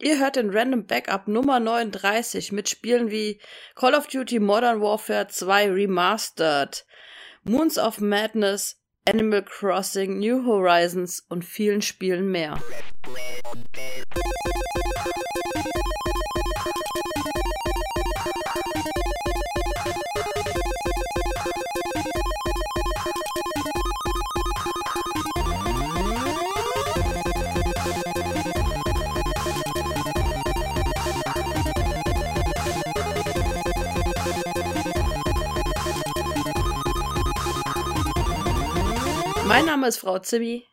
Ihr hört den Random Backup Nummer 39 mit Spielen wie Call of Duty Modern Warfare 2 Remastered, Moons of Madness, Animal Crossing, New Horizons und vielen Spielen mehr. Mein Name ist Frau Zimmi.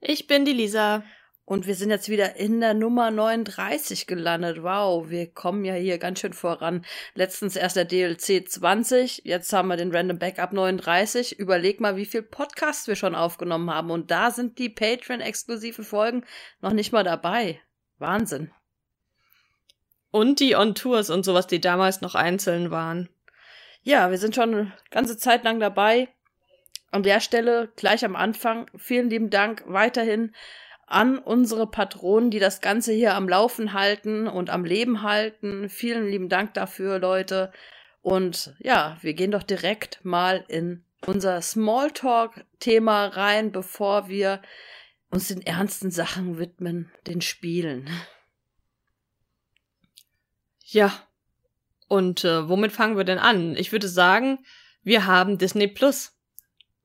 Ich bin die Lisa. Und wir sind jetzt wieder in der Nummer 39 gelandet. Wow, wir kommen ja hier ganz schön voran. Letztens erst der DLC 20, jetzt haben wir den Random Backup 39. Überleg mal, wie viel Podcasts wir schon aufgenommen haben. Und da sind die Patreon-exklusiven Folgen noch nicht mal dabei. Wahnsinn. Und die On-Tours und sowas, die damals noch einzeln waren. Ja, wir sind schon eine ganze Zeit lang dabei. An der Stelle gleich am Anfang vielen lieben Dank weiterhin an unsere Patronen, die das Ganze hier am Laufen halten und am Leben halten. Vielen lieben Dank dafür, Leute. Und ja, wir gehen doch direkt mal in unser Smalltalk-Thema rein, bevor wir uns den ernsten Sachen widmen, den Spielen. Ja. Und äh, womit fangen wir denn an? Ich würde sagen, wir haben Disney Plus.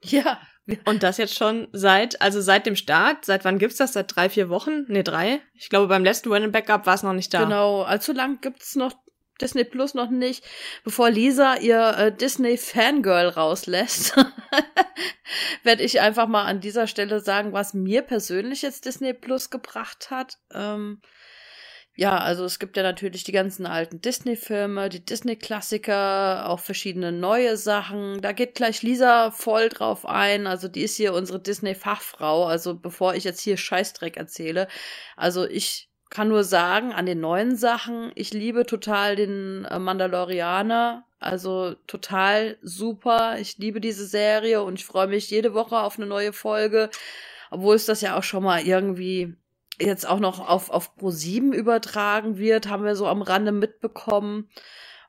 Ja. Und das jetzt schon seit, also seit dem Start, seit wann gibt's das? Seit drei, vier Wochen? Nee, drei. Ich glaube, beim letzten Random Backup war es noch nicht da. Genau, allzu lang gibt's noch Disney Plus noch nicht, bevor Lisa ihr äh, Disney Fangirl rauslässt, werde ich einfach mal an dieser Stelle sagen, was mir persönlich jetzt Disney Plus gebracht hat. Ähm, ja, also es gibt ja natürlich die ganzen alten Disney-Filme, die Disney-Klassiker, auch verschiedene neue Sachen. Da geht gleich Lisa voll drauf ein. Also die ist hier unsere Disney-Fachfrau. Also bevor ich jetzt hier Scheißdreck erzähle. Also ich kann nur sagen, an den neuen Sachen, ich liebe total den äh, Mandalorianer. Also total super. Ich liebe diese Serie und ich freue mich jede Woche auf eine neue Folge. Obwohl es das ja auch schon mal irgendwie jetzt auch noch auf, auf Pro7 übertragen wird, haben wir so am Rande mitbekommen.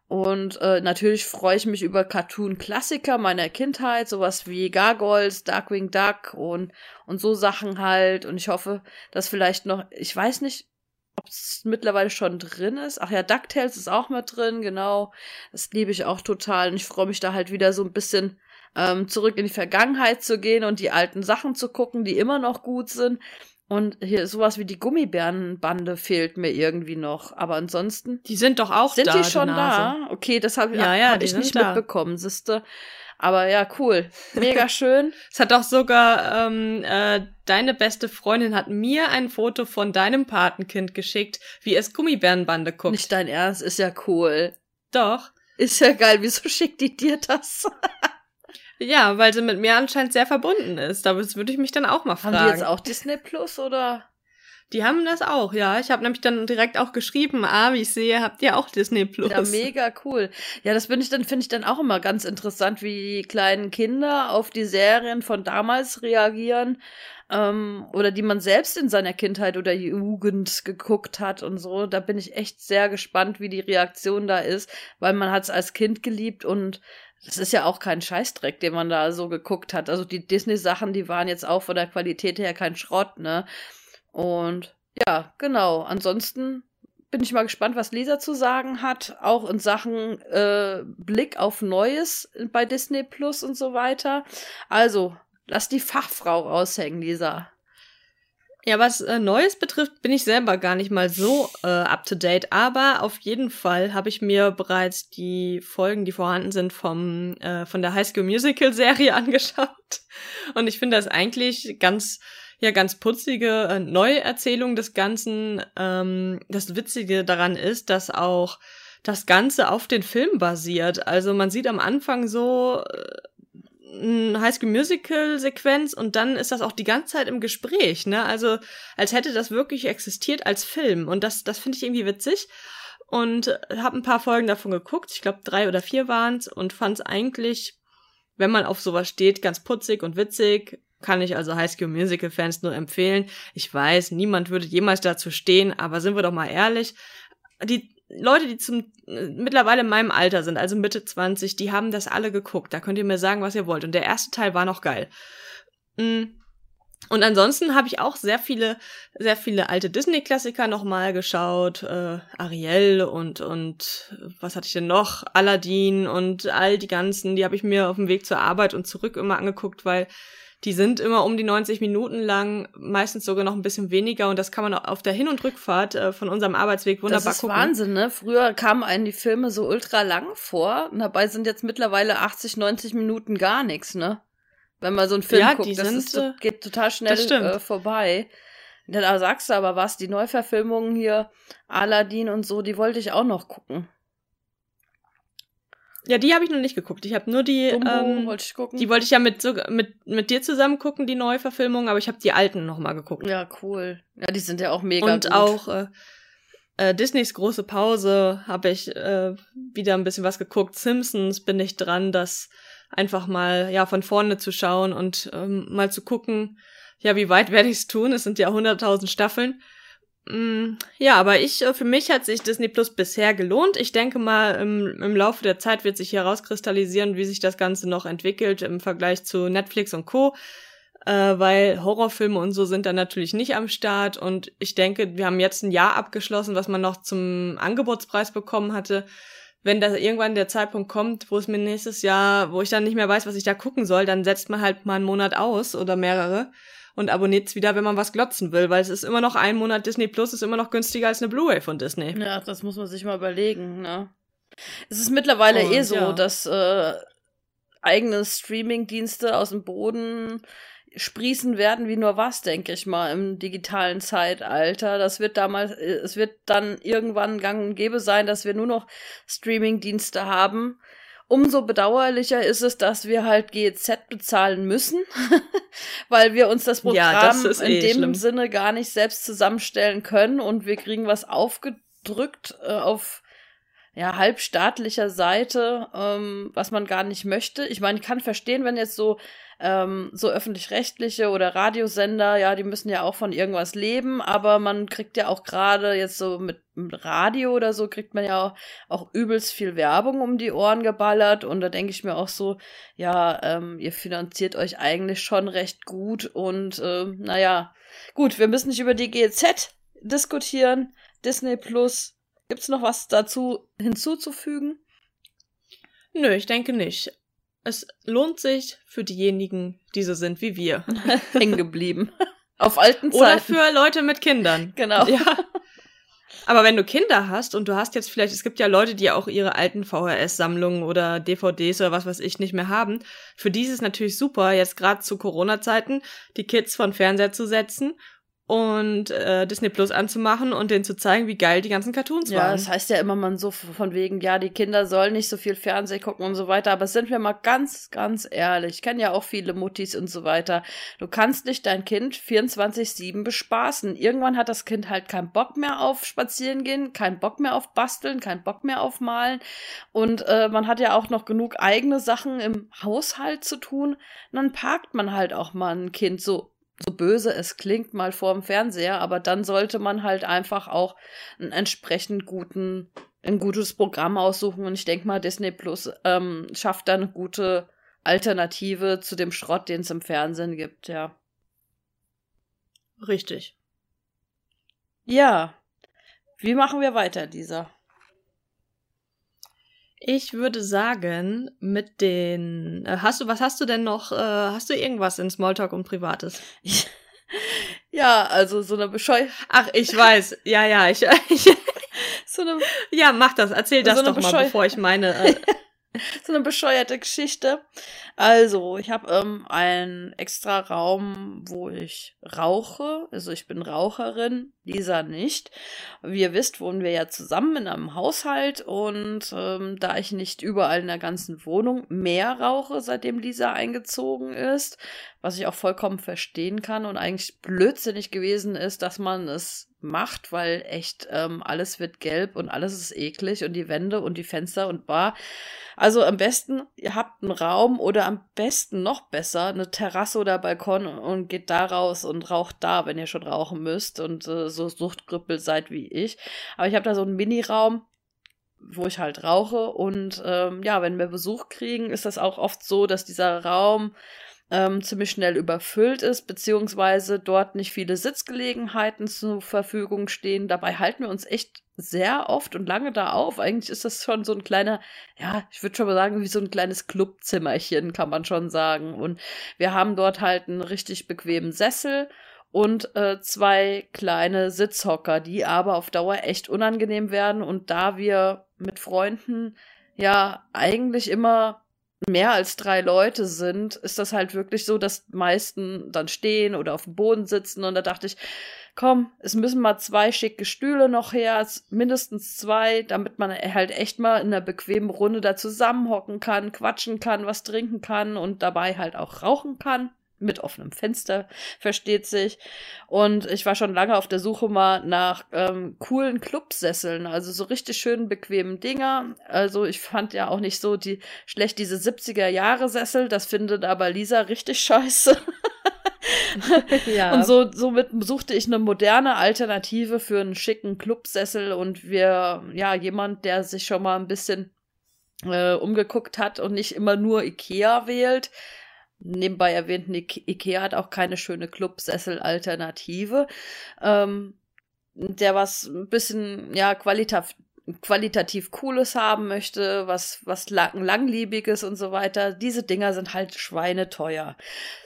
Und äh, natürlich freue ich mich über Cartoon-Klassiker meiner Kindheit, sowas wie Gargoyles, Darkwing Duck und, und so Sachen halt. Und ich hoffe, dass vielleicht noch, ich weiß nicht, ob es mittlerweile schon drin ist. Ach ja, DuckTales ist auch mit drin, genau. Das liebe ich auch total. Und ich freue mich da halt wieder so ein bisschen ähm, zurück in die Vergangenheit zu gehen und die alten Sachen zu gucken, die immer noch gut sind. Und hier sowas wie die Gummibärenbande fehlt mir irgendwie noch. Aber ansonsten. Die sind doch auch sind da. Sind die schon da? Okay, das habe ja, ja, hab ich nicht da. mitbekommen, siehste. Aber ja, cool. Mega schön. es hat auch sogar ähm, äh, deine beste Freundin hat mir ein Foto von deinem Patenkind geschickt, wie es Gummibärenbande guckt. Nicht dein Ernst, ist ja cool. Doch. Ist ja geil. Wieso schickt die dir das? Ja, weil sie mit mir anscheinend sehr verbunden ist. Da würde ich mich dann auch mal fragen. Haben die jetzt auch Disney Plus oder? Die haben das auch, ja. Ich habe nämlich dann direkt auch geschrieben, ah, wie ich sehe, habt ihr auch Disney Plus. Ja, mega cool. Ja, das finde ich dann finde ich dann auch immer ganz interessant, wie die kleinen Kinder auf die Serien von damals reagieren ähm, oder die man selbst in seiner Kindheit oder Jugend geguckt hat und so. Da bin ich echt sehr gespannt, wie die Reaktion da ist, weil man hat es als Kind geliebt und das ist ja auch kein Scheißdreck, den man da so geguckt hat. Also die Disney-Sachen, die waren jetzt auch von der Qualität her kein Schrott, ne? Und ja, genau. Ansonsten bin ich mal gespannt, was Lisa zu sagen hat, auch in Sachen äh, Blick auf Neues bei Disney Plus und so weiter. Also, lass die Fachfrau raushängen, Lisa. Ja, was äh, Neues betrifft, bin ich selber gar nicht mal so äh, up to date, aber auf jeden Fall habe ich mir bereits die Folgen, die vorhanden sind, vom äh, von der High School Musical Serie angeschaut und ich finde das eigentlich ganz ja ganz putzige äh, Neuerzählung des Ganzen. Ähm, das Witzige daran ist, dass auch das Ganze auf den Film basiert. Also man sieht am Anfang so äh, Highschool Musical Sequenz und dann ist das auch die ganze Zeit im Gespräch, ne? Also als hätte das wirklich existiert als Film und das das finde ich irgendwie witzig und habe ein paar Folgen davon geguckt, ich glaube drei oder vier waren's und fand es eigentlich, wenn man auf sowas steht, ganz putzig und witzig Kann ich also High School Musical Fans nur empfehlen. Ich weiß, niemand würde jemals dazu stehen, aber sind wir doch mal ehrlich. Die Leute, die zum äh, mittlerweile in meinem Alter sind, also Mitte 20, die haben das alle geguckt. Da könnt ihr mir sagen, was ihr wollt. Und der erste Teil war noch geil. Mm. Und ansonsten habe ich auch sehr viele, sehr viele alte Disney-Klassiker nochmal geschaut. Äh, Ariel und, und was hatte ich denn noch? Aladdin und all die ganzen, die habe ich mir auf dem Weg zur Arbeit und zurück immer angeguckt, weil die sind immer um die 90 Minuten lang, meistens sogar noch ein bisschen weniger und das kann man auf der Hin- und Rückfahrt äh, von unserem Arbeitsweg wunderbar das ist gucken. Wahnsinn, ne? Früher kamen einen die Filme so ultra lang vor und dabei sind jetzt mittlerweile 80, 90 Minuten gar nichts, ne? Wenn man so einen Film Ja, guckt, die das sind, ist, äh, geht total schnell äh, vorbei. Da sagst du aber was, die Neuverfilmungen hier, Aladdin und so, die wollte ich auch noch gucken. Ja, die habe ich noch nicht geguckt. Ich habe nur die, Dumbo ähm, wollte ich gucken. die wollte ich ja mit, so, mit, mit dir zusammen gucken, die Neuverfilmung, aber ich habe die alten nochmal geguckt. ja, cool. Ja, die sind ja auch mega und gut. auch äh, äh, Disneys große Pause habe ich äh, wieder ein bisschen was geguckt. Simpsons bin ich dran, das einfach mal ja von vorne zu schauen und ähm, mal zu gucken, ja, wie weit werde ich es tun? Es sind ja hunderttausend Staffeln. Mm, ja, aber ich, äh, für mich hat sich Disney Plus bisher gelohnt. Ich denke mal, im, im Laufe der Zeit wird sich herauskristallisieren, wie sich das Ganze noch entwickelt im Vergleich zu Netflix und Co äh, weil Horrorfilme und so sind da natürlich nicht am Start. Und ich denke, wir haben jetzt ein Jahr abgeschlossen, was man noch zum Angebotspreis bekommen hatte. Wenn da irgendwann der Zeitpunkt kommt, wo es mir nächstes Jahr, wo ich dann nicht mehr weiß, was ich da gucken soll, dann setzt man halt mal einen Monat aus oder mehrere und abonniert's wieder, wenn man was glotzen will, weil es ist immer noch ein Monat Disney Plus, ist immer noch günstiger als eine Blu-ray von Disney. Ja, das muss man sich mal überlegen, ne? Es ist mittlerweile Und, eh so, ja. dass äh, eigene Streaming-Dienste aus dem Boden sprießen werden wie nur was, denke ich mal, im digitalen Zeitalter. Das wird damals, äh, es wird dann irgendwann gang und gäbe sein, dass wir nur noch Streaming-Dienste haben. Umso bedauerlicher ist es, dass wir halt GEZ bezahlen müssen, weil wir uns das Programm Ja, das ist in eh dem schlimm. Sinne gar nicht selbst zusammenstellen können und wir kriegen was aufgedrückt äh, auf ja, halbstaatlicher Seite, ähm, was man gar nicht möchte. Ich meine, ich kann verstehen, wenn jetzt so, ähm, so öffentlich-rechtliche oder Radiosender, ja, die müssen ja auch von irgendwas leben, aber man kriegt ja auch gerade jetzt so mit, mit Radio oder so, kriegt man ja auch, auch übelst viel Werbung um die Ohren geballert und da denke ich mir auch so, ja, ähm, ihr finanziert euch eigentlich schon recht gut und ähm, naja, gut, wir müssen nicht über die GEZ diskutieren. Disney Plus, gibt's noch was dazu hinzuzufügen? Nö, ich denke nicht. Es lohnt sich für diejenigen, die so sind wie wir. Hängen geblieben. Auf alten Oder Zeiten. für Leute mit Kindern. Genau. Ja. Aber wenn du Kinder hast und du hast jetzt vielleicht, es gibt ja Leute, die auch ihre alten VHS-Sammlungen oder DVDs oder was weiß ich nicht mehr haben. Für die ist es natürlich super, jetzt gerade zu Corona-Zeiten die Kids von Fernseher zu setzen und äh, Disney Plus anzumachen und denen zu zeigen, wie geil die ganzen Cartoons Ja, waren. das heißt ja immer man so von wegen, ja, die Kinder sollen nicht so viel Fernsehen gucken und so weiter. Aber sind wir mal ganz, ganz ehrlich, ich kenne ja auch viele Muttis und so weiter. Du kannst nicht dein Kind 24-7 bespaßen. Irgendwann hat das Kind halt keinen Bock mehr auf Spazieren gehen, keinen Bock mehr auf Basteln, keinen Bock mehr auf Malen. Und äh, man hat ja auch noch genug eigene Sachen im Haushalt zu tun. Und dann parkt man halt auch mal ein Kind so so böse es klingt, mal vorm Fernseher, aber dann sollte man halt einfach auch einen entsprechend guten, ein gutes Programm aussuchen. Und ich denke mal, Disney Plus ähm, schafft da eine gute Alternative zu dem Schrott, den es im Fernsehen gibt, ja. Richtig. Ja. Wie machen wir weiter, Lisa? Ich würde sagen, mit den. Äh, hast du, was hast du denn noch? Äh, hast du irgendwas in Smalltalk und Privates? ja, also so eine bescheu Ach, ich weiß. Ja, ja, ich. ich so eine, ja, mach das. Erzähl das So doch mal, bevor ich meine. Äh, so eine bescheuerte Geschichte. Also, ich habe ähm, einen extra Raum, wo ich rauche. Also ich bin Raucherin. Lisa nicht. Wie ihr wisst, wohnen wir ja zusammen in einem Haushalt und ähm, da ich nicht überall in der ganzen Wohnung mehr rauche, seitdem Lisa eingezogen ist, was ich auch vollkommen verstehen kann und eigentlich blödsinnig gewesen ist, dass man es macht, weil echt ähm, alles wird gelb und alles ist eklig und die Wände und die Fenster und Bar. Also am besten, ihr habt einen Raum oder am besten noch besser eine Terrasse oder Balkon und geht da raus und raucht da, wenn ihr schon rauchen müsst und äh, so Suchtgrüppel seid wie ich. Aber ich habe da so einen Mini-Raum, wo ich halt rauche und ähm, ja, wenn wir Besuch kriegen, ist das auch oft so, dass dieser Raum ähm, ziemlich schnell überfüllt ist, beziehungsweise dort nicht viele Sitzgelegenheiten zur Verfügung stehen. Dabei halten wir uns echt sehr oft und lange da auf. Eigentlich ist das schon so ein kleiner, ja, ich würde schon mal sagen, wie so ein kleines Clubzimmerchen, kann man schon sagen. Und wir haben dort halt einen richtig bequemen Sessel und äh, zwei kleine Sitzhocker, die aber auf Dauer echt unangenehm werden. Und da wir mit Freunden ja eigentlich immer mehr als drei Leute sind, ist das halt wirklich so, dass meisten dann stehen oder auf dem Boden sitzen. Und da dachte ich, komm, es müssen mal zwei schicke Stühle noch her, mindestens zwei, damit man halt echt mal in einer bequemen Runde da zusammenhocken kann, quatschen kann, was trinken kann und dabei halt auch rauchen kann mit offenem Fenster, versteht sich. Und ich war schon lange auf der Suche mal nach ähm, coolen Clubsesseln, also so richtig schönen, bequemen Dinger. Also ich fand ja auch nicht so die schlecht diese 70er Jahre Sessel, das findet aber Lisa richtig scheiße. ja. Und so, somit suchte ich eine moderne Alternative für einen schicken Clubsessel und wir, ja, jemand, der sich schon mal ein bisschen äh, umgeguckt hat und nicht immer nur Ikea wählt, Nebenbei erwähnt, Ikea hat auch keine schöne Clubsessel-Alternative. Ähm, der was ein bisschen, ja, qualitativ, qualitativ Cooles haben möchte, was, was lang, langlebiges und so weiter. Diese Dinger sind halt schweineteuer.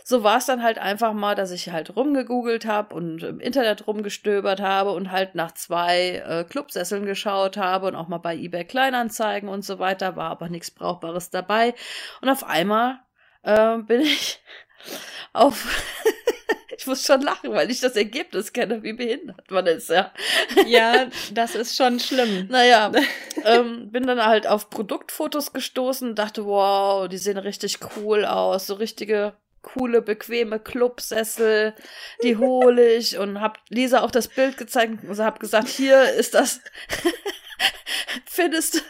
So war es dann halt einfach mal, dass ich halt rumgegoogelt habe und im Internet rumgestöbert habe und halt nach zwei äh, Clubsesseln geschaut habe und auch mal bei eBay Kleinanzeigen und so weiter, war aber nichts Brauchbares dabei. Und auf einmal äh, bin ich auf. ich muss schon lachen, weil ich das Ergebnis kenne, wie behindert man ist, ja. Ja, das ist schon schlimm. Naja, ähm, bin dann halt auf Produktfotos gestoßen dachte, wow, die sehen richtig cool aus. So richtige coole, bequeme Clubsessel, die hole ich und hab Lisa auch das Bild gezeigt und hab gesagt, hier ist das. Findest.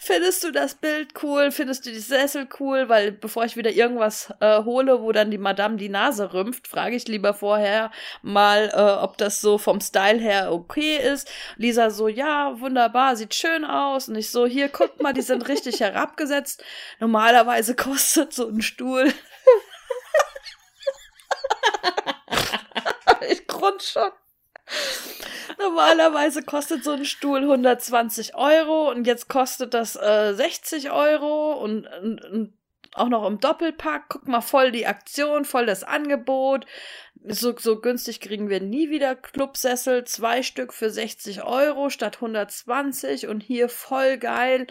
Findest du das Bild cool? Findest du die Sessel cool? Weil bevor ich wieder irgendwas äh, hole, wo dann die Madame die Nase rümpft, frage ich lieber vorher mal, äh, ob das so vom Style her okay ist. Lisa so, ja, wunderbar, sieht schön aus. Und ich so, hier, guck mal, die sind richtig herabgesetzt. Normalerweise kostet so ein Stuhl. ich grund schon. Normalerweise kostet so ein Stuhl 120 Euro und jetzt kostet das äh, 60 Euro und, und, und auch noch im Doppelpack. Guck mal, voll die Aktion, voll das Angebot. So, so günstig kriegen wir nie wieder Clubsessel. Zwei Stück für 60 Euro statt 120 und hier voll geil.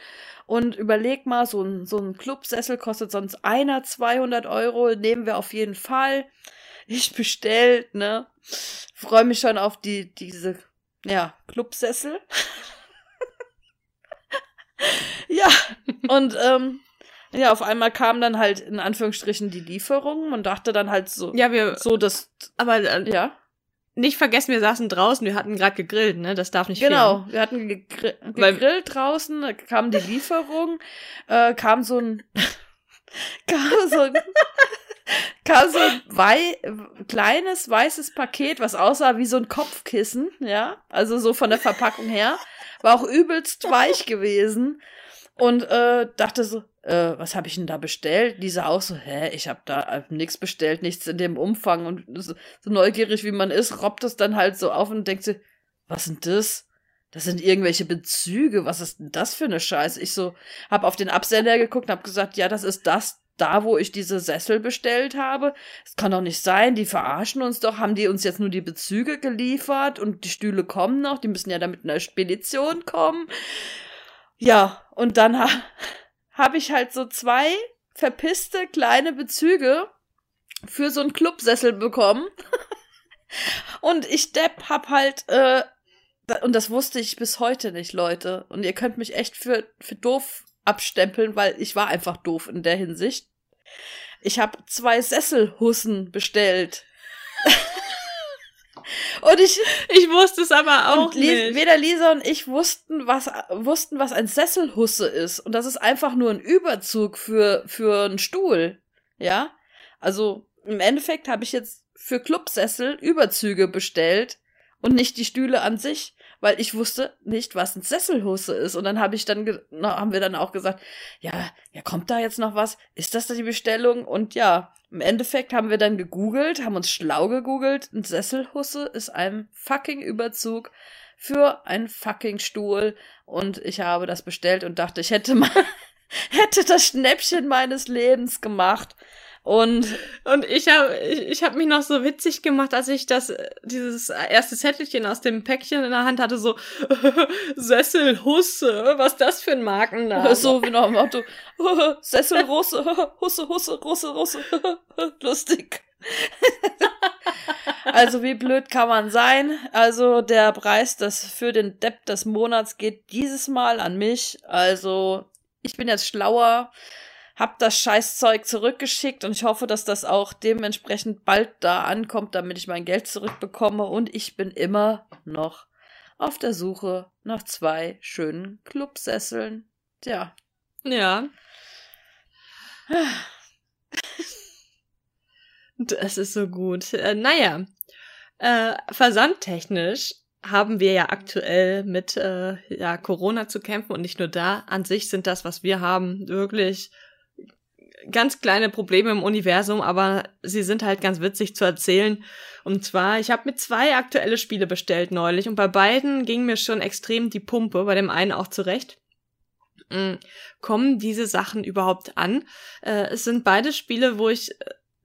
Und überleg mal, so ein, so ein Clubsessel kostet sonst einer 200 Euro. Nehmen wir auf jeden Fall. Ich bestellt, ne? Freue mich schon auf die, diese ja, Clubsessel. ja, und ähm, ja, auf einmal kam dann halt in Anführungsstrichen die Lieferung und dachte dann halt so, ja, wir, so das, aber äh, ja. Nicht vergessen, wir saßen draußen, wir hatten gerade gegrillt, ne? Das darf nicht Genau, fehlen. wir hatten gegr gegrillt draußen, da kam die Lieferung, äh, kam so ein kam so ein kam so ein wei kleines weißes Paket, was aussah wie so ein Kopfkissen, ja, also so von der Verpackung her, war auch übelst weich gewesen und äh, dachte so, äh, was habe ich denn da bestellt? Die sah auch so, hä, ich habe da äh, nichts bestellt, nichts in dem Umfang und so, so neugierig wie man ist, robbt es dann halt so auf und denkt sich, was sind das? Das sind irgendwelche Bezüge. Was ist denn das für eine Scheiße? Ich so, hab auf den Absender geguckt und hab gesagt, ja, das ist das da, wo ich diese Sessel bestellt habe. Es kann doch nicht sein, die verarschen uns doch. Haben die uns jetzt nur die Bezüge geliefert und die Stühle kommen noch? Die müssen ja da mit einer Spedition kommen. Ja, und dann ha habe ich halt so zwei verpisste kleine Bezüge für so einen Clubsessel bekommen. Und ich Depp hab halt, äh, und das wusste ich bis heute nicht, Leute. Und ihr könnt mich echt für, für doof abstempeln, weil ich war einfach doof in der Hinsicht. Ich habe zwei Sesselhussen bestellt. und ich ich wusste es aber auch nicht. Weder Lisa und ich wussten, was wussten, was ein Sesselhusse ist und das ist einfach nur ein Überzug für für einen Stuhl, ja? Also im Endeffekt habe ich jetzt für Clubsessel Überzüge bestellt und nicht die Stühle an sich weil ich wusste nicht, was ein Sesselhusse ist. Und dann habe ich dann, na, haben wir dann auch gesagt, ja, ja, kommt da jetzt noch was? Ist das da die Bestellung? Und ja, im Endeffekt haben wir dann gegoogelt, haben uns schlau gegoogelt. Ein Sesselhusse ist ein fucking Überzug für einen fucking Stuhl. Und ich habe das bestellt und dachte, ich hätte mal, hätte das Schnäppchen meines Lebens gemacht. Und, und ich habe ich, ich hab mich noch so witzig gemacht, als ich das, dieses erste Zettelchen aus dem Päckchen in der Hand hatte, so Sesselhusse, was das für ein Markenname. So wie noch im Motto, Sesselrusse, Husse, Husse, Russe, Russe, lustig. also wie blöd kann man sein? Also der Preis das für den Depp des Monats geht dieses Mal an mich. Also ich bin jetzt schlauer hab das Scheißzeug zurückgeschickt und ich hoffe, dass das auch dementsprechend bald da ankommt, damit ich mein Geld zurückbekomme. Und ich bin immer noch auf der Suche nach zwei schönen Clubsesseln. Tja. Ja. Das ist so gut. Äh, naja, äh, versandtechnisch haben wir ja aktuell mit äh, ja, Corona zu kämpfen und nicht nur da. An sich sind das, was wir haben, wirklich ganz kleine Probleme im Universum, aber sie sind halt ganz witzig zu erzählen. Und zwar, ich habe mir zwei aktuelle Spiele bestellt neulich und bei beiden ging mir schon extrem die Pumpe, bei dem einen auch zurecht. Mhm. Kommen diese Sachen überhaupt an? Äh, es sind beide Spiele, wo ich äh,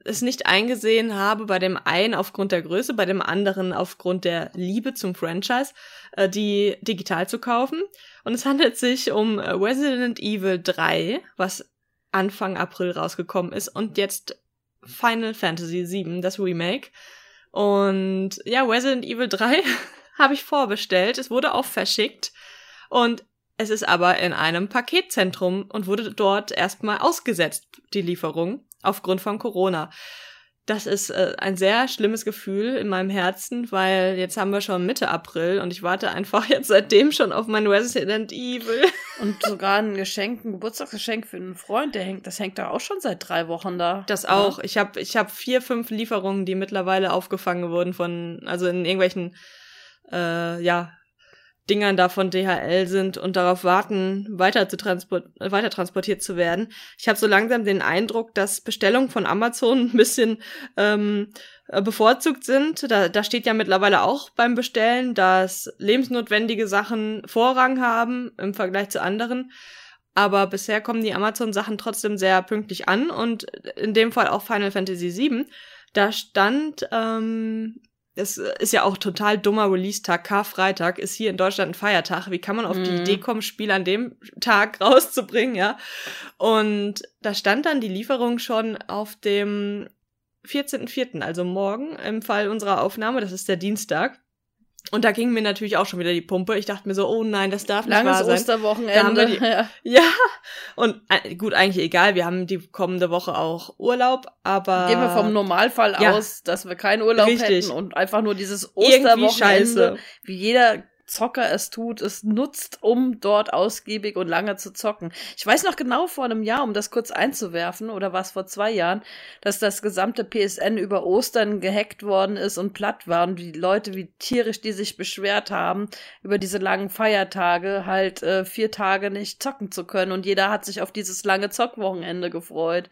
es nicht eingesehen habe, bei dem einen aufgrund der Größe, bei dem anderen aufgrund der Liebe zum Franchise, äh, die digital zu kaufen. Und es handelt sich um äh, Resident Evil 3, was Anfang April rausgekommen ist und jetzt Final Fantasy VII, das Remake. Und ja, Resident Evil 3 habe ich vorbestellt. Es wurde auch verschickt. Und es ist aber in einem Paketzentrum und wurde dort erstmal ausgesetzt, die Lieferung, aufgrund von Corona das ist äh, ein sehr schlimmes Gefühl in meinem Herzen, weil jetzt haben wir schon Mitte April und ich warte einfach jetzt seitdem schon auf mein Resident Evil. Und sogar ein Geschenk, ein Geburtstagsgeschenk für einen Freund, der hängt, das hängt da auch schon seit drei Wochen da. Das auch. Ja. Ich habe ich hab vier, fünf Lieferungen, die mittlerweile aufgefangen wurden von, also in irgendwelchen, äh, ja, Dingern da von DHL sind und darauf warten, weiter, zu transport weiter transportiert zu werden. Ich habe so langsam den Eindruck, dass Bestellungen von Amazon ein bisschen ähm, äh, bevorzugt sind. Da, da steht ja mittlerweile auch beim Bestellen, dass lebensnotwendige Sachen Vorrang haben im Vergleich zu anderen. Aber bisher kommen die Amazon-Sachen trotzdem sehr pünktlich an und in dem Fall auch Final Fantasy VII. Da stand ähm, es ist ja auch total dummer Release-Tag. Karfreitag ist hier in Deutschland ein Feiertag. Wie kann man auf mhm. die Idee kommen, Spiel an dem Tag rauszubringen, ja? Und da stand dann die Lieferung schon auf dem 14.04., also morgen im Fall unserer Aufnahme. Das ist der Dienstag. Und da ging mir natürlich auch schon wieder die Pumpe. Ich dachte mir so, oh nein, das darf nicht Langes wahr sein. Osterwochenende. Die, ja. ja. Und äh, gut, eigentlich egal. Wir haben die kommende Woche auch Urlaub, aber. Gehen wir vom Normalfall ja. aus, dass wir keinen Urlaub Richtig. hätten und einfach nur dieses Osterwochenende, wie jeder Zocker es tut, es nutzt, um dort ausgiebig und lange zu zocken. Ich weiß noch genau vor einem Jahr, um das kurz einzuwerfen, oder was vor zwei Jahren, dass das gesamte PSN über Ostern gehackt worden ist und platt war und die Leute, wie tierisch die sich beschwert haben, über diese langen Feiertage halt äh, vier Tage nicht zocken zu können und jeder hat sich auf dieses lange Zockwochenende gefreut.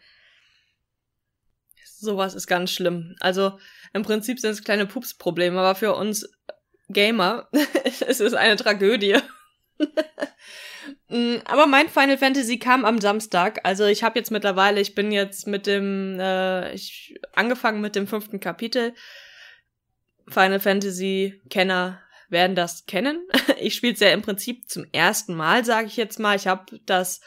Sowas ist ganz schlimm. Also im Prinzip sind es kleine Pupsprobleme, aber für uns Gamer. es ist eine Tragödie. Mm, aber mein Final Fantasy kam am Samstag. Also ich habe jetzt mittlerweile, ich bin jetzt mit dem, äh, ich angefangen mit dem fünften Kapitel. Final Fantasy Kenner werden das kennen. Ich spiele es ja im Prinzip zum ersten Mal, sage ich jetzt mal. Ich habe das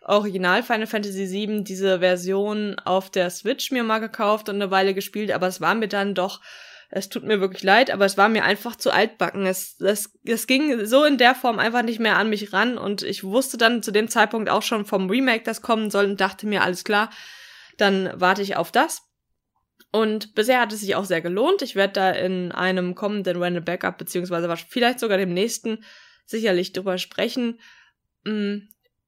Original Final Fantasy VII, diese Version auf der Switch mir mal gekauft und eine Weile gespielt, aber es war mir dann doch Es tut mir wirklich leid, aber es war mir einfach zu altbacken. Es, es, es ging so in der Form einfach nicht mehr an mich ran und ich wusste dann zu dem Zeitpunkt auch schon vom Remake, das kommen soll und dachte mir, alles klar, dann warte ich auf das. Und bisher hat es sich auch sehr gelohnt. Ich werde da in einem kommenden Random Backup, beziehungsweise vielleicht sogar dem nächsten, sicherlich drüber sprechen.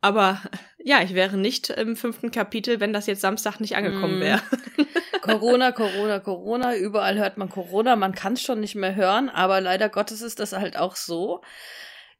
Aber ja, ich wäre nicht im fünften Kapitel, wenn das jetzt Samstag nicht angekommen mm. wäre. Corona, Corona, Corona, überall hört man Corona, man kann es schon nicht mehr hören, aber leider Gottes ist das halt auch so.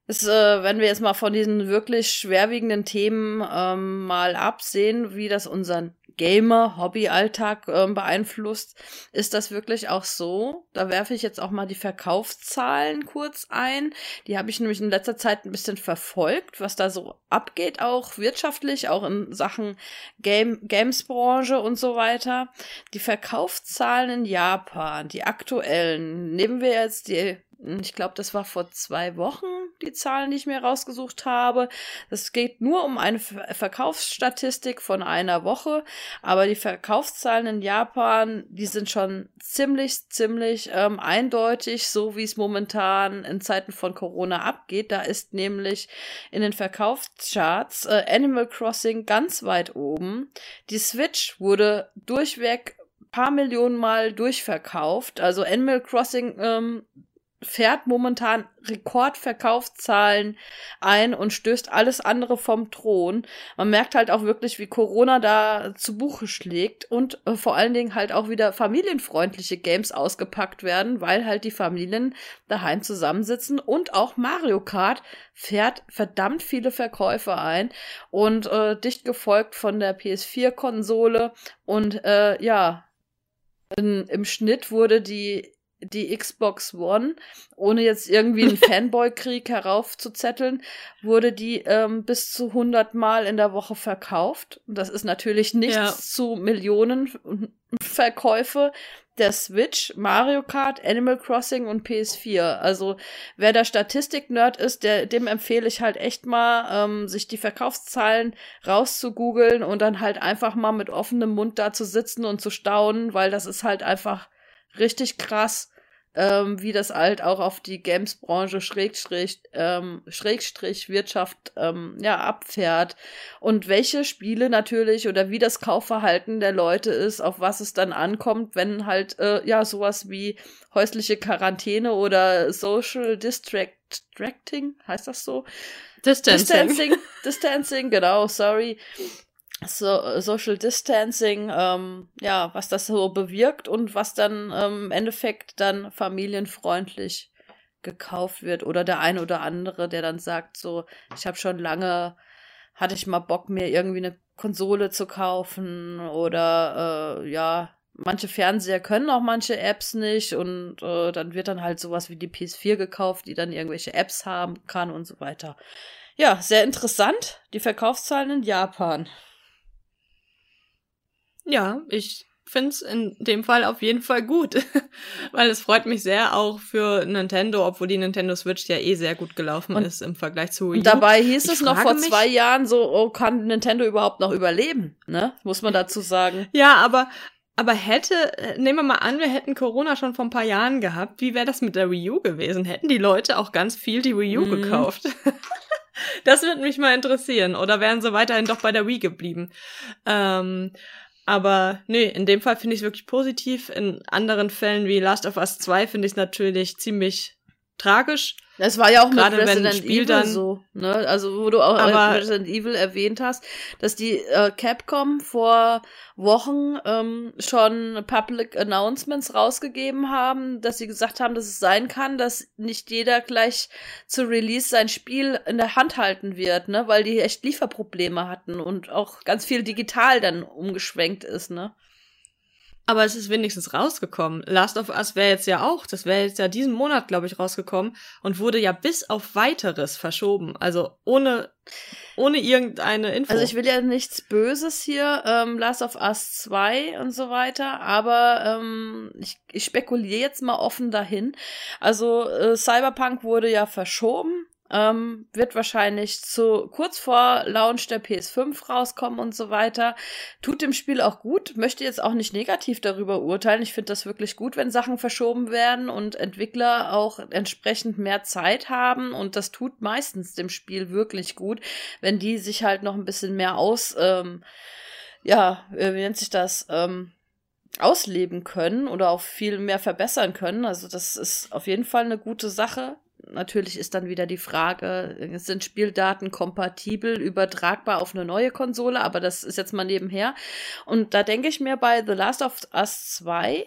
Ist, äh, wenn wir jetzt mal von diesen wirklich schwerwiegenden Themen ähm, mal absehen, wie das unseren Gamer-Hobby-Alltag äh, beeinflusst, ist das wirklich auch so. Da werfe ich jetzt auch mal die Verkaufszahlen kurz ein. Die habe ich nämlich in letzter Zeit ein bisschen verfolgt, was da so abgeht, auch wirtschaftlich, auch in Sachen Game Games-Branche und so weiter. Die Verkaufszahlen in Japan, die aktuellen, nehmen wir jetzt die ich glaube, das war vor zwei Wochen die Zahlen, die ich mir rausgesucht habe. Es geht nur um eine Verkaufsstatistik von einer Woche, aber die Verkaufszahlen in Japan, die sind schon ziemlich, ziemlich ähm, eindeutig, so wie es momentan in Zeiten von Corona abgeht. Da ist nämlich in den Verkaufscharts äh, Animal Crossing ganz weit oben. Die Switch wurde durchweg paar Millionen Mal durchverkauft. Also Animal Crossing ähm, fährt momentan Rekordverkaufszahlen ein und stößt alles andere vom Thron. Man merkt halt auch wirklich, wie Corona da zu Buche schlägt und äh, vor allen Dingen halt auch wieder familienfreundliche Games ausgepackt werden, weil halt die Familien daheim zusammensitzen und auch Mario Kart fährt verdammt viele Verkäufe ein und äh, dicht gefolgt von der PS4-Konsole und äh, ja, in, im Schnitt wurde die die Xbox One, ohne jetzt irgendwie einen Fanboy-Krieg heraufzuzetteln, wurde die ähm, bis zu 100 Mal in der Woche verkauft. Das ist natürlich nichts ja. zu Millionen Verkäufe der Switch, Mario Kart, Animal Crossing und PS4. Also wer der Statistik-Nerd ist, der, dem empfehle ich halt echt mal, ähm, sich die Verkaufszahlen rauszugoogeln und dann halt einfach mal mit offenem Mund da zu sitzen und zu staunen, weil das ist halt einfach richtig krass, ähm, wie das halt auch auf die Games-Branche Schrägstrich, ähm, Schrägstrich Wirtschaft ähm, ja, abfährt. Und welche Spiele natürlich oder wie das Kaufverhalten der Leute ist, auf was es dann ankommt, wenn halt äh, ja sowas wie häusliche Quarantäne oder Social Distracting, heißt das so? Distancing. Distancing, Distancing, genau, sorry so, Social Distancing, ähm, ja, was das so bewirkt und was dann ähm, im Endeffekt dann familienfreundlich gekauft wird oder der eine oder andere, der dann sagt so, ich habe schon lange, hatte ich mal Bock mir irgendwie eine Konsole zu kaufen oder äh, ja, manche Fernseher können auch manche Apps nicht und äh, dann wird dann halt sowas wie die PS4 gekauft, die dann irgendwelche Apps haben kann und so weiter. Ja, sehr interessant, die Verkaufszahlen in Japan. Ja, ich finde es in dem Fall auf jeden Fall gut, weil es freut mich sehr auch für Nintendo, obwohl die Nintendo Switch ja eh sehr gut gelaufen und, ist im Vergleich zu Wii U. Und dabei hieß ich es noch vor zwei Jahren so, oh, kann Nintendo überhaupt noch überleben, ne? Muss man dazu sagen. Ja, aber aber hätte, äh, nehmen wir mal an, wir hätten Corona schon vor ein paar Jahren gehabt, wie wäre das mit der Wii U gewesen? Hätten die Leute auch ganz viel die Wii U mhm. gekauft? das würde mich mal interessieren. Oder wären sie weiterhin doch bei der Wii geblieben? Ähm, aber nee, in dem Fall finde ich es wirklich positiv. In anderen Fällen wie Last of Us 2 finde ich es natürlich ziemlich tragisch. Das war ja auch Gerade mit Resident Evil dann, so, ne? Also wo du auch Resident Evil erwähnt hast, dass die äh, Capcom vor Wochen ähm, schon Public Announcements rausgegeben haben, dass sie gesagt haben, dass es sein kann, dass nicht jeder gleich zu Release sein Spiel in der Hand halten wird, ne? Weil die echt Lieferprobleme hatten und auch ganz viel digital dann umgeschwenkt ist, ne? Aber es ist wenigstens rausgekommen. Last of Us wäre jetzt ja auch, das wäre jetzt ja diesen Monat, glaube ich, rausgekommen und wurde ja bis auf weiteres verschoben. Also ohne, ohne irgendeine Info. Also ich will ja nichts Böses hier, ähm, Last of Us 2 und so weiter, aber ähm, ich, ich spekuliere jetzt mal offen dahin. Also äh, Cyberpunk wurde ja verschoben Ähm, wird wahrscheinlich zu kurz vor Launch der PS5 rauskommen und so weiter. Tut dem Spiel auch gut. Möchte jetzt auch nicht negativ darüber urteilen. Ich finde das wirklich gut, wenn Sachen verschoben werden und Entwickler auch entsprechend mehr Zeit haben. Und das tut meistens dem Spiel wirklich gut, wenn die sich halt noch ein bisschen mehr aus, ähm, ja, äh, wie nennt sich das? Ähm, ausleben können oder auch viel mehr verbessern können. Also das ist auf jeden Fall eine gute Sache. Natürlich ist dann wieder die Frage, sind Spieldaten kompatibel, übertragbar auf eine neue Konsole, aber das ist jetzt mal nebenher. Und da denke ich mir bei The Last of Us 2,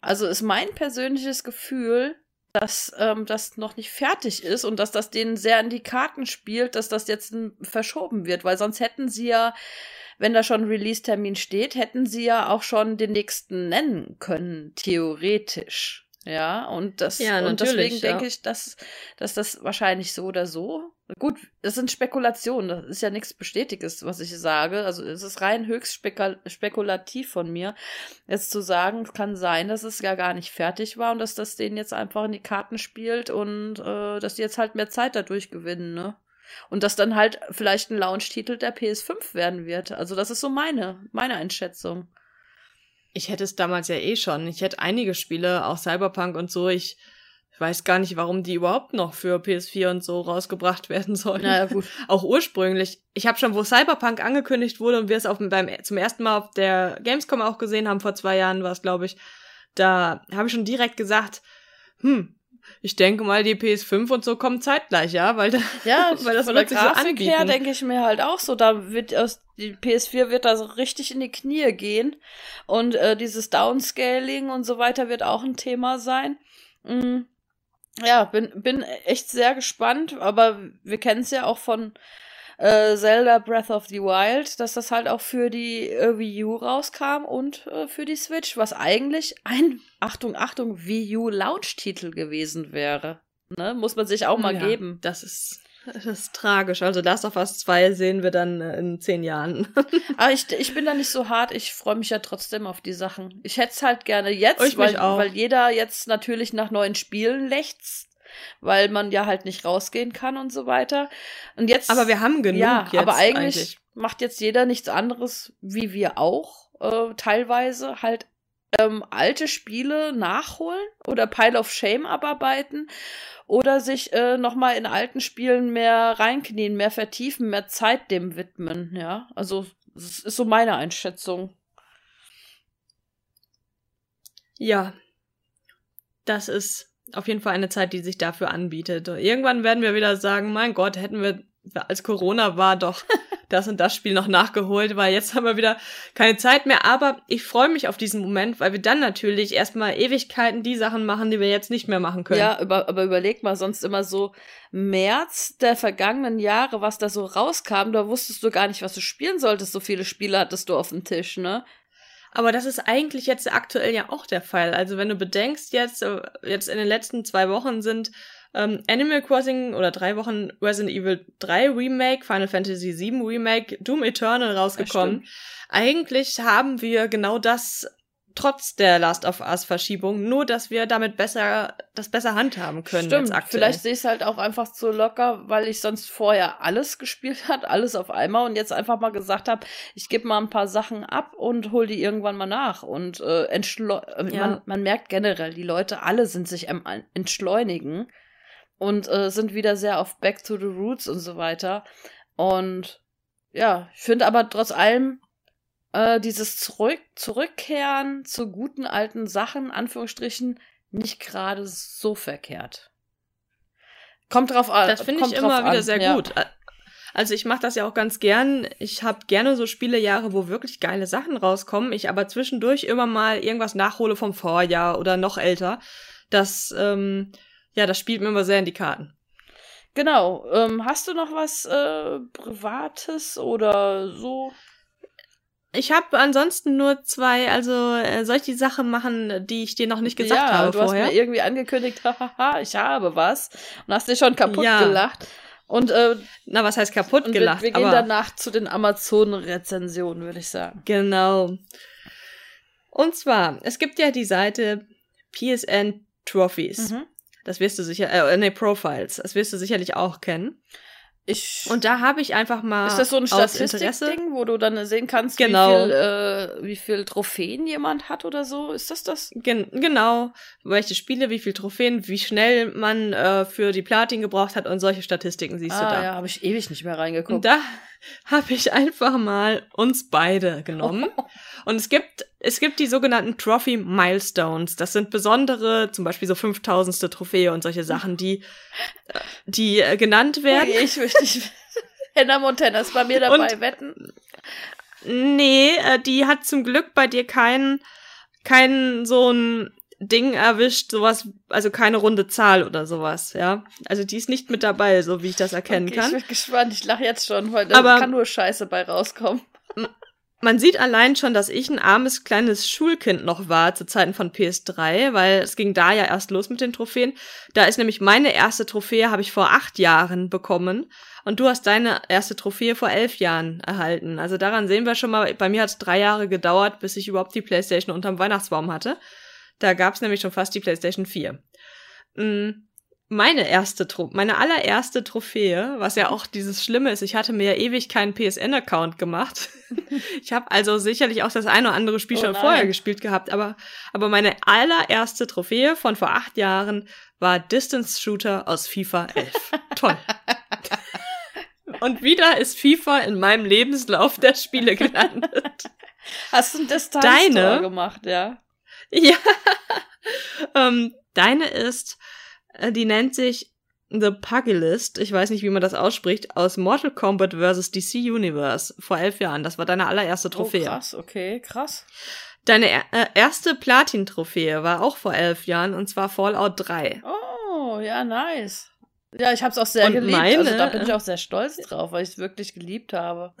also ist mein persönliches Gefühl, dass ähm, das noch nicht fertig ist und dass das denen sehr in die Karten spielt, dass das jetzt verschoben wird, weil sonst hätten sie ja wenn da schon Release-Termin steht, hätten sie ja auch schon den nächsten nennen können, theoretisch. Ja, und das ja, und deswegen ja. denke ich, dass, dass das wahrscheinlich so oder so. Gut, das sind Spekulationen, das ist ja nichts Bestätigtes, was ich sage. Also es ist rein höchst spekul spekulativ von mir, jetzt zu sagen, es kann sein, dass es ja gar nicht fertig war und dass das denen jetzt einfach in die Karten spielt und äh, dass die jetzt halt mehr Zeit dadurch gewinnen, ne? Und dass dann halt vielleicht ein Launch-Titel der PS5 werden wird. Also das ist so meine, meine Einschätzung. Ich hätte es damals ja eh schon. Ich hätte einige Spiele, auch Cyberpunk und so. Ich weiß gar nicht, warum die überhaupt noch für PS4 und so rausgebracht werden sollen. Naja, gut. auch ursprünglich. Ich habe schon, wo Cyberpunk angekündigt wurde und wir es auf, beim, zum ersten Mal auf der Gamescom auch gesehen haben, vor zwei Jahren war es, glaube ich, da habe ich schon direkt gesagt, hm, ich denke mal, die PS5 und so kommen zeitgleich, ja, weil, da, ja, weil das von der Grafik so her denke ich mir halt auch so, da wird aus die PS4 wird da so richtig in die Knie gehen und äh, dieses Downscaling und so weiter wird auch ein Thema sein. Mhm. Ja, bin bin echt sehr gespannt, aber wir kennen es ja auch von äh, Zelda Breath of the Wild, dass das halt auch für die äh, Wii U rauskam und äh, für die Switch, was eigentlich ein, Achtung, Achtung, Wii U Launch-Titel gewesen wäre. Ne? Muss man sich auch mal ja, geben. Das ist das ist tragisch. Also Last of Us 2 sehen wir dann äh, in zehn Jahren. Aber ich, ich bin da nicht so hart. Ich freue mich ja trotzdem auf die Sachen. Ich hätte es halt gerne jetzt, weil, weil jeder jetzt natürlich nach neuen Spielen lechzt weil man ja halt nicht rausgehen kann und so weiter. Und jetzt. Aber wir haben genug. Ja, aber eigentlich, eigentlich, macht jetzt jeder nichts anderes wie wir auch. Äh, teilweise halt ähm, alte Spiele nachholen oder Pile of Shame abarbeiten oder sich äh, nochmal in alten Spielen mehr reinknien, mehr vertiefen, mehr Zeit dem widmen, ja. Also, das ist so meine Einschätzung. Ja, das ist auf jeden Fall eine Zeit, die sich dafür anbietet. Irgendwann werden wir wieder sagen, mein Gott, hätten wir, als Corona war, doch das und das Spiel noch nachgeholt, weil jetzt haben wir wieder keine Zeit mehr. Aber ich freue mich auf diesen Moment, weil wir dann natürlich erstmal Ewigkeiten die Sachen machen, die wir jetzt nicht mehr machen können. Ja, über, aber überleg mal, sonst immer so März der vergangenen Jahre, was da so rauskam, da wusstest du gar nicht, was du spielen solltest. So viele Spiele hattest du auf dem Tisch, ne? Aber das ist eigentlich jetzt aktuell ja auch der Fall. Also wenn du bedenkst, jetzt, äh, jetzt in den letzten zwei Wochen sind ähm, Animal Crossing oder drei Wochen Resident Evil 3 Remake, Final Fantasy 7 Remake, Doom Eternal rausgekommen. Eigentlich haben wir genau das trotz der Last of Us Verschiebung, nur dass wir damit besser das besser handhaben können Stimmt, Vielleicht sehe ich es halt auch einfach so locker, weil ich sonst vorher alles gespielt hat, alles auf einmal und jetzt einfach mal gesagt habe, ich gebe mal ein paar Sachen ab und hol die irgendwann mal nach. Und äh, entschleu äh, ja. man, man merkt generell, die Leute alle sind sich am entschleunigen und äh, sind wieder sehr auf Back to the Roots und so weiter. Und ja, ich finde aber trotz allem äh, dieses Zurück Zurückkehren zu guten alten Sachen, Anführungsstrichen, nicht gerade so verkehrt. Kommt drauf an. Das finde ich immer wieder an. sehr ja. gut. Also ich mache das ja auch ganz gern. Ich habe gerne so Spielejahre, wo wirklich geile Sachen rauskommen. Ich aber zwischendurch immer mal irgendwas nachhole vom Vorjahr oder noch älter. Das, ähm, ja, das spielt mir immer sehr in die Karten. Genau. Ähm, hast du noch was äh, Privates oder so? Ich habe ansonsten nur zwei, also äh, soll ich die Sache machen, die ich dir noch nicht gesagt ja, habe du vorher? hast mir irgendwie angekündigt, hahaha, ich habe was und hast dir schon kaputt ja. gelacht. Und äh, na, was heißt kaputt und gelacht? Wir, wir gehen danach zu den Amazon-Rezensionen, würde ich sagen. Genau. Und zwar, es gibt ja die Seite PSN Trophies. Mhm. Das wirst du sicher, äh, nee, Profiles. Das wirst du sicherlich auch kennen. Ich Und da habe ich einfach mal ist das so ein. Statistikding, wo du dann sehen kannst, Genau. wie, viel, äh, wie viel Trophäen jemand hat oder so? Ist das das? Gen genau, welche Spiele, wie viel Trophäen, wie schnell man äh, für die Platin gebraucht hat und solche Statistiken siehst du ah, da. ja, habe ich ewig nicht mehr reingeguckt. Und da habe ich einfach mal uns beide genommen. Und es gibt, es gibt die sogenannten Trophy Milestones. Das sind besondere, zum Beispiel so 5000. Trophäe und solche Sachen, die, äh, die äh, genannt werden. Okay, ich möchte nicht. Hannah Montana ist bei mir dabei, Und- wetten. Nee, äh, die hat zum Glück bei dir kein, kein so ein Ding erwischt, sowas, also keine runde Zahl oder sowas, ja. Also die ist nicht mit dabei, so wie ich das erkennen okay, kann. Ich bin gespannt, ich lache jetzt schon, weil da kann nur Scheiße bei rauskommen. Man sieht allein schon, dass ich ein armes kleines Schulkind noch war zu Zeiten von PS3, weil es ging da ja erst los mit den Trophäen. Da ist nämlich meine erste Trophäe, habe ich vor acht Jahren bekommen. Und du hast deine erste Trophäe vor elf Jahren erhalten. Also daran sehen wir schon mal, bei mir hat es drei Jahre gedauert, bis ich überhaupt die Playstation unterm Weihnachtsbaum hatte. Da gab es nämlich schon fast die Playstation 4. Mm, Meine erste Tro meine allererste Trophäe, was ja auch dieses Schlimme ist, ich hatte mir ja ewig keinen PSN-Account gemacht. Ich habe also sicherlich auch das eine oder andere Spiel Oh schon vorher gespielt gehabt, aber, aber meine allererste Trophäe von vor acht Jahren war Distance Shooter aus FIFA 11. Toll. Und wieder ist FIFA in meinem Lebenslauf der Spiele gelandet. Hast du ein Distanz Deine? gemacht, ja? ja. ähm, deine ist, äh, die nennt sich The Pugilist, ich weiß nicht, wie man das ausspricht, aus Mortal Kombat vs. DC Universe vor elf Jahren. Das war deine allererste Trophäe. Oh, krass, okay, krass. Deine äh, erste Platin-Trophäe war auch vor elf Jahren und zwar Fallout 3. Oh, ja, nice. Ja, ich habe es auch sehr Und geliebt. meine- also da bin ich auch sehr stolz drauf, weil ich es wirklich geliebt habe.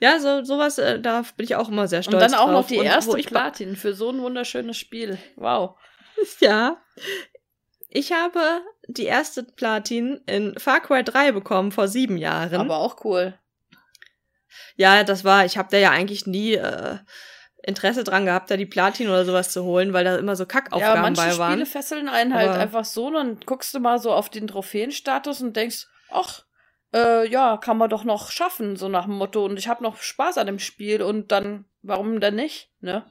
Ja, so sowas, äh, da bin ich auch immer sehr stolz Und dann auch drauf. noch die Und erste Platin für so ein wunderschönes Spiel. Wow. Ja. Ich habe die erste Platin in Far Cry 3 bekommen vor sieben Jahren. Aber auch cool. ja, das war, ich habe da ja eigentlich nie äh, Interesse dran gehabt, da die Platin oder sowas zu holen, weil da immer so ja, Kackaufgaben manche bei Spiele waren. fesseln einen halt Aber- einfach so, dann guckst du mal so auf den Trophäenstatus und denkst, ach, äh, ja, kann man doch noch schaffen, so nach dem Motto. Und ich habe noch Spaß an dem Spiel und dann, warum denn nicht, ne?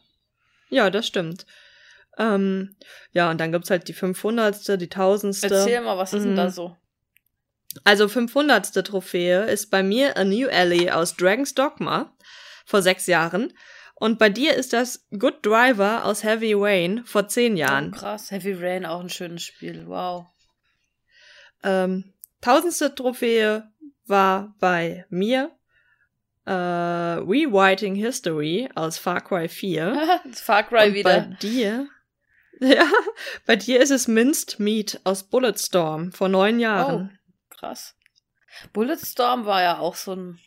Ja, das stimmt. Ähm, ja, und dann gibt's halt die 500. die 1000. Erzähl mal, was ist denn Mhm. da so? Also 500. Trophäe ist bei mir A New Alley aus Dragon's Dogma vor sechs Jahren. Und bei dir ist das Good Driver aus Heavy Rain vor zehn Oh, Jahren. krass, Heavy Rain, auch ein schönes Spiel. Wow. Ähm, tausendste Trophäe war bei mir äh, Rewriting History aus Far Cry 4. Das Far Cry Und wieder. Bei dir, ja, bei dir ist es Minced Meat aus Bulletstorm vor neun Jahren. Oh, krass. Bulletstorm war ja auch so ein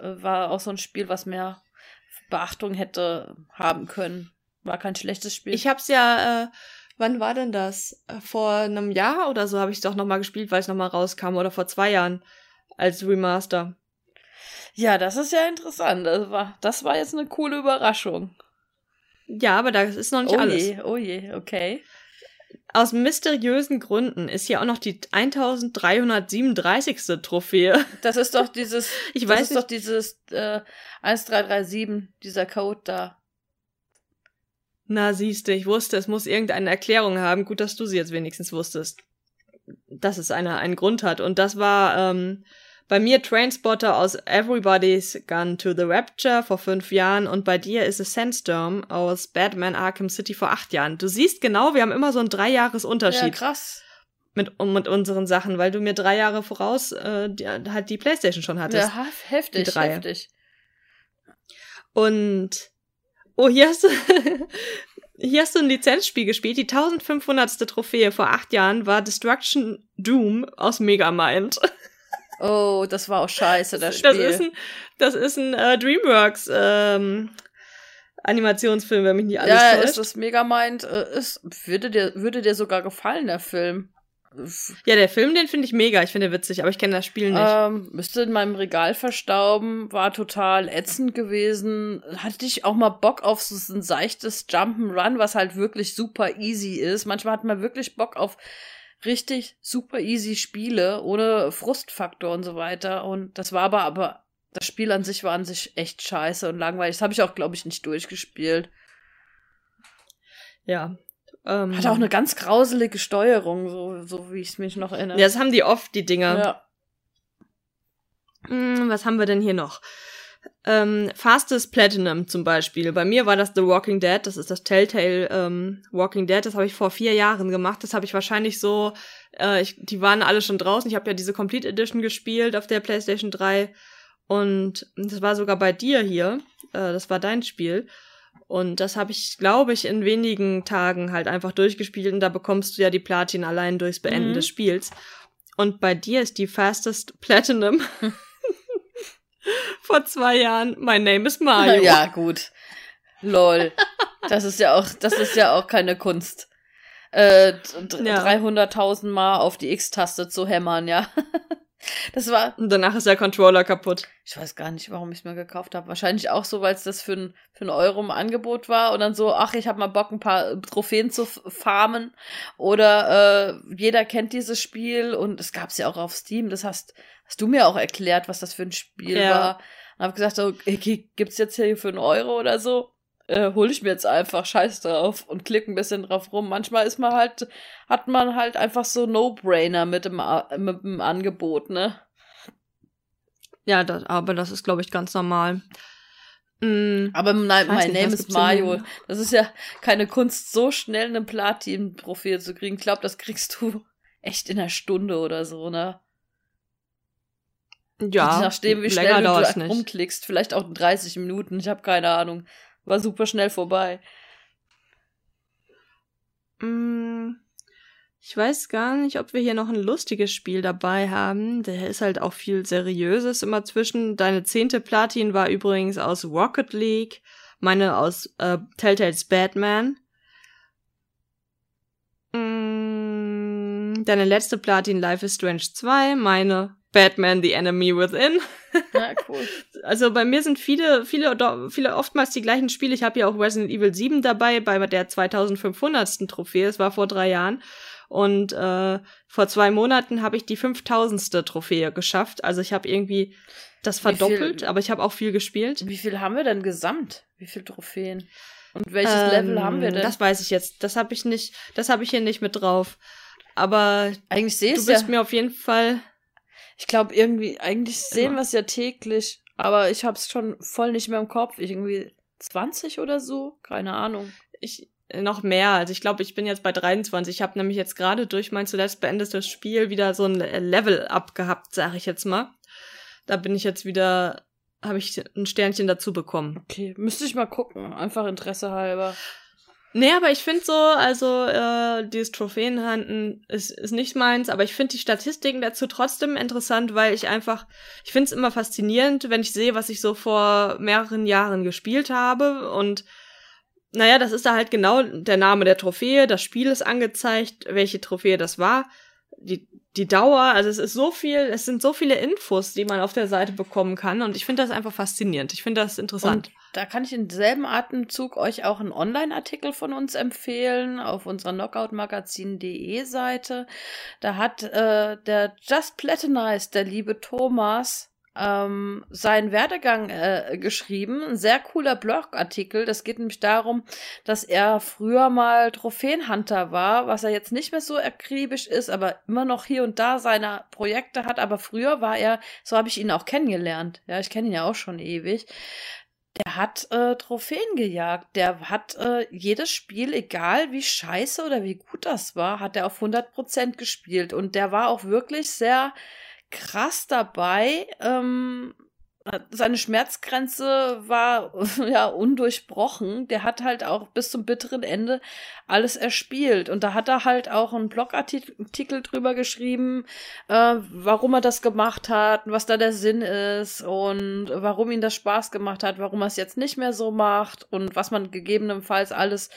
war auch so ein Spiel, was mehr Beachtung hätte haben können. War kein schlechtes Spiel. Ich hab's ja, äh, wann war denn das? Äh, Vor einem Jahr oder so habe ich es doch nochmal gespielt, weil es nochmal rauskam oder vor zwei Jahren als Remaster. ja, das ist ja interessant. Das war, das war jetzt eine coole Überraschung. Ja, aber das ist noch nicht oh alles. je, oh je, okay. Aus mysteriösen Gründen ist hier auch noch die 1337. Trophäe. Das ist doch dieses, Ich das weiß ist nicht. doch dieses äh, 1337, dieser Code da. Na, siehste, ich wusste, es muss irgendeine Erklärung haben. Gut, dass du sie jetzt wenigstens wusstest. Dass es eine, einen Grund hat. Und das war ähm, bei mir Trainspotter aus Everybody's Gone to the Rapture vor fünf Jahren und bei dir ist es Sandstorm aus Batman Arkham City vor acht Jahren. Du siehst genau, wir haben immer so einen Ja, Dreijahresunterschied krass. mit, mit unseren Sachen, weil du mir drei Jahre voraus äh, die, halt die Playstation schon hattest. Ja, hef- heftig, heftig. Und oh, hier hast du hier hast du ein Lizenzspiel gespielt. Die 1500. Trophäe vor acht Jahren war Destruction Doom aus Megamind. Oh, das war auch scheiße, das Das Spiel. ist ein, das ist ein äh, DreamWorks ähm, Animationsfilm, wenn mich nicht alles ja, täuscht. ist das Megamind, äh, ist, würde dir, würde dir sogar gefallen, der Film. Ja, der Film, den finde ich mega. Ich finde witzig, aber ich kenne das Spiel nicht. Ähm, müsste in meinem Regal verstauben, war total ätzend gewesen. Hatte ich auch mal Bock auf so ein seichtes Jump'n'Run, was halt wirklich super easy ist. Manchmal hat man wirklich Bock auf richtig super easy Spiele, ohne Frustfaktor und so weiter. Und das war aber, aber das Spiel an sich war an sich echt scheiße und langweilig. Das habe ich auch, glaube ich, nicht durchgespielt. Ja. Ähm, Hat auch eine ganz grauselige Steuerung, so, so wie ich mich noch erinnere. Ja, das haben die oft, die Dinger. Ja. Hm, was haben wir denn hier noch? Ähm, Fastest Platinum zum Beispiel. Bei mir war das The Walking Dead. Das ist das Telltale ähm, Walking Dead. Das habe ich vor vier Jahren gemacht. Das habe ich wahrscheinlich so. Äh, ich, die waren alle schon draußen. Ich habe ja diese Complete Edition gespielt auf der PlayStation 3. Und das war sogar bei dir hier. Äh, das war dein Spiel. Und das habe ich, glaube ich, in wenigen Tagen halt einfach durchgespielt und da bekommst du ja die Platin allein durchs Beenden mhm. des Spiels. Und bei dir ist die Fastest Platinum vor zwei Jahren My Name is Mario. Ja, gut. Lol. Das ist ja auch, das ist ja auch keine Kunst. Äh, ja. 300.000 Mal auf die X-Taste zu hämmern, ja. Das war. Und danach ist der Controller kaputt. Ich weiß gar nicht, warum ich es mir gekauft habe. Wahrscheinlich auch so, weil es das für ein, für ein Euro im Angebot war und dann so, ach, ich habe mal Bock, ein paar Trophäen zu farmen. Oder äh, jeder kennt dieses Spiel und es gab es ja auch auf Steam. Das hast, hast du mir auch erklärt, was das für ein Spiel ja. war. Und habe gesagt, okay, gibt's jetzt hier für einen Euro oder so? Äh, hole ich mir jetzt einfach Scheiß drauf und klicke ein bisschen drauf rum. Manchmal ist man halt, hat man halt einfach so No-Brainer mit dem, mit dem Angebot, ne? Ja, das, aber das ist, glaube ich, ganz normal. Mm, aber My, my nicht, Name is Mario. Das ist ja keine Kunst, so schnell einen Platin-Profil zu kriegen. Ich glaube, das kriegst du echt in einer Stunde oder so, ne? Ja, nachdem wie schnell du rumklickst, vielleicht auch 30 Minuten, ich habe keine Ahnung. War super schnell vorbei. Mm, ich weiß gar nicht, ob wir hier noch ein lustiges Spiel dabei haben. Der ist halt auch viel Seriöses immer zwischen. Deine zehnte Platin war übrigens aus Rocket League, meine aus äh, Telltales Batman. Mm, deine letzte Platin Life is Strange 2, meine Batman The Enemy Within. Ja, cool. also bei mir sind viele, viele, viele oftmals die gleichen Spiele. Ich habe ja auch Resident Evil 7 dabei bei der 2500. Trophäe. Es war vor drei Jahren. Und äh, vor zwei Monaten habe ich die 5000. Trophäe geschafft. Also ich habe irgendwie das verdoppelt, viel, aber ich habe auch viel gespielt. Wie viel haben wir denn gesamt? Wie viele Trophäen? Und welches ähm, Level haben wir denn? Das weiß ich jetzt. Das habe ich nicht. Das habe ich hier nicht mit drauf. Aber eigentlich sehe du bist ja. mir auf jeden Fall ich glaube irgendwie, eigentlich sehen wir es ja täglich, aber ich habe es schon voll nicht mehr im Kopf. irgendwie 20 oder so, keine Ahnung. Ich noch mehr. Also ich glaube, ich bin jetzt bei 23. Ich habe nämlich jetzt gerade durch mein zuletzt beendetes Spiel wieder so ein Level-Up gehabt, sage ich jetzt mal. Da bin ich jetzt wieder, habe ich ein Sternchen dazu bekommen. Okay, müsste ich mal gucken, einfach Interesse halber. Nee, aber ich finde so, also äh, dieses Trophäenhanden ist, ist nicht meins, aber ich finde die Statistiken dazu trotzdem interessant, weil ich einfach, ich finde es immer faszinierend, wenn ich sehe, was ich so vor mehreren Jahren gespielt habe und naja, das ist da halt genau der Name der Trophäe, das Spiel ist angezeigt, welche Trophäe das war, die, die Dauer, also es ist so viel, es sind so viele Infos, die man auf der Seite bekommen kann und ich finde das einfach faszinierend. Ich finde das interessant. Und da kann ich in selben Atemzug euch auch einen Online-Artikel von uns empfehlen auf unserer knockoutmagazin.de Seite. Da hat äh, der Just Platinized, der liebe Thomas, ähm, seinen Werdegang äh, geschrieben. Ein sehr cooler Blogartikel. Das geht nämlich darum, dass er früher mal Trophäenhunter war, was er jetzt nicht mehr so akribisch ist, aber immer noch hier und da seine Projekte hat. Aber früher war er, so habe ich ihn auch kennengelernt. Ja, ich kenne ihn ja auch schon ewig. Der hat äh, Trophäen gejagt. Der hat äh, jedes Spiel, egal wie scheiße oder wie gut das war, hat er auf 100% gespielt. Und der war auch wirklich sehr krass dabei. Ähm, seine Schmerzgrenze war ja undurchbrochen. Der hat halt auch bis zum bitteren Ende alles erspielt. Und da hat er halt auch einen Blogartikel drüber geschrieben, äh, warum er das gemacht hat, was da der Sinn ist und warum ihm das Spaß gemacht hat, warum er es jetzt nicht mehr so macht und was man gegebenenfalls alles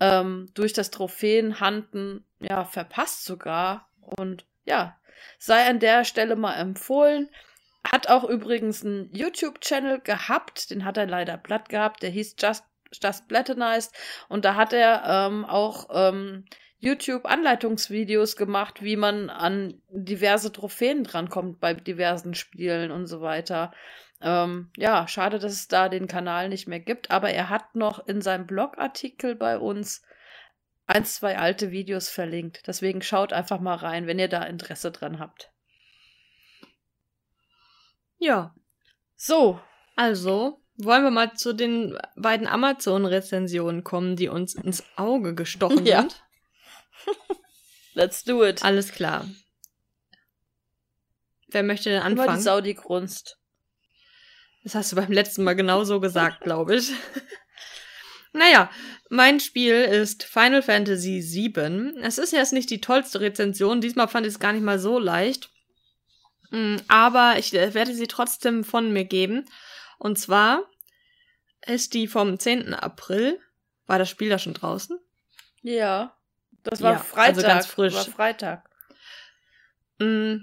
ähm, durch das Trophäenhanden ja verpasst sogar Und ja, sei an der Stelle mal empfohlen. Hat auch übrigens einen YouTube-Channel gehabt, den hat er leider platt gehabt, der hieß Just, Just Platinized. Und da hat er ähm, auch ähm, YouTube-Anleitungsvideos gemacht, wie man an diverse Trophäen drankommt bei diversen Spielen und so weiter. Ähm, ja, schade, dass es da den Kanal nicht mehr gibt, aber er hat noch in seinem Blogartikel bei uns ein, zwei alte Videos verlinkt. Deswegen schaut einfach mal rein, wenn ihr da Interesse dran habt. Ja. So. Also, wollen wir mal zu den beiden Amazon-Rezensionen kommen, die uns ins Auge gestochen Ja. sind? Let's do it. Alles klar. Wer möchte denn Immer die anfangen? Saudi Grunst. Das hast du beim letzten Mal genauso gesagt, glaube ich. naja, mein Spiel ist Final Fantasy VII. Es ist jetzt nicht die tollste Rezension. Diesmal fand ich es gar nicht mal so leicht. Mm, Aber ich äh, werde sie trotzdem von mir geben. Und zwar ist die vom 10. April. War das Spiel da schon draußen? Ja. Das war Ja, Freitag. also ganz frisch. War Freitag. Mm,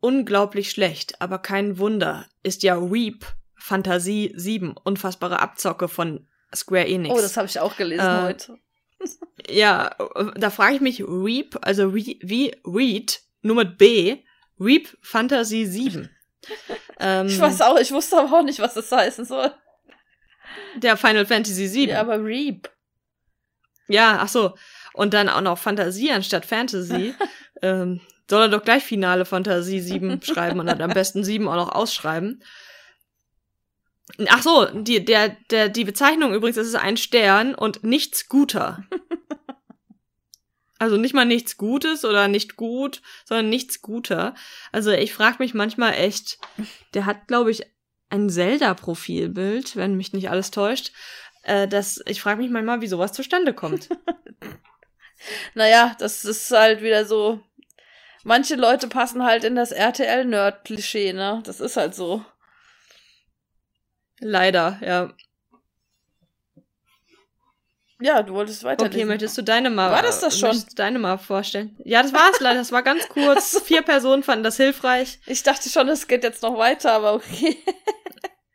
unglaublich schlecht, aber kein Wunder. Ist ja Weep Fantasie 7, unfassbare Abzocke von Square Enix. Oh, das habe ich auch gelesen Äh, heute. ja, äh, da frage ich mich, Weep, also wie, wie Read, nur mit B, Weep Fantasy 7. ähm, Ich weiß auch, ich wusste aber auch nicht, was das heißen soll. Der Final Fantasy 7. Ja, aber Reap. Ja, ach so. Und dann auch noch Fantasie anstatt Fantasy. ähm, soll er doch gleich Finale Fantasie 7 schreiben und dann am besten 7 auch noch ausschreiben. Ach so, die, der, der, die Bezeichnung übrigens, ist ein Stern und nichts guter. Also nicht mal nichts Gutes oder nicht gut, sondern nichts guter. Also ich frage mich manchmal echt, der hat, glaube ich, ein Zelda-Profilbild, wenn mich nicht alles täuscht. Äh, das, ich frage mich manchmal, wie sowas zustande kommt. Naja, das ist halt wieder so. Manche Leute passen halt in das RTL-Nerd-Klischee, ne? Das ist halt so. Leider, ja. Ja, du wolltest Okay, weiterlesen. möchtest du deine mal War das das schon? möchtest du deine mal vorstellen? Ja, das war's leider. Das war ganz kurz. Vier Personen fanden das hilfreich. ich dachte schon, es geht jetzt noch weiter, aber okay.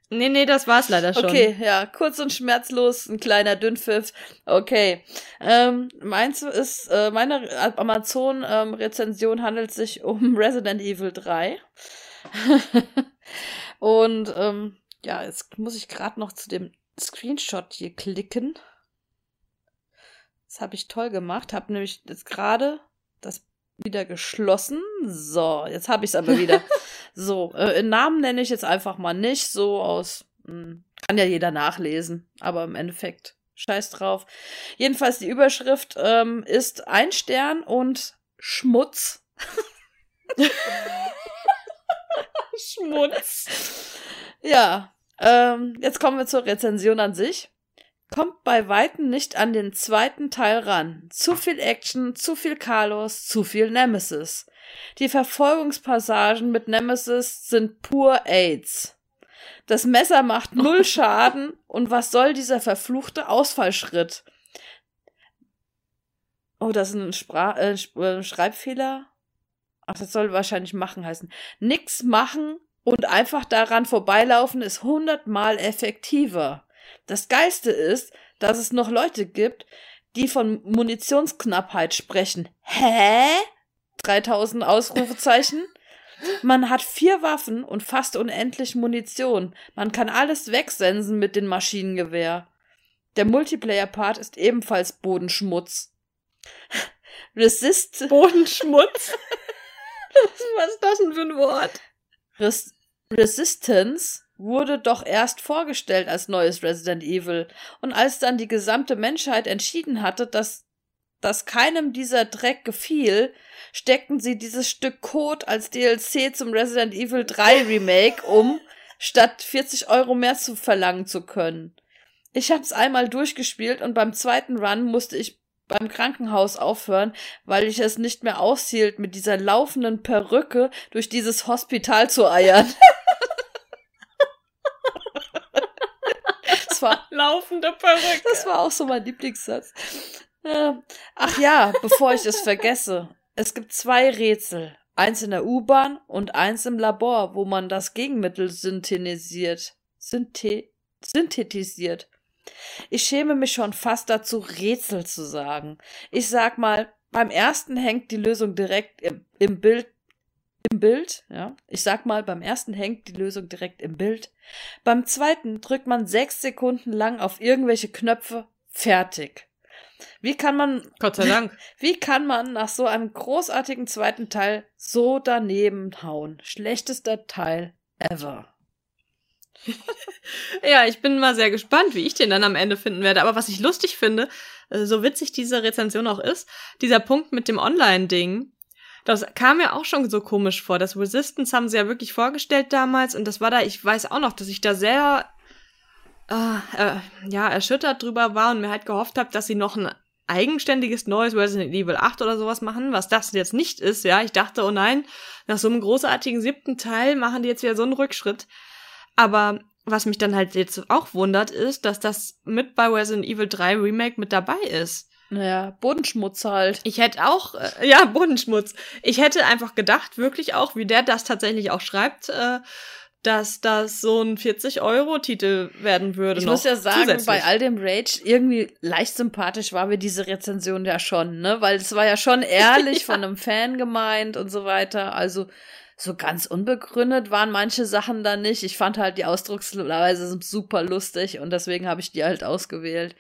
Nee, nee, das war's leider schon. Okay, ja, kurz und schmerzlos, ein kleiner Dünnpfiff. Okay. Ähm, meins ist, äh, meine Amazon-Rezension handelt sich um Resident Evil 3. und ähm, ja, jetzt muss ich gerade noch zu dem Screenshot hier klicken. Das habe ich toll gemacht. Habe nämlich jetzt gerade das wieder geschlossen. So, jetzt habe ich es aber wieder. so, äh, Namen nenne ich jetzt einfach mal nicht. So aus. Mh, kann ja jeder nachlesen. Aber im Endeffekt, scheiß drauf. Jedenfalls die Überschrift ähm, ist ein Stern und Schmutz. Schmutz. Ja, ähm, jetzt kommen wir zur Rezension an sich. Kommt bei Weitem nicht an den zweiten Teil ran. Zu viel Action, zu viel Carlos, zu viel Nemesis. Die Verfolgungspassagen mit Nemesis sind pur AIDS. Das Messer macht null Schaden und was soll dieser verfluchte Ausfallschritt? Oh, das ist ein Spra äh, Sch- Schreibfehler. Ach, das soll wahrscheinlich machen heißen. Nix machen und einfach daran vorbeilaufen ist hundertmal effektiver. Das Geilste ist, dass es noch Leute gibt, die von Munitionsknappheit sprechen. Hä? 3000 Ausrufezeichen. Man hat vier Waffen und fast unendlich Munition. Man kann alles wegsensen mit dem Maschinengewehr. Der Multiplayer-Part ist ebenfalls Bodenschmutz. Resist Bodenschmutz. Was ist das denn für ein Wort? Res Resistance wurde doch erst vorgestellt als neues Resident Evil. Und als dann die gesamte Menschheit entschieden hatte, dass, dass keinem dieser Dreck gefiel, steckten sie dieses Stück Code als DLC zum Resident Evil 3 Remake um, statt 40 Euro mehr zu verlangen zu können. Ich hab's einmal durchgespielt und beim zweiten Run musste ich beim Krankenhaus aufhören, weil ich es nicht mehr aushielt, mit dieser laufenden Perücke durch dieses Hospital zu eiern. das, war, Laufende Perücke. das war auch so mein Lieblingssatz. Äh, Ach ja, bevor ich es vergesse. es gibt zwei Rätsel. Eins in der U-Bahn und eins im Labor, wo man das Gegenmittel synthetisiert. Synthe synthetisiert. Ich schäme mich schon fast dazu, Rätsel zu sagen. Ich sag mal, beim ersten hängt die Lösung direkt im, im Bild im Bild, ja. Ich sag mal, beim ersten hängt die Lösung direkt im Bild. Beim zweiten drückt man sechs Sekunden lang auf irgendwelche Knöpfe. Fertig. Wie kann man. Gott sei Dank. Wie kann man nach so einem großartigen zweiten Teil so daneben hauen? Schlechtester Teil ever. ja, ich bin mal sehr gespannt, wie ich den dann am Ende finden werde. Aber was ich lustig finde, äh, so witzig diese Rezension auch ist, dieser Punkt mit dem Online-Ding, das kam mir auch schon so komisch vor. Das Resistance haben sie ja wirklich vorgestellt damals und das war da, ich weiß auch noch, dass ich da sehr äh, äh, ja, erschüttert drüber war und mir halt gehofft habe, dass sie noch ein eigenständiges neues Resident Evil 8 oder sowas machen, was das jetzt nicht ist, ja. Ich dachte, oh nein, nach so einem großartigen siebten Teil machen die jetzt wieder so einen Rückschritt. Aber was mich dann halt jetzt auch wundert, ist, dass das mit bei Resident Evil 3 Remake mit dabei ist. Naja, Bodenschmutz halt. Ich hätte auch, äh, ja, Bodenschmutz. Ich hätte einfach gedacht, wirklich auch, wie der das tatsächlich auch schreibt, äh, dass das so ein 40-Euro-Titel werden würde. Ich muss ja sagen, zusätzlich. bei all dem Rage, irgendwie leicht sympathisch war mir diese Rezension ja schon, ne? Weil es war ja schon ehrlich ja. von einem Fan gemeint und so weiter. Also so ganz unbegründet waren manche Sachen da nicht. Ich fand halt die Ausdrucksweise super lustig und deswegen habe ich die halt ausgewählt.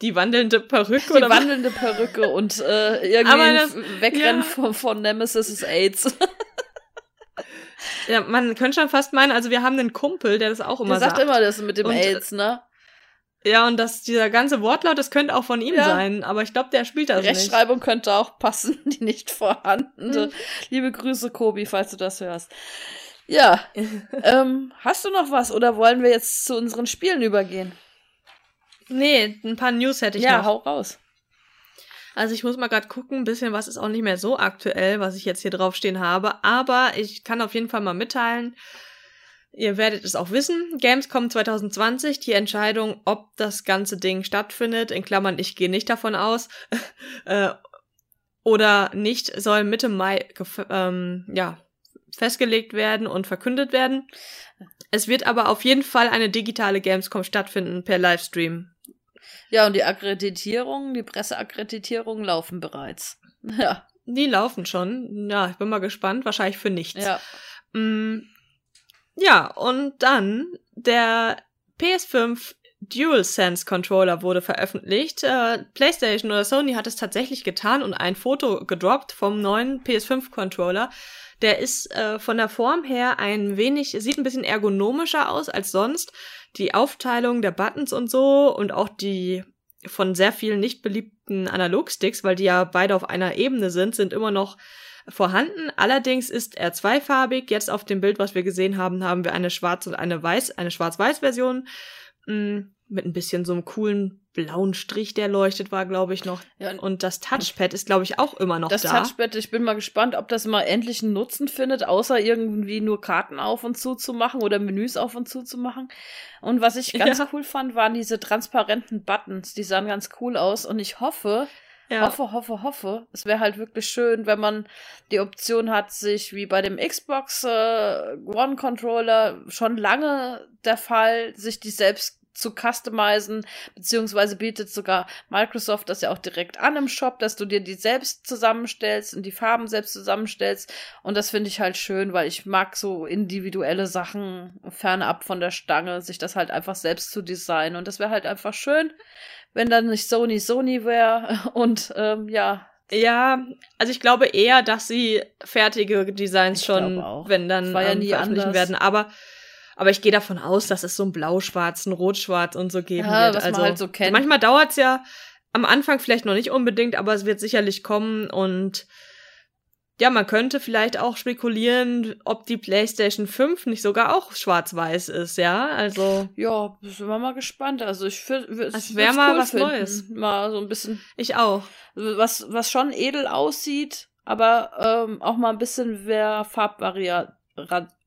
Die wandelnde Perücke die wandelnde Perücke und äh, irgendwie das, Wegrennen ja. von, von Nemesis ist AIDS. Ja, man könnte schon fast meinen, also wir haben einen Kumpel, der das auch immer der sagt. sagt immer das mit dem und, AIDS, ne? Ja, und das, dieser ganze Wortlaut, das könnte auch von ihm ja. sein, aber ich glaube, der spielt das Rechtschreibung nicht. Rechtschreibung könnte auch passen, die nicht vorhandene. Mhm. Liebe Grüße, Kobi, falls du das hörst. Ja, ähm, hast du noch was oder wollen wir jetzt zu unseren Spielen übergehen? Nee, ein paar News hätte ich ja, noch. Ja, hau raus. Also ich muss mal gerade gucken, ein bisschen was ist auch nicht mehr so aktuell, was ich jetzt hier draufstehen habe. Aber ich kann auf jeden Fall mal mitteilen, ihr werdet es auch wissen, Gamescom 2020, die Entscheidung, ob das ganze Ding stattfindet, in Klammern, ich gehe nicht davon aus, äh, oder nicht, soll Mitte Mai ähm, ja, festgelegt werden und verkündet werden. Es wird aber auf jeden Fall eine digitale Gamescom stattfinden per Livestream. Ja, und die Akkreditierungen, die Presseakkreditierungen laufen bereits. Ja. Die laufen schon. Ja, ich bin mal gespannt. Wahrscheinlich für nichts. Ja. Mm, ja, und dann der PS5 DualSense Controller wurde veröffentlicht. Äh, PlayStation oder Sony hat es tatsächlich getan und ein Foto gedroppt vom neuen PS5 Controller. Der ist äh, von der Form her ein wenig, sieht ein bisschen ergonomischer aus als sonst die Aufteilung der Buttons und so und auch die von sehr vielen nicht beliebten Analogsticks, weil die ja beide auf einer Ebene sind, sind immer noch vorhanden. Allerdings ist er zweifarbig. Jetzt auf dem Bild, was wir gesehen haben, haben wir eine schwarz und eine weiß, eine schwarz-weiß Version. Mm, mit ein bisschen so einem coolen blauen Strich, der leuchtet, war, glaube ich, noch. Ja, und das Touchpad ist, glaube ich, auch immer noch das da. Das Touchpad, ich bin mal gespannt, ob das mal endlich einen Nutzen findet, außer irgendwie nur Karten auf und zu zu machen oder Menüs auf und zu zu machen. Und was ich ganz ja. cool fand, waren diese transparenten Buttons. Die sahen ganz cool aus und ich hoffe, ja. hoffe, hoffe, hoffe. Es wäre halt wirklich schön, wenn man die Option hat, sich wie bei dem Xbox äh, One Controller schon lange der Fall, sich die selbst zu customizen, beziehungsweise bietet sogar Microsoft das ja auch direkt an im Shop, dass du dir die selbst zusammenstellst und die Farben selbst zusammenstellst. Und das finde ich halt schön, weil ich mag so individuelle Sachen fernab von der Stange, sich das halt einfach selbst zu designen. Und das wäre halt einfach schön, wenn dann nicht Sony Sony wäre und ähm, ja, ja, also ich glaube eher, dass sie fertige Designs ich schon, wenn dann ja ähm, nie veröffentlichen anders. werden. Aber aber ich gehe davon aus, dass es so einen blau-schwarzen, rot-schwarz und so geben ja, wird. Was also man halt so kennt. manchmal dauert's ja am Anfang vielleicht noch nicht unbedingt, aber es wird sicherlich kommen und ja, man könnte vielleicht auch spekulieren, ob die PlayStation 5 nicht sogar auch schwarz-weiß ist, ja? Also. Ja, sind wir mal gespannt. Also ich finde, es wäre mal cool was finden. Neues. Mal so ein bisschen. Ich auch. Was, was schon edel aussieht, aber ähm, auch mal ein bisschen mehr Farbvariation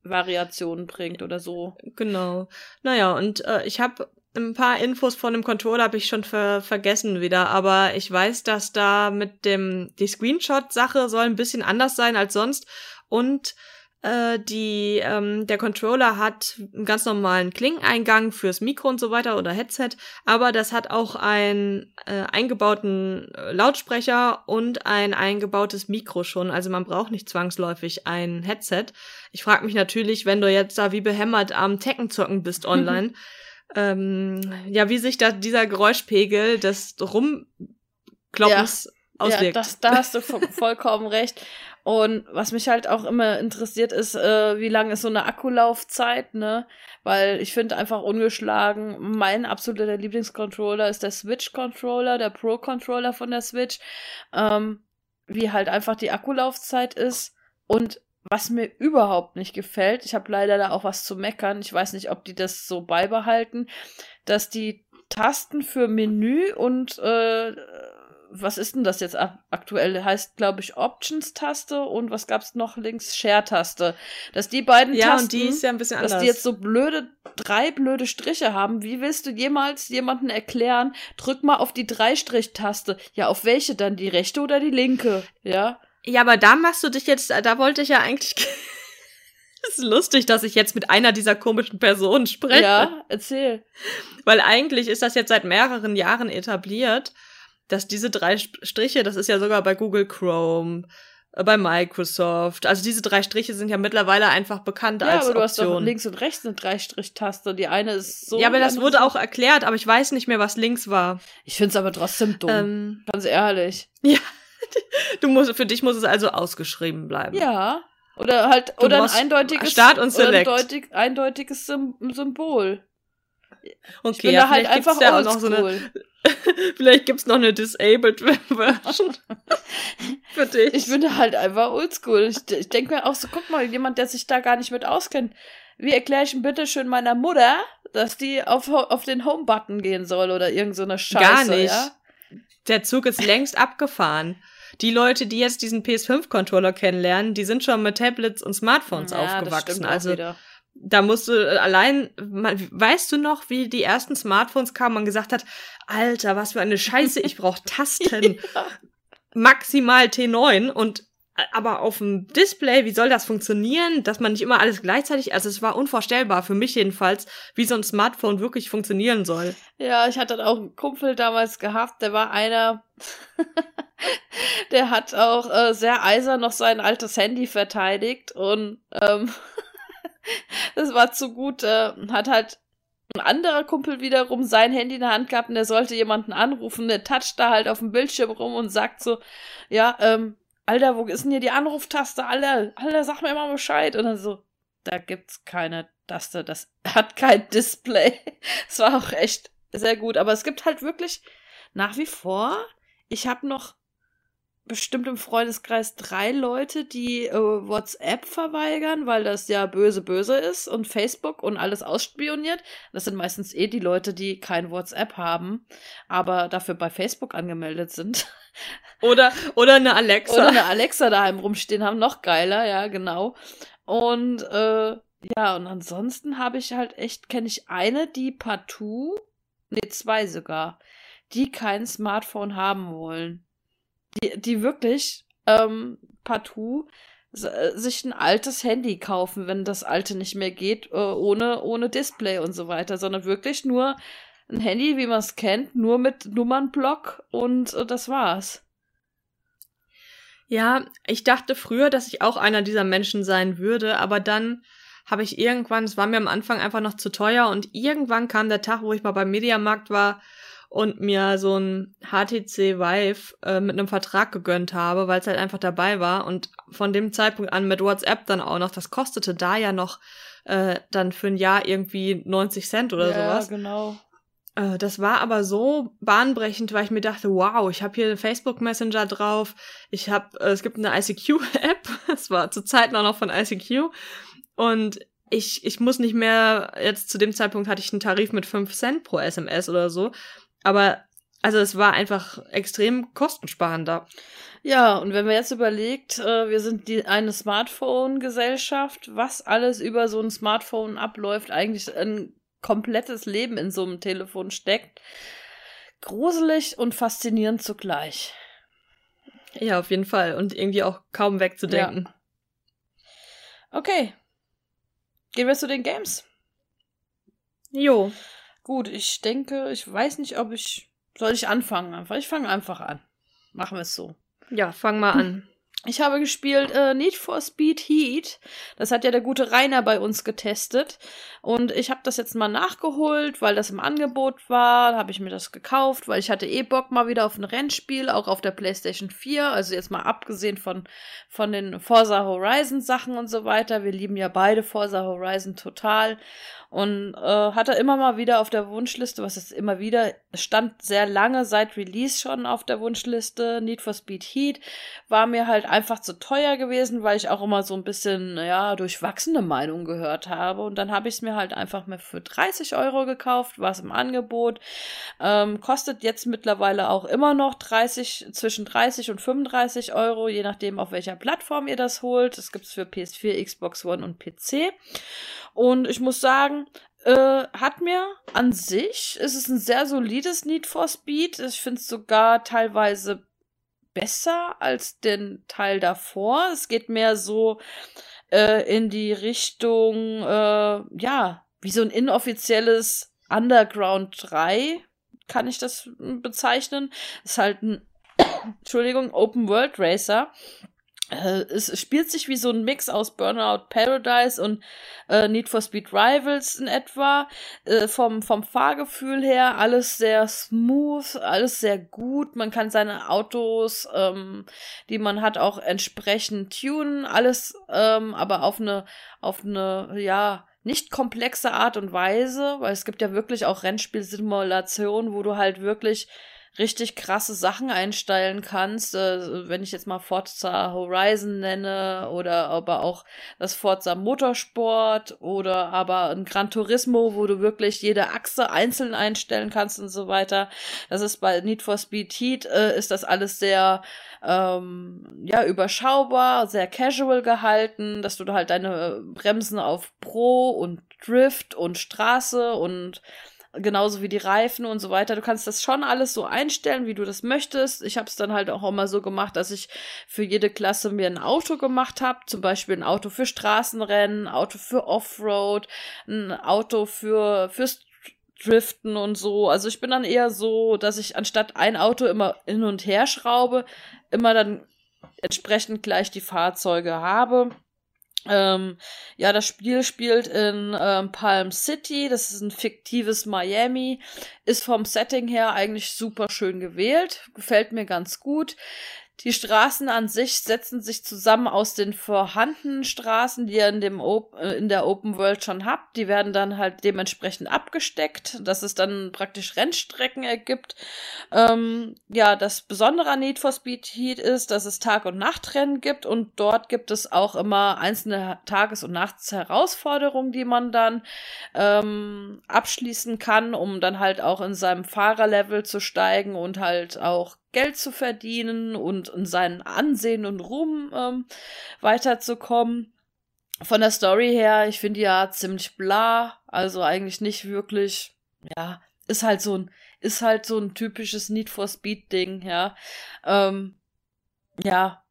Variationen bringt oder so. Genau. Naja, und äh, ich habe ein paar Infos von dem Controller habe ich schon ver vergessen wieder, aber ich weiß, dass da mit dem die Screenshot-Sache soll ein bisschen anders sein als sonst und äh, die ähm, der Controller hat einen ganz normalen Klingeneingang fürs Mikro und so weiter oder Headset, aber das hat auch einen äh, eingebauten äh, Lautsprecher und ein eingebautes Mikro schon. Also man braucht nicht zwangsläufig ein Headset. Ich frage mich natürlich, wenn du jetzt da wie behämmert am Tekken zocken bist online. ähm, ja, wie sich da dieser Geräuschpegel des Rumkloppens ja. auswirkt. Ja, das, da hast du vollkommen recht. Und was mich halt auch immer interessiert ist, äh, wie lange ist so eine Akkulaufzeit, ne? Weil ich finde einfach ungeschlagen, mein absoluter Lieblingscontroller ist der Switch-Controller, der Pro-Controller von der Switch. Ähm, wie halt einfach die Akkulaufzeit ist. Und was mir überhaupt nicht gefällt, ich habe leider da auch was zu meckern, ich weiß nicht, ob die das so beibehalten, dass die Tasten für Menü und äh, was ist denn das jetzt aktuell? Heißt, glaube ich, Options-Taste und was gab's noch links? Share-Taste. Dass die beiden ja, Tasten, und die ist ja ein bisschen anders. dass die jetzt so blöde, drei blöde Striche haben. Wie willst du jemals jemanden erklären, drück mal auf die Drei-Strich-Taste. Ja, auf welche dann? Die rechte oder die linke? Ja. Ja, aber da machst du dich jetzt, da wollte ich ja eigentlich. Es ist lustig, dass ich jetzt mit einer dieser komischen Personen spreche. Ja, erzähl. Weil eigentlich ist das jetzt seit mehreren Jahren etabliert, dass diese drei Striche, das ist ja sogar bei Google Chrome, äh, bei Microsoft. Also diese drei Striche sind ja mittlerweile einfach bekannt ja, als aber du Option. hast doch links und rechts eine Dreistrichtaste. Die eine ist so. Ja, aber das wurde auch erklärt, aber ich weiß nicht mehr, was links war. Ich find's aber trotzdem dumm. Ähm, ganz ehrlich. Ja. Du musst, für dich muss es also ausgeschrieben bleiben. Ja. Oder halt, du oder ein eindeutiges, Start und Select. Oder ein eindeutiges Symbol. Okay, ich bin ja, da halt einfach ja auch noch so eine, Vielleicht gibt's noch eine Disabled Version für dich. Ich bin halt einfach oldschool. Ich, ich denke mir auch so, guck mal, jemand, der sich da gar nicht mit auskennt. Wie erkläre ich denn bitte schön meiner Mutter, dass die auf, auf den Home-Button gehen soll oder irgend so eine Scheiße? Gar nicht. Ja? Der Zug ist längst abgefahren. Die Leute, die jetzt diesen PS5-Controller kennenlernen, die sind schon mit Tablets und Smartphones ja, aufgewachsen. also wieder da musst du äh, allein, weißt du noch, wie die ersten Smartphones kamen und gesagt hat, Alter, was für eine Scheiße, ich brauche Tasten. ja. Maximal T9 und äh, aber auf dem Display, wie soll das funktionieren, dass man nicht immer alles gleichzeitig, also es war unvorstellbar für mich jedenfalls, wie so ein Smartphone wirklich funktionieren soll. Ja, ich hatte auch einen Kumpel damals gehabt, der war einer, der hat auch äh, sehr eisern noch sein altes Handy verteidigt und ähm, das war zu gut. Äh, hat halt ein anderer Kumpel wiederum sein Handy in der Hand gehabt und der sollte jemanden anrufen. Der toucht da halt auf dem Bildschirm rum und sagt so, ja, ähm, Alter, wo ist denn hier die Anruftaste? Alter, Alter, sag mir mal Bescheid. Und dann so, da gibt's keine Taste, das hat kein Display. Es war auch echt sehr gut. Aber es gibt halt wirklich nach wie vor, ich habe noch bestimmt im Freundeskreis drei Leute, die äh, WhatsApp verweigern, weil das ja böse böse ist und Facebook und alles ausspioniert. Das sind meistens eh die Leute, die kein WhatsApp haben, aber dafür bei Facebook angemeldet sind. Oder oder eine Alexa. Oder eine Alexa daheim rumstehen haben, noch geiler, ja, genau. Und äh, ja, und ansonsten habe ich halt echt, kenne ich eine, die partout, nee, zwei sogar, die kein Smartphone haben wollen die, die wirklich ähm, partout äh, sich ein altes Handy kaufen, wenn das alte nicht mehr geht, äh, ohne, ohne Display und so weiter, sondern wirklich nur ein Handy, wie man es kennt, nur mit Nummernblock und äh, das war's. Ja, ich dachte früher, dass ich auch einer dieser Menschen sein würde, aber dann habe ich irgendwann, es war mir am Anfang einfach noch zu teuer und irgendwann kam der Tag, wo ich mal beim Mediamarkt war und mir so ein HTC Vive äh, mit einem Vertrag gegönnt habe, weil es halt einfach dabei war und von dem Zeitpunkt an mit WhatsApp dann auch noch, das kostete da ja noch äh, dann für ein Jahr irgendwie 90 Cent oder ja, sowas. Ja, genau. Äh, das war aber so bahnbrechend, weil ich mir dachte, wow, ich habe hier einen Facebook Messenger drauf, ich habe, äh, es gibt eine ICQ App, es war zu Zeiten auch noch von ICQ und ich, ich muss nicht mehr, jetzt zu dem Zeitpunkt hatte ich einen Tarif mit 5 Cent pro SMS oder so. Aber also es war einfach extrem kostensparender. Ja, und wenn man jetzt überlegt, äh, wir sind die, eine Smartphone-Gesellschaft, was alles über so ein Smartphone abläuft, eigentlich ein komplettes Leben in so einem Telefon steckt. Gruselig und faszinierend zugleich. Ja, auf jeden Fall. Und irgendwie auch kaum wegzudenken. Ja. Okay. Gehen wir zu den Games. Jo. Gut, ich denke, ich weiß nicht, ob ich. Soll ich anfangen? Einfach? Ich fange einfach an. Machen wir es so. Ja, fang mal an. Ich habe gespielt äh, Need for Speed Heat. Das hat ja der gute Rainer bei uns getestet. Und ich habe das jetzt mal nachgeholt, weil das im Angebot war. Da habe ich mir das gekauft, weil ich hatte eh Bock mal wieder auf ein Rennspiel, auch auf der PlayStation 4. Also jetzt mal abgesehen von, von den Forza Horizon Sachen und so weiter. Wir lieben ja beide Forza Horizon total und äh, hatte immer mal wieder auf der Wunschliste, was ist immer wieder, stand sehr lange seit Release schon auf der Wunschliste, Need for Speed Heat, war mir halt einfach zu teuer gewesen, weil ich auch immer so ein bisschen, ja, durchwachsene Meinungen gehört habe. Und dann habe ich es mir halt einfach mal für 30 Euro gekauft, war es im Angebot, ähm, kostet jetzt mittlerweile auch immer noch 30, zwischen 30 und 35 Euro, je nachdem auf welcher Plattform ihr das holt, das gibt's für PS4, Xbox One und PC und ich muss sagen, äh, hat mir an sich, ist es ein sehr solides Need for Speed. Ich finde es sogar teilweise besser als den Teil davor. Es geht mehr so äh, in die Richtung, äh, ja, wie so ein inoffizielles Underground 3, kann ich das bezeichnen. Ist halt ein, Entschuldigung, Open World Racer es spielt sich wie so ein Mix aus Burnout Paradise und äh, Need for Speed Rivals in etwa. Äh, vom, vom Fahrgefühl her alles sehr smooth, alles sehr gut. Man kann seine Autos, ähm, die man hat, auch entsprechend tunen. Alles ähm, aber auf eine, auf eine, ja, nicht komplexe Art und Weise, weil es gibt ja wirklich auch Rennspielsimulationen, wo du halt wirklich richtig krasse Sachen einstellen kannst. Äh, wenn ich jetzt mal Forza Horizon nenne oder aber auch das Forza Motorsport oder aber ein Gran Turismo, wo du wirklich jede Achse einzeln einstellen kannst und so weiter. Das ist bei Need for Speed Heat äh, ist das alles sehr ähm, ja überschaubar, sehr casual gehalten, dass du halt deine Bremsen auf Pro und Drift und Straße und genauso wie die Reifen und so weiter. Du kannst das schon alles so einstellen, wie du das möchtest. Ich habe es dann halt auch immer so gemacht, dass ich für jede Klasse mir ein Auto gemacht habe. Zum Beispiel ein Auto für Straßenrennen, ein Auto für Offroad, ein Auto für fürs Driften und so. Also ich bin dann eher so, dass ich anstatt ein Auto immer hin und her schraube, immer dann entsprechend gleich die Fahrzeuge habe. Ähm, ja, das Spiel spielt in ähm, Palm City, das ist ein fiktives Miami, ist vom Setting her eigentlich super schön gewählt, gefällt mir ganz gut. Die Straßen an sich setzen sich zusammen aus den vorhandenen Straßen, die ihr in, dem äh, in der Open World schon habt. Die werden dann halt dementsprechend abgesteckt, dass es dann praktisch Rennstrecken ergibt. Ähm, ja, das Besondere an Need for Speed Heat ist, dass es Tag- und Nachtrennen gibt und dort gibt es auch immer einzelne Tages- und Nachtsherausforderungen, die man dann ähm, abschließen kann, um dann halt auch in seinem Fahrerlevel zu steigen und halt auch Geld zu verdienen und in seinen Ansehen und Ruhm ähm, weiterzukommen. Von der Story her, ich finde ja ziemlich bla, also eigentlich nicht wirklich, ja, ist halt so ein, ist halt so ein typisches Need for Speed Ding, ja. Ähm, ja,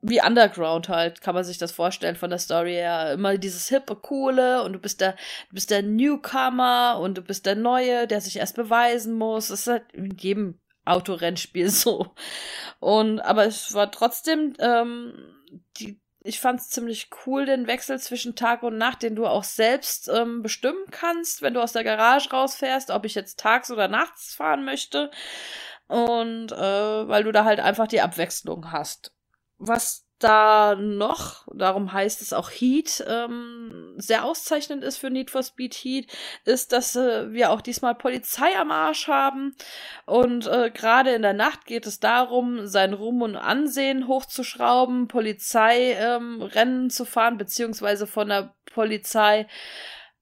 wie Underground halt, kann man sich das vorstellen von der Story her. Immer dieses hippe, coole und du bist der, du bist der Newcomer und du bist der Neue, der sich erst beweisen muss. Das ist halt in jedem Autorennspiel so. Und aber es war trotzdem, ähm, die, ich fand es ziemlich cool, den Wechsel zwischen Tag und Nacht, den du auch selbst ähm, bestimmen kannst, wenn du aus der Garage rausfährst, ob ich jetzt tags oder nachts fahren möchte. Und äh, weil du da halt einfach die Abwechslung hast. Was da noch, darum heißt es auch Heat, ähm, sehr auszeichnend ist für Need for Speed Heat, ist, dass äh, wir auch diesmal Polizei am Arsch haben. Und äh, gerade in der Nacht geht es darum, sein Ruhm und Ansehen hochzuschrauben, Polizei ähm, Rennen zu fahren, beziehungsweise von der Polizei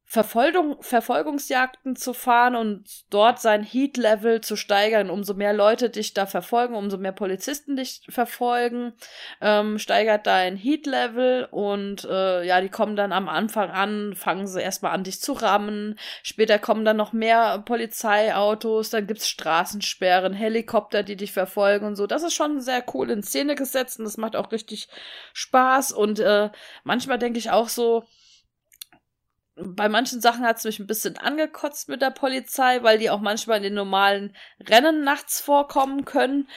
Verfolgung, Verfolgungsjagden zu fahren und dort sein Heat-Level zu steigern. Umso mehr Leute dich da verfolgen, umso mehr Polizisten dich verfolgen, ähm, steigert dein Heat-Level und äh, ja, die kommen dann am Anfang an, fangen sie erstmal an, dich zu rammen. Später kommen dann noch mehr Polizeiautos, dann gibt's Straßensperren, Helikopter, die dich verfolgen und so. Das ist schon sehr cool in Szene gesetzt und das macht auch richtig Spaß. Und äh, manchmal denke ich auch so, bei manchen Sachen hat es mich ein bisschen angekotzt mit der Polizei, weil die auch manchmal in den normalen Rennen nachts vorkommen können,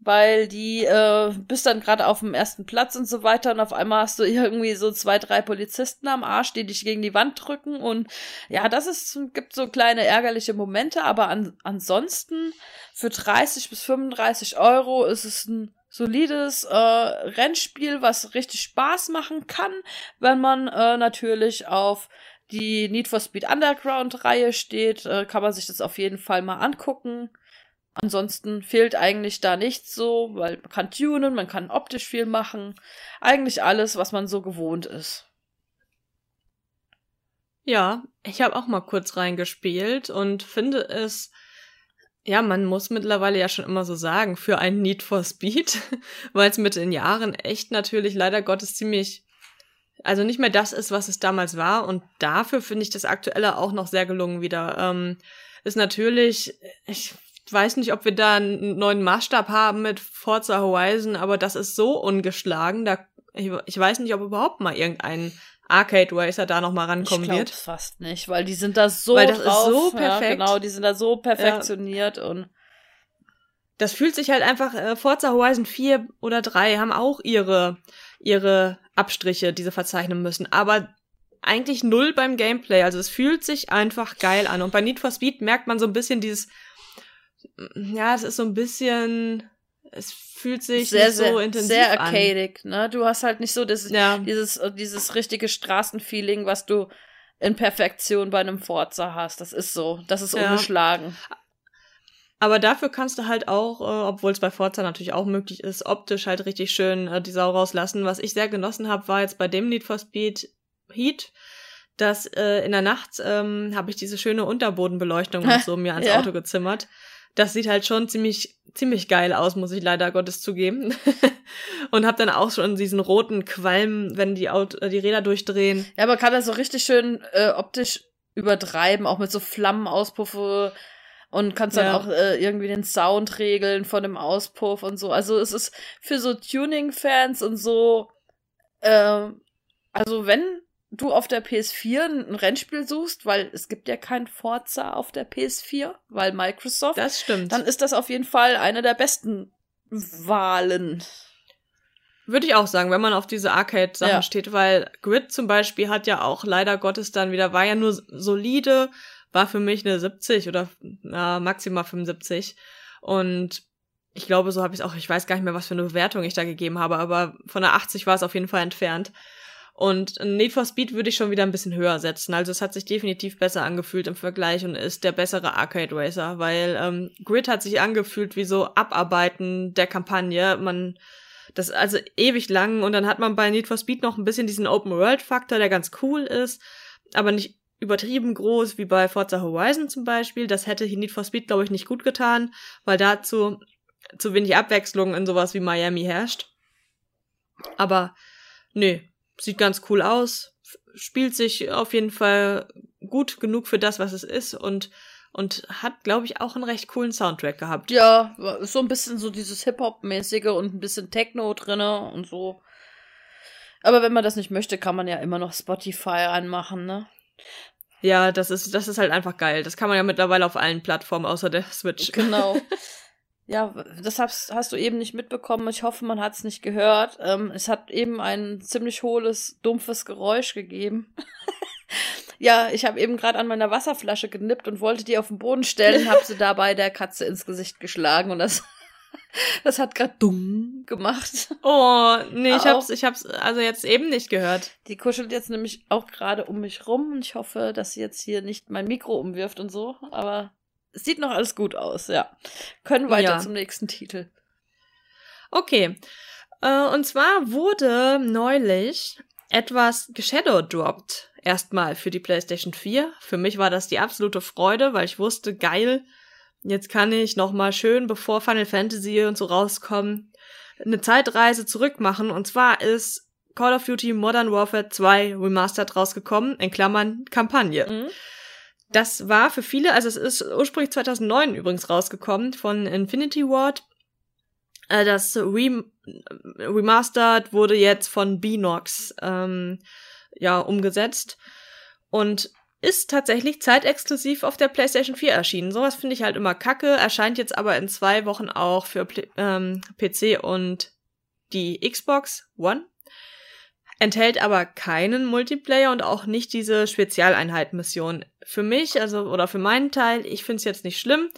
weil die äh, bist dann gerade auf dem ersten Platz und so weiter und auf einmal hast du irgendwie so zwei, drei Polizisten am Arsch, die dich gegen die Wand drücken und ja, das ist gibt so kleine ärgerliche Momente, aber an, ansonsten für 30 bis 35 Euro ist es ein solides äh, Rennspiel, was richtig Spaß machen kann, wenn man äh, natürlich auf die Need for Speed Underground Reihe steht, äh, kann man sich das auf jeden Fall mal angucken. Ansonsten fehlt eigentlich da nichts so, weil man kann tunen, man kann optisch viel machen. Eigentlich alles, was man so gewohnt ist. Ja, ich habe auch mal kurz reingespielt und finde es, ja, man muss mittlerweile ja schon immer so sagen, für ein Need for Speed, weil es mit den Jahren echt natürlich leider Gottes ziemlich also nicht mehr das ist, was es damals war. Und dafür finde ich das Aktuelle auch noch sehr gelungen wieder. Ähm, ist natürlich, ich weiß nicht, ob wir da einen neuen Maßstab haben mit Forza Horizon, aber das ist so ungeschlagen. Da, ich, ich weiß nicht, ob überhaupt mal irgendein Arcade Racer da noch mal rankommen ich wird. fast nicht, weil die sind da so weil das drauf, ist so perfekt. Ja, genau, die sind da so perfektioniert ja. und das fühlt sich halt einfach äh, Forza Horizon 4 oder 3 haben auch ihre ihre Abstriche, die sie verzeichnen müssen. Aber eigentlich null beim Gameplay. Also es fühlt sich einfach geil an. Und bei Need for Speed merkt man so ein bisschen dieses, ja, es ist so ein bisschen, es fühlt sich sehr, nicht so sehr, intensiv sehr an. arcadic, ne? Du hast halt nicht so das, Ja. dieses, dieses richtige Straßenfeeling, was du in Perfektion bei einem Forza hast. Das ist so. Das ist Ja. ungeschlagen. Aber dafür kannst du halt auch, äh, obwohl es bei Forza natürlich auch möglich ist, optisch halt richtig schön äh, die Sau rauslassen. Was ich sehr genossen habe, war jetzt bei dem Need for Speed Heat, dass äh, in der Nacht ähm, habe ich diese schöne Unterbodenbeleuchtung und so mir ans Ja. Auto gezimmert. Das sieht halt schon ziemlich ziemlich geil aus, muss ich leider Gottes zugeben. und habe dann auch schon diesen roten Qualm, wenn die Auto, äh, die Räder durchdrehen. Ja, man kann das so richtig schön äh, optisch übertreiben, auch mit so Flammenauspuffo und kannst dann Ja. auch äh, irgendwie den Sound regeln von dem Auspuff und so. Also es ist für so Tuning-Fans und so, äh, also wenn du auf der PS4 ein Rennspiel suchst, weil es gibt ja kein Forza auf der PS4, weil Microsoft, Das stimmt. dann ist das auf jeden Fall eine der besten Wahlen. Würde ich auch sagen, wenn man auf diese Arcade-Sachen Ja. steht, weil Grid zum Beispiel hat ja auch leider Gottes dann wieder, war ja nur solide, war für mich eine 70 oder na, maximal 75. Und ich glaube, so habe ich auch, ich weiß gar nicht mehr, was für eine Bewertung ich da gegeben habe, aber von der 80 war es auf jeden Fall entfernt. Und Need for Speed würde ich schon wieder ein bisschen höher setzen. Also es hat sich definitiv besser angefühlt im Vergleich und ist der bessere Arcade Racer, weil ähm, Grid hat sich angefühlt wie so Abarbeiten der Kampagne. Man das also ewig lang und dann hat man bei Need for Speed noch ein bisschen diesen Open World Faktor, der ganz cool ist, aber nicht übertrieben groß wie bei Forza Horizon zum Beispiel. Das hätte Need for Speed glaube ich nicht gut getan, weil dazu zu wenig Abwechslung in sowas wie Miami herrscht. Aber nee, sieht ganz cool aus, spielt sich auf jeden Fall gut genug für das, was es ist und und hat, glaube ich, auch einen recht coolen Soundtrack gehabt. Ja, so ein bisschen so dieses Hip-Hop-mäßige und ein bisschen Techno drinne und so. Aber wenn man das nicht möchte, kann man ja immer noch Spotify anmachen, ne? Ja, das ist, das ist halt einfach geil. Das kann man ja mittlerweile auf allen Plattformen außer der Switch. Genau. Ja, das hast, hast du eben nicht mitbekommen. Ich hoffe, man hat es nicht gehört. Ähm, es hat eben ein ziemlich hohles, dumpfes Geräusch gegeben. ja, ich habe eben gerade an meiner Wasserflasche genippt und wollte die auf den Boden stellen, habe sie dabei der Katze ins Gesicht geschlagen und das, das hat gerade dumm gemacht. Oh, nee, ich Auch. hab's, ich hab's also jetzt eben nicht gehört. Die kuschelt jetzt nämlich auch gerade um mich rum und ich hoffe, dass sie jetzt hier nicht mein Mikro umwirft und so, aber es sieht noch alles gut aus, ja. Können weiter Ja. zum nächsten Titel. Okay. Äh, und zwar wurde neulich etwas geshadowdroppt. Erstmal für die PlayStation 4. Für mich war das die absolute Freude, weil ich wusste, geil, jetzt kann ich nochmal schön, bevor Final Fantasy und so rauskommen, eine Zeitreise zurück machen. Und zwar ist Call of Duty Modern Warfare 2 Remastered rausgekommen, in Klammern Kampagne. Mhm. Das war für viele, also es ist ursprünglich 2009 übrigens rausgekommen von Infinity Ward. Äh, das Rem Remastered wurde jetzt von Binox ähm, ja umgesetzt und ist tatsächlich zeitexklusiv auf der PlayStation 4 erschienen. Sowas finde ich halt immer kacke, erscheint jetzt aber in zwei Wochen auch für ähm, PC und die Xbox One enthält aber keinen Multiplayer und auch nicht diese Spezialeinheit-Mission. Für mich, also oder für meinen Teil, ich finde es jetzt nicht schlimm.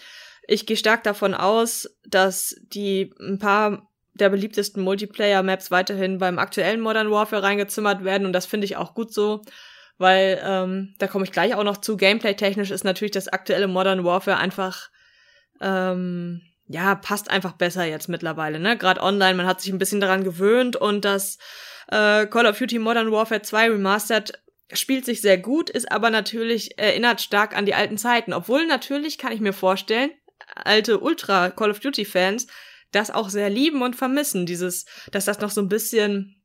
Ich gehe stark davon aus, dass die ein paar der beliebtesten Multiplayer-Maps weiterhin beim aktuellen Modern Warfare reingezimmert werden und das finde ich auch gut so, weil ähm, da komme ich gleich auch noch zu. Gameplay-technisch ist natürlich das aktuelle Modern Warfare einfach ähm, ja passt einfach besser jetzt mittlerweile. Ne, gerade online, man hat sich ein bisschen daran gewöhnt und das äh, Call of Duty Modern Warfare 2 Remastered spielt sich sehr gut, ist aber natürlich erinnert stark an die alten Zeiten. Obwohl natürlich kann ich mir vorstellen, alte Ultra Call of Duty Fans das auch sehr lieben und vermissen. Dieses, dass das noch so ein bisschen,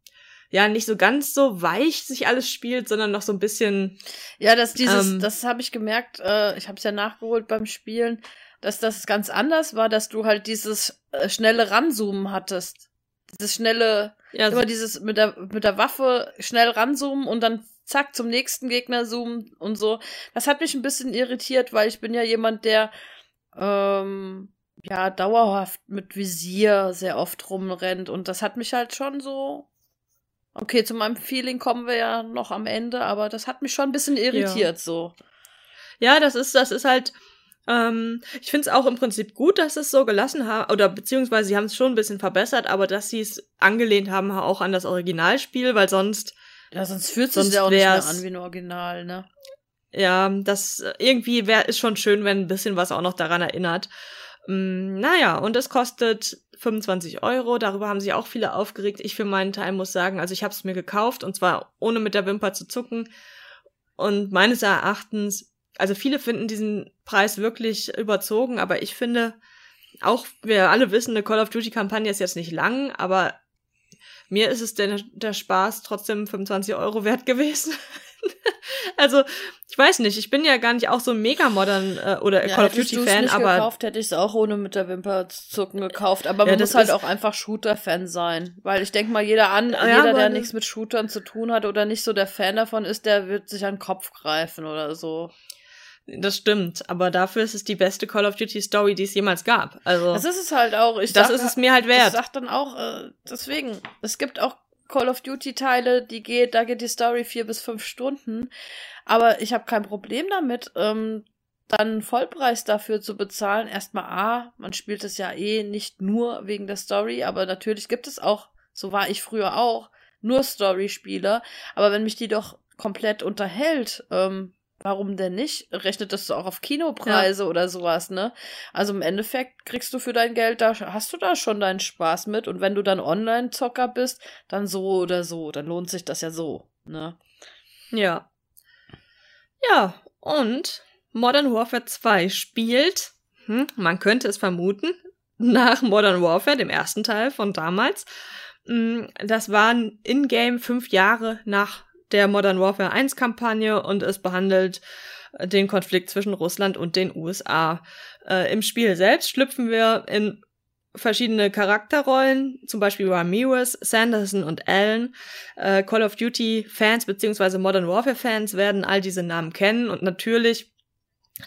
ja, nicht so ganz so weich sich alles spielt, sondern noch so ein bisschen. Ja, dass dieses, ähm, das habe ich gemerkt, äh, ich habe es ja nachgeholt beim Spielen, dass das ganz anders war, dass du halt dieses äh, schnelle Ranzoomen hattest. Dieses schnelle, ja, immer dieses mit der, mit der Waffe schnell ranzoomen und dann zack zum nächsten Gegner zoomen und so. Das hat mich ein bisschen irritiert, weil ich bin ja jemand, der ähm, ja dauerhaft mit Visier sehr oft rumrennt und das hat mich halt schon so okay zu meinem Feeling kommen wir ja noch am Ende aber das hat mich schon ein bisschen irritiert ja. so ja das ist das ist halt ähm, ich finde es auch im Prinzip gut, dass es so gelassen haben, oder beziehungsweise sie haben es schon ein bisschen verbessert, aber dass sie es angelehnt haben auch an das Originalspiel, weil sonst. Ja, sonst fühlt es sich ja auch nicht mehr an wie ein Original, ne? Ja, das irgendwie wär, ist schon schön, wenn ein bisschen was auch noch daran erinnert. Mm, naja, und es kostet 25 Euro. Darüber haben sich auch viele aufgeregt. Ich für meinen Teil muss sagen, also ich habe es mir gekauft und zwar ohne mit der Wimper zu zucken. Und meines Erachtens, also viele finden diesen Preis wirklich überzogen, aber ich finde, auch wir alle wissen, eine Call of Duty Kampagne ist jetzt nicht lang, aber mir ist es der, der Spaß trotzdem 25 Euro wert gewesen. also, ich weiß nicht, ich bin ja gar nicht auch so ein mega modern äh, oder ja, Call of Duty Fan, nicht aber gekauft, hätte ich es auch ohne mit der Wimper zu zucken gekauft, aber ja, man muss halt auch einfach Shooter Fan sein, weil ich denke mal jeder an ja, jeder der nichts mit Shootern zu tun hat oder nicht so der Fan davon ist, der wird sich an den Kopf greifen oder so. Das stimmt, aber dafür ist es die beste Call of Duty Story, die es jemals gab. Also das ist es halt auch. Ich das sag, ist es mir halt wert. Ich sag dann auch, äh, deswegen. Es gibt auch Call of Duty Teile, die geht, da geht die Story vier bis fünf Stunden. Aber ich habe kein Problem damit, ähm, dann Vollpreis dafür zu bezahlen. Erstmal A, man spielt es ja eh nicht nur wegen der Story, aber natürlich gibt es auch, so war ich früher auch, nur Story-Spiele. Aber wenn mich die doch komplett unterhält, ähm, warum denn nicht? Rechnet das auch auf Kinopreise ja. oder sowas, ne? Also im Endeffekt kriegst du für dein Geld, da hast du da schon deinen Spaß mit. Und wenn du dann Online-Zocker bist, dann so oder so. Dann lohnt sich das ja so, ne? Ja. Ja, und Modern Warfare 2 spielt, hm, man könnte es vermuten, nach Modern Warfare, dem ersten Teil von damals. Hm, das waren in-game fünf Jahre nach der Modern Warfare 1 Kampagne und es behandelt äh, den Konflikt zwischen Russland und den USA. Äh, Im Spiel selbst schlüpfen wir in verschiedene Charakterrollen, zum Beispiel Ramirez, Sanderson und Allen. Äh, Call of Duty Fans beziehungsweise Modern Warfare Fans werden all diese Namen kennen und natürlich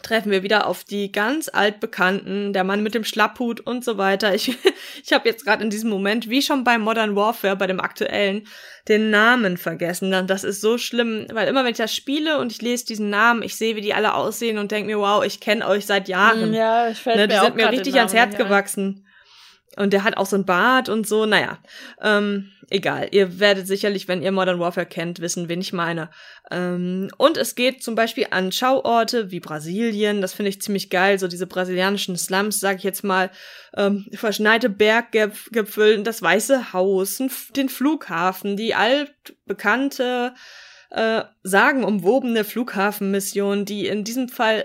treffen wir wieder auf die ganz altbekannten, der Mann mit dem Schlapphut und so weiter. Ich, ich habe jetzt gerade in diesem Moment, wie schon bei Modern Warfare, bei dem aktuellen, den Namen vergessen. Das ist so schlimm, weil immer wenn ich das spiele und ich lese diesen Namen, ich sehe, wie die alle aussehen und denke mir, wow, ich kenne euch seit Jahren. Ja, ich fällt ne, mir Die sind mir richtig ans Herz gewachsen. Und der hat auch so ein Bart und so, naja. Ähm, egal. Ihr werdet sicherlich, wenn ihr Modern Warfare kennt, wissen, wen ich meine. Ähm, und es geht zum Beispiel an Schauorte wie Brasilien. Das finde ich ziemlich geil. So diese brasilianischen Slums, sag ich jetzt mal. Ähm, verschneite Berggipfel, das Weiße Haus, den Flughafen, die altbekannte, äh, sagenumwobene Flughafenmission, die in diesem Fall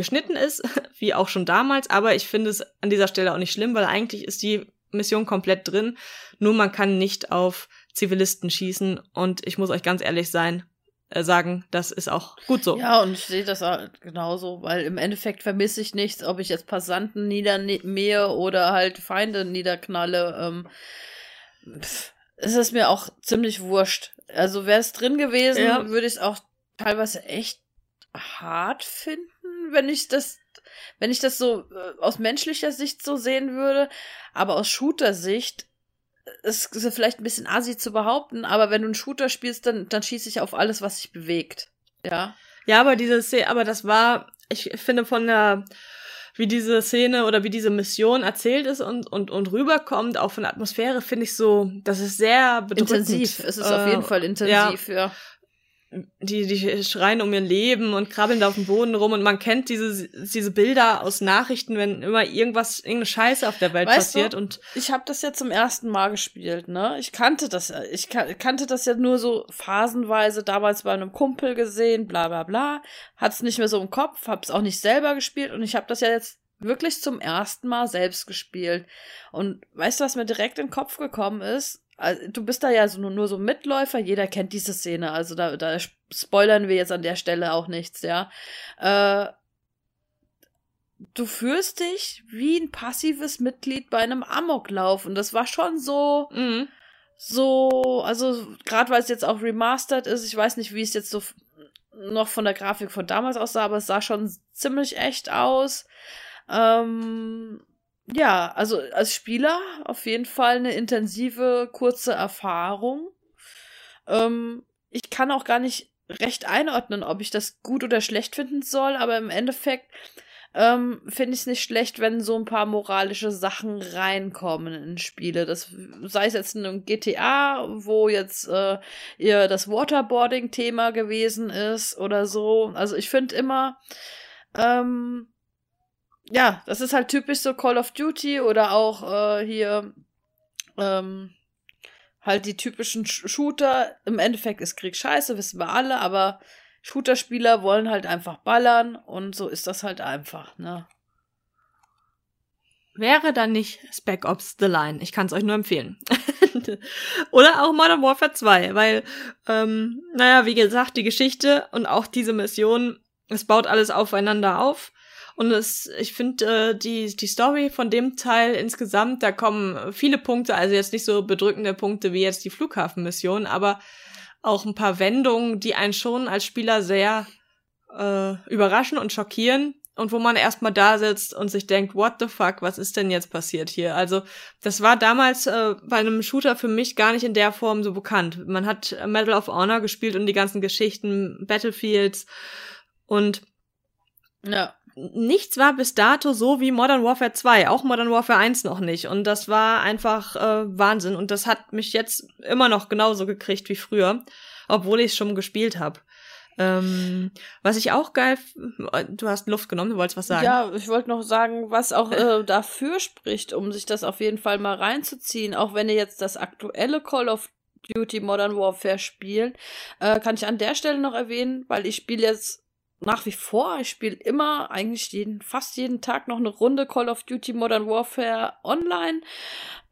geschnitten ist, wie auch schon damals, aber ich finde es an dieser Stelle auch nicht schlimm, weil eigentlich ist die Mission komplett drin, nur man kann nicht auf Zivilisten schießen und ich muss euch ganz ehrlich sein, äh, sagen, das ist auch gut so. Ja, und ich sehe das halt genauso, weil im Endeffekt vermisse ich nichts, ob ich jetzt Passanten niedermähe oder halt Feinde niederknalle. Ähm, pff, es ist mir auch ziemlich wurscht. Also wäre es drin gewesen, ja. würde ich es auch teilweise echt hart finden wenn ich das, wenn ich das so äh, aus menschlicher Sicht so sehen würde, aber aus Shooter-Sicht ist es vielleicht ein bisschen assi zu behaupten, aber wenn du einen Shooter spielst, dann, dann schieße ich auf alles, was sich bewegt. Ja. Ja, aber diese Szene, aber das war, ich finde von der, wie diese Szene oder wie diese Mission erzählt ist und, und, und rüberkommt, auch von der Atmosphäre, finde ich so, das ist sehr bedrückend. Intensiv, es ist äh, auf jeden Fall intensiv, ja. ja die, die schreien um ihr Leben und krabbeln da auf dem Boden rum und man kennt diese, diese Bilder aus Nachrichten, wenn immer irgendwas, irgendeine Scheiße auf der Welt weißt passiert du, und. Ich habe das ja zum ersten Mal gespielt, ne? Ich kannte das, ich kannte das ja nur so phasenweise damals bei einem Kumpel gesehen, bla bla bla. Hat's nicht mehr so im Kopf, hab's auch nicht selber gespielt und ich habe das ja jetzt wirklich zum ersten Mal selbst gespielt. Und weißt du, was mir direkt in den Kopf gekommen ist? Du bist da ja so, nur, nur so Mitläufer, jeder kennt diese Szene, also da, da spoilern wir jetzt an der Stelle auch nichts, ja. Äh, du fühlst dich wie ein passives Mitglied bei einem Amoklauf und das war schon so, mhm. so, also gerade weil es jetzt auch remastered ist, ich weiß nicht, wie es jetzt so noch von der Grafik von damals aussah, aber es sah schon ziemlich echt aus. Ähm, ja, also als Spieler auf jeden Fall eine intensive, kurze Erfahrung. Ähm, ich kann auch gar nicht recht einordnen, ob ich das gut oder schlecht finden soll, aber im Endeffekt ähm, finde ich es nicht schlecht, wenn so ein paar moralische Sachen reinkommen in Spiele. Das sei es jetzt in einem GTA, wo jetzt äh, ihr das Waterboarding-Thema gewesen ist oder so. Also ich finde immer, ähm, ja, das ist halt typisch so Call of Duty oder auch äh, hier ähm, halt die typischen Sh Shooter. Im Endeffekt ist Krieg scheiße, wissen wir alle, aber Shooter-Spieler wollen halt einfach ballern und so ist das halt einfach, ne? Wäre dann nicht Spec Ops The Line. Ich kann es euch nur empfehlen. Oder auch Modern Warfare 2, weil, ähm, naja, wie gesagt, die Geschichte und auch diese Mission, es baut alles aufeinander auf. Und es, ich finde, äh, die, die Story von dem Teil insgesamt, da kommen viele Punkte, also jetzt nicht so bedrückende Punkte wie jetzt die Flughafenmission, aber auch ein paar Wendungen, die einen schon als Spieler sehr äh, überraschen und schockieren und wo man erstmal da sitzt und sich denkt, what the fuck, was ist denn jetzt passiert hier? Also, das war damals äh, bei einem Shooter für mich gar nicht in der Form so bekannt. Man hat Medal of Honor gespielt und die ganzen Geschichten, Battlefields und ja nichts war bis dato so wie Modern Warfare 2, auch Modern Warfare 1 noch nicht. Und das war einfach äh, Wahnsinn. Und das hat mich jetzt immer noch genauso gekriegt wie früher, obwohl ich es schon gespielt habe. Ähm, was ich auch geil, du hast Luft genommen, du wolltest was sagen. Ja, ich wollte noch sagen, was auch äh, dafür spricht, um sich das auf jeden Fall mal reinzuziehen, auch wenn ihr jetzt das aktuelle Call of Duty Modern Warfare spielt, äh, kann ich an der Stelle noch erwähnen, weil ich spiele jetzt nach wie vor. Ich spiele immer, eigentlich jeden, fast jeden Tag noch eine Runde Call of Duty Modern Warfare online.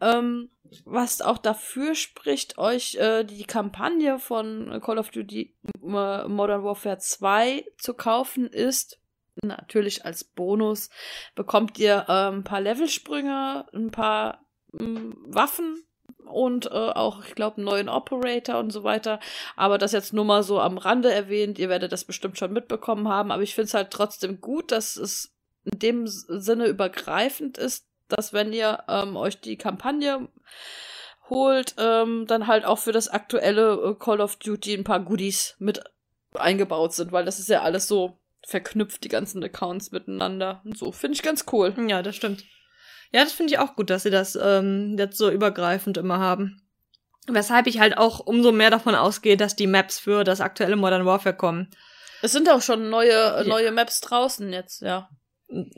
Ähm, was auch dafür spricht, euch äh, die Kampagne von Call of Duty äh, Modern Warfare 2 zu kaufen, ist natürlich als Bonus bekommt ihr äh, ein paar Levelsprünge, ein paar ähm, Waffen und äh, auch, ich glaube, einen neuen Operator und so weiter. Aber das jetzt nur mal so am Rande erwähnt. Ihr werdet das bestimmt schon mitbekommen haben. Aber ich finde es halt trotzdem gut, dass es in dem Sinne übergreifend ist, dass wenn ihr ähm, euch die Kampagne holt, ähm, dann halt auch für das aktuelle äh, Call of Duty ein paar Goodies mit eingebaut sind, weil das ist ja alles so verknüpft, die ganzen Accounts miteinander und so. Finde ich ganz cool. Ja, das stimmt. Ja, das finde ich auch gut, dass sie das ähm, jetzt so übergreifend immer haben. Weshalb ich halt auch umso mehr davon ausgehe, dass die Maps für das aktuelle Modern Warfare kommen. Es sind auch schon neue, neue Maps draußen jetzt, ja.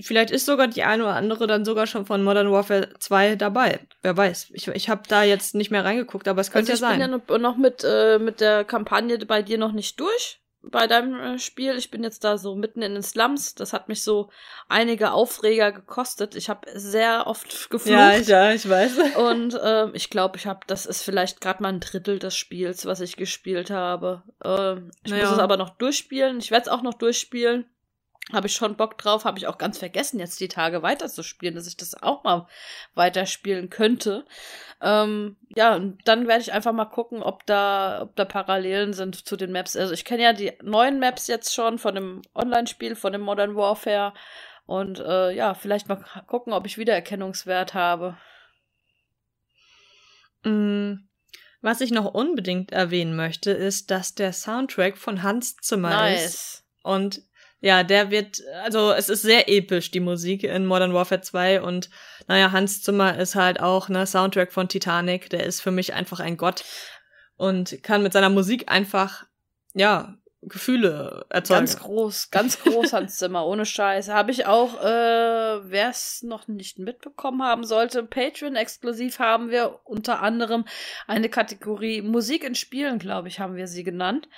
Vielleicht ist sogar die eine oder andere dann sogar schon von Modern Warfare 2 dabei. Wer weiß. Ich, ich habe da jetzt nicht mehr reingeguckt, aber es könnte also ja sein. Ich bin ja noch mit, äh, mit der Kampagne bei dir noch nicht durch bei deinem äh, Spiel. Ich bin jetzt da so mitten in den Slums. Das hat mich so einige Aufreger gekostet. Ich habe sehr oft geflucht. Ja, ich, ja, ich weiß. Und äh, ich glaube, ich habe, das ist vielleicht gerade mal ein Drittel des Spiels, was ich gespielt habe. Äh, ich naja. muss es aber noch durchspielen. Ich werde es auch noch durchspielen habe ich schon Bock drauf, habe ich auch ganz vergessen, jetzt die Tage weiterzuspielen, dass ich das auch mal weiterspielen könnte. Ähm, ja, und dann werde ich einfach mal gucken, ob da, ob da Parallelen sind zu den Maps. Also ich kenne ja die neuen Maps jetzt schon von dem Online-Spiel, von dem Modern Warfare. Und äh, ja, vielleicht mal gucken, ob ich Wiedererkennungswert habe. Mm, was ich noch unbedingt erwähnen möchte, ist, dass der Soundtrack von Hans Zimmer nice. ist. Und ja, der wird, also es ist sehr episch, die Musik in Modern Warfare 2 und naja, Hans Zimmer ist halt auch, ne, Soundtrack von Titanic, der ist für mich einfach ein Gott und kann mit seiner Musik einfach, ja, Gefühle erzeugen. Ganz groß, ganz groß Hans Zimmer, ohne Scheiß. Habe ich auch, äh, wer es noch nicht mitbekommen haben sollte, Patreon-exklusiv haben wir unter anderem eine Kategorie Musik in Spielen, glaube ich, haben wir sie genannt.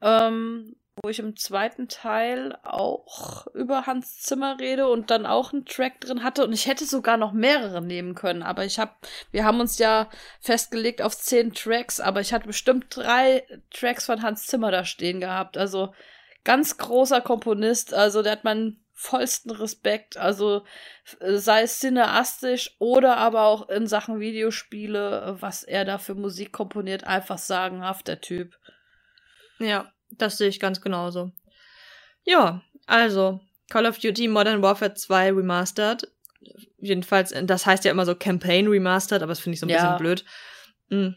Ähm, wo ich im zweiten Teil auch über Hans Zimmer rede und dann auch einen Track drin hatte. Und ich hätte sogar noch mehrere nehmen können, aber ich habe, wir haben uns ja festgelegt auf zehn Tracks, aber ich hatte bestimmt drei Tracks von Hans Zimmer da stehen gehabt, also ganz großer Komponist, also der hat meinen vollsten Respekt, also sei es cineastisch oder aber auch in Sachen Videospiele, was er da für Musik komponiert, einfach sagenhaft, der Typ. Ja, das sehe ich ganz genauso. Ja, also Call of Duty Modern Warfare 2 Remastered. Jedenfalls, das heißt ja immer so Campaign Remastered, aber das finde ich so ein ja. bisschen blöd. Hm.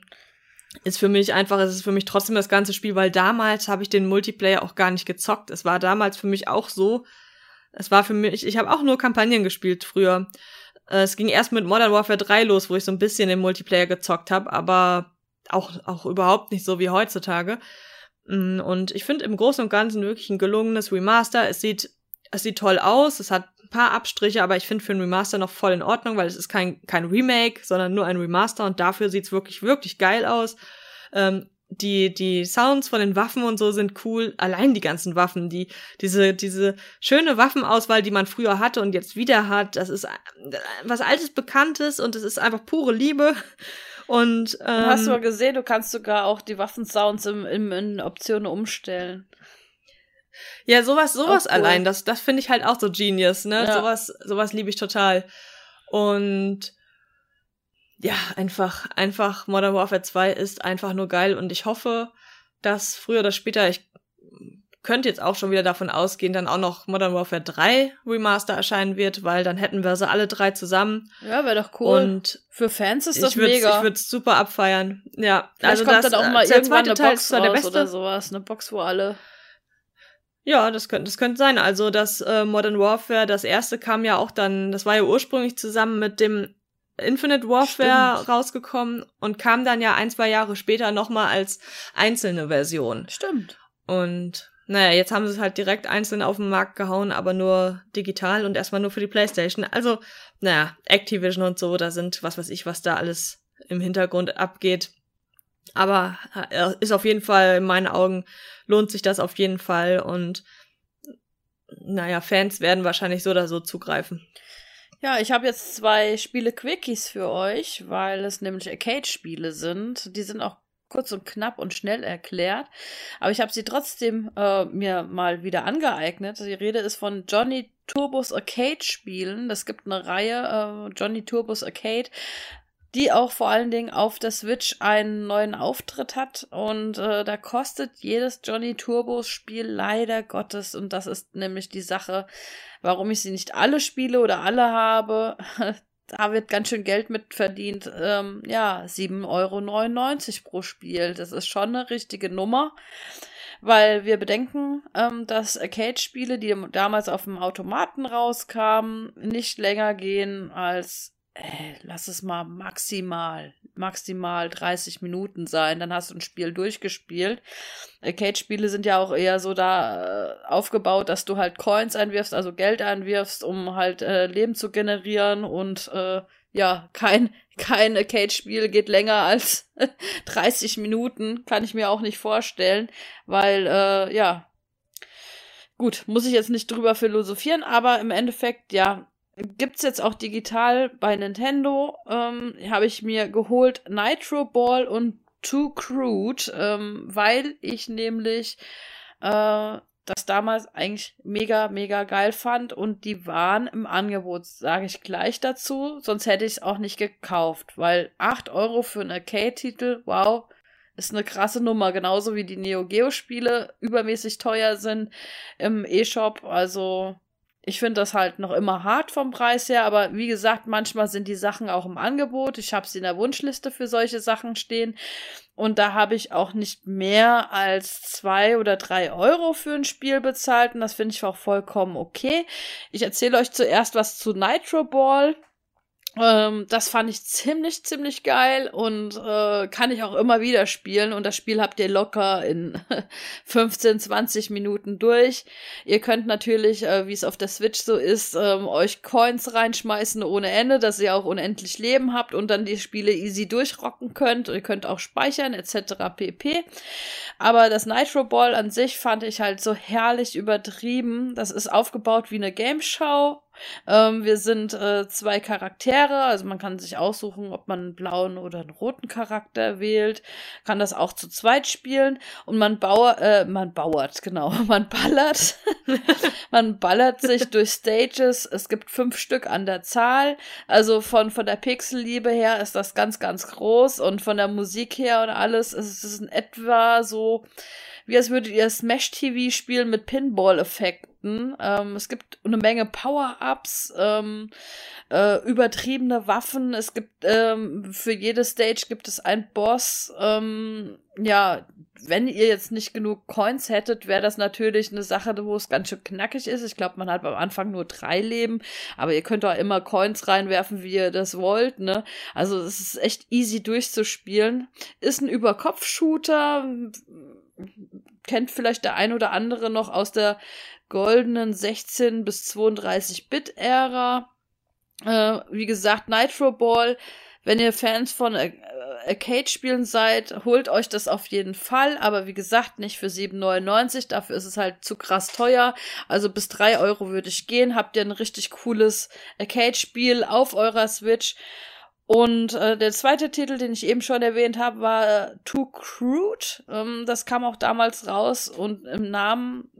Ist für mich einfach, es ist für mich trotzdem das ganze Spiel, weil damals habe ich den Multiplayer auch gar nicht gezockt. Es war damals für mich auch so, es war für mich, ich habe auch nur Kampagnen gespielt früher. Äh, es ging erst mit Modern Warfare 3 los, wo ich so ein bisschen den Multiplayer gezockt habe, aber auch, auch überhaupt nicht so wie heutzutage. Mm, und ich finde im Großen und Ganzen wirklich ein gelungenes Remaster. Es sieht, es sieht toll aus, es hat ein paar Abstriche, aber ich finde für ein Remaster noch voll in Ordnung, weil es ist kein, kein Remake, sondern nur ein Remaster und dafür sieht's wirklich, wirklich geil aus. Ähm, die, die Sounds von den Waffen und so sind cool. Allein die ganzen Waffen, die, diese, diese schöne Waffenauswahl, die man früher hatte und jetzt wieder hat, das ist äh, was altes Bekanntes und es ist einfach pure Liebe. Und ähm, hast du mal gesehen, du kannst sogar auch die Waffensounds im, im, in Optionen umstellen. Ja, sowas, sowas cool. allein, das, das finde ich halt auch so genius, ne? Ja. Sowas, sowas liebe ich total. Und ja, einfach, einfach Modern Warfare 2 ist einfach nur geil und ich hoffe, dass früher oder später, ich könnte jetzt auch schon wieder davon ausgehen, dann auch noch Modern Warfare 3 Remaster erscheinen wird, weil dann hätten wir sie alle drei zusammen. Ja, wäre doch cool. Und für Fans ist das mega. Ich würde es super abfeiern. Ja, Vielleicht also kommt das, dann auch mal äh, irgendwann eine Teil Box der beste. oder sowas, eine Box, wo alle ja, das könnte das könnte sein. Also das äh, Modern Warfare, das erste kam ja auch dann, das war ja ursprünglich zusammen mit dem Infinite Warfare Stimmt. rausgekommen und kam dann ja ein, zwei Jahre später nochmal als einzelne Version. Stimmt. Und naja, jetzt haben sie es halt direkt einzeln auf den Markt gehauen, aber nur digital und erstmal nur für die Playstation. Also, naja, Activision und so, da sind, was weiß ich, was da alles im Hintergrund abgeht. Aber äh, ist auf jeden Fall, in meinen Augen, lohnt sich das auf jeden Fall und naja, Fans werden wahrscheinlich so oder so zugreifen. Ja, ich habe jetzt zwei Spiele-Quickies für euch, weil es nämlich Arcade-Spiele sind. Die sind auch kurz und knapp und schnell erklärt. Aber ich habe sie trotzdem äh, mir mal wieder angeeignet. Die Rede ist von Johnny Turbos Arcade Spielen. Es gibt eine Reihe, äh, Johnny Turbos Arcade, die auch vor allen Dingen auf der Switch einen neuen Auftritt hat. Und äh, da kostet jedes Johnny Turbos Spiel leider Gottes. Und das ist nämlich die Sache, warum ich sie nicht alle spiele oder alle habe. da wird ganz schön Geld mit verdient. Ähm, ja, 7,99 Euro pro Spiel. Das ist schon eine richtige Nummer. Weil wir bedenken, ähm, dass Arcade-Spiele, die damals auf dem Automaten rauskamen, nicht länger gehen als äh, lass es mal maximal, maximal 30 Minuten sein, dann hast du ein Spiel durchgespielt. Arcade-Spiele sind ja auch eher so da äh, aufgebaut, dass du halt Coins einwirfst, also Geld einwirfst, um halt äh, Leben zu generieren und äh, ja, kein, kein Arcade-Spiel geht länger als 30 Minuten, kann ich mir auch nicht vorstellen, weil, äh, ja, gut, muss ich jetzt nicht drüber philosophieren, aber im Endeffekt, ja, gibt's jetzt auch digital bei Nintendo, ähm, habe ich mir geholt Nitro Ball und Too Crude, ähm, weil ich nämlich äh, das damals eigentlich mega, mega geil fand und die waren im Angebot, sage ich gleich dazu, sonst hätte ich es auch nicht gekauft, weil 8 Euro für einen Arcade-Titel, wow, ist eine krasse Nummer, genauso wie die Neo Geo-Spiele übermäßig teuer sind im E-Shop, also ich finde das halt noch immer hart vom Preis her, aber wie gesagt, manchmal sind die Sachen auch im Angebot. Ich habe sie in der Wunschliste für solche Sachen stehen. Und da habe ich auch nicht mehr als zwei oder drei Euro für ein Spiel bezahlt. Und das finde ich auch vollkommen okay. Ich erzähle euch zuerst was zu Nitro Ball. Ähm, das fand ich ziemlich, ziemlich geil und äh, kann ich auch immer wieder spielen. Und das Spiel habt ihr locker in 15, 20 Minuten durch. Ihr könnt natürlich, äh, wie es auf der Switch so ist, ähm, euch Coins reinschmeißen ohne Ende, dass ihr auch unendlich Leben habt und dann die Spiele easy durchrocken könnt. Ihr könnt auch speichern etc. pp. Aber das Nitro Ball an sich fand ich halt so herrlich übertrieben. Das ist aufgebaut wie eine Game Show ähm, wir sind äh, zwei Charaktere, also man kann sich aussuchen, ob man einen blauen oder einen roten Charakter wählt, kann das auch zu zweit spielen. Und man bauert, äh, man bauert, genau, man ballert, man ballert sich durch Stages. Es gibt fünf Stück an der Zahl, also von von der Pixelliebe her ist das ganz ganz groß. Und von der Musik her und alles ist es in etwa so wie als würdet ihr Smash TV spielen mit Pinball-Effekten. Ähm, es gibt eine Menge Power-Ups, ähm, äh, übertriebene Waffen. Es gibt ähm, für jede Stage gibt es einen Boss. Ähm, ja, wenn ihr jetzt nicht genug Coins hättet, wäre das natürlich eine Sache, wo es ganz schön knackig ist. Ich glaube, man hat am Anfang nur drei Leben, aber ihr könnt auch immer Coins reinwerfen, wie ihr das wollt, ne? Also es ist echt easy durchzuspielen. Ist ein Überkopf-Shooter kennt vielleicht der ein oder andere noch aus der goldenen 16 bis 32 Bit Ära. Äh, wie gesagt, Nitro Ball. Wenn ihr Fans von äh, Arcade-Spielen seid, holt euch das auf jeden Fall. Aber wie gesagt, nicht für 7,99. Dafür ist es halt zu krass teuer. Also bis 3 Euro würde ich gehen. Habt ihr ein richtig cooles Arcade-Spiel auf eurer Switch. Und äh, der zweite Titel, den ich eben schon erwähnt habe, war äh, Too Crude. Ähm, das kam auch damals raus und im Namen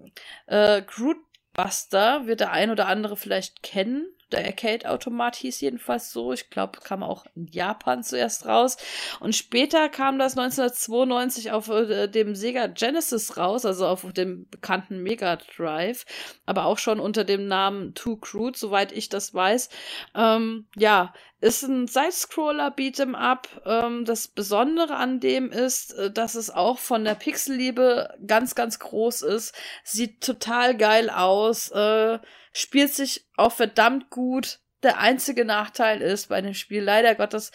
äh, Crude Buster wird der ein oder andere vielleicht kennen. Der Arcade-Automat hieß jedenfalls so. Ich glaube, kam auch in Japan zuerst raus. Und später kam das 1992 auf äh, dem Sega Genesis raus, also auf dem bekannten Mega Drive, aber auch schon unter dem Namen Too Crude, soweit ich das weiß. Ähm, ja, ist ein Side-Scroller Beat'em Up. Ähm, das Besondere an dem ist, äh, dass es auch von der Pixelliebe ganz, ganz groß ist. Sieht total geil aus. Äh, spielt sich auch verdammt gut. Der einzige Nachteil ist bei dem Spiel leider Gottes,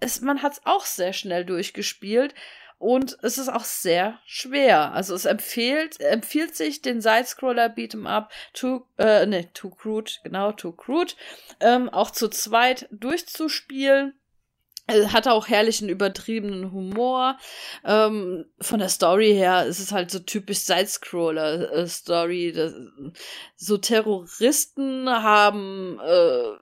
ist, man hat es auch sehr schnell durchgespielt. Und es ist auch sehr schwer. Also es empfiehlt, empfiehlt sich den Sidescroller Beat'em Up to, äh, ne, Too Crude, genau, Too Crude, ähm, auch zu zweit durchzuspielen. Hat auch herrlichen übertriebenen Humor. Ähm, von der Story her ist es halt so typisch Sidescroller-Story. Äh, so Terroristen haben, äh,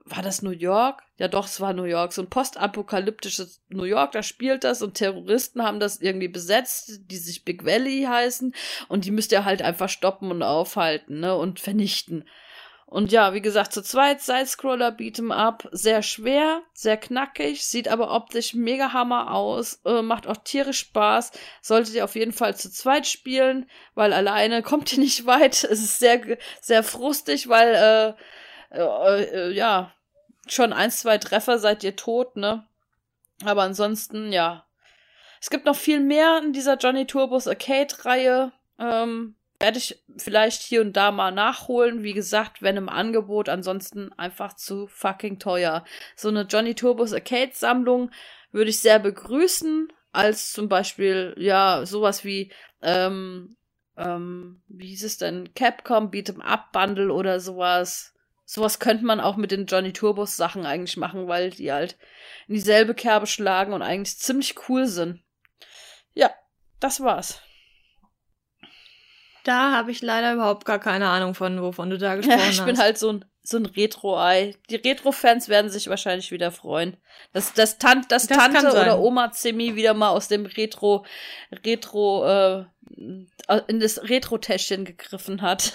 war das New York? Ja, doch, es war New York. So ein postapokalyptisches New York, da spielt das und Terroristen haben das irgendwie besetzt, die sich Big Valley heißen und die müsst ihr halt einfach stoppen und aufhalten, ne, und vernichten. Und ja, wie gesagt, zu zweit Sidescroller Beat'em Up, sehr schwer, sehr knackig, sieht aber optisch mega hammer aus, äh, macht auch tierisch Spaß. Solltet ihr auf jeden Fall zu zweit spielen, weil alleine kommt ihr nicht weit. Es ist sehr, sehr frustig, weil, äh, äh, äh, ja, schon ein, zwei Treffer seid ihr tot, ne? Aber ansonsten, ja. Es gibt noch viel mehr in dieser Johnny Turbos Arcade-Reihe. Ähm, werde ich vielleicht hier und da mal nachholen. Wie gesagt, wenn im Angebot, ansonsten einfach zu fucking teuer. So eine Johnny Turbos Arcade Sammlung würde ich sehr begrüßen, als zum Beispiel, ja, sowas wie, ähm, ähm, wie hieß es denn? Capcom Beat'em Up Bundle oder sowas. Sowas könnte man auch mit den Johnny Turbos Sachen eigentlich machen, weil die halt in dieselbe Kerbe schlagen und eigentlich ziemlich cool sind. Ja, das war's. Da habe ich leider überhaupt gar keine Ahnung von, wovon du da gesprochen ja, ich hast. Ich bin halt so ein, so ein Retro-Ei. Die Retro-Fans werden sich wahrscheinlich wieder freuen. Dass, dass, Tant, dass das Tante oder Oma Zimmi wieder mal aus dem Retro, Retro, äh, in das Retro-Täschchen gegriffen hat.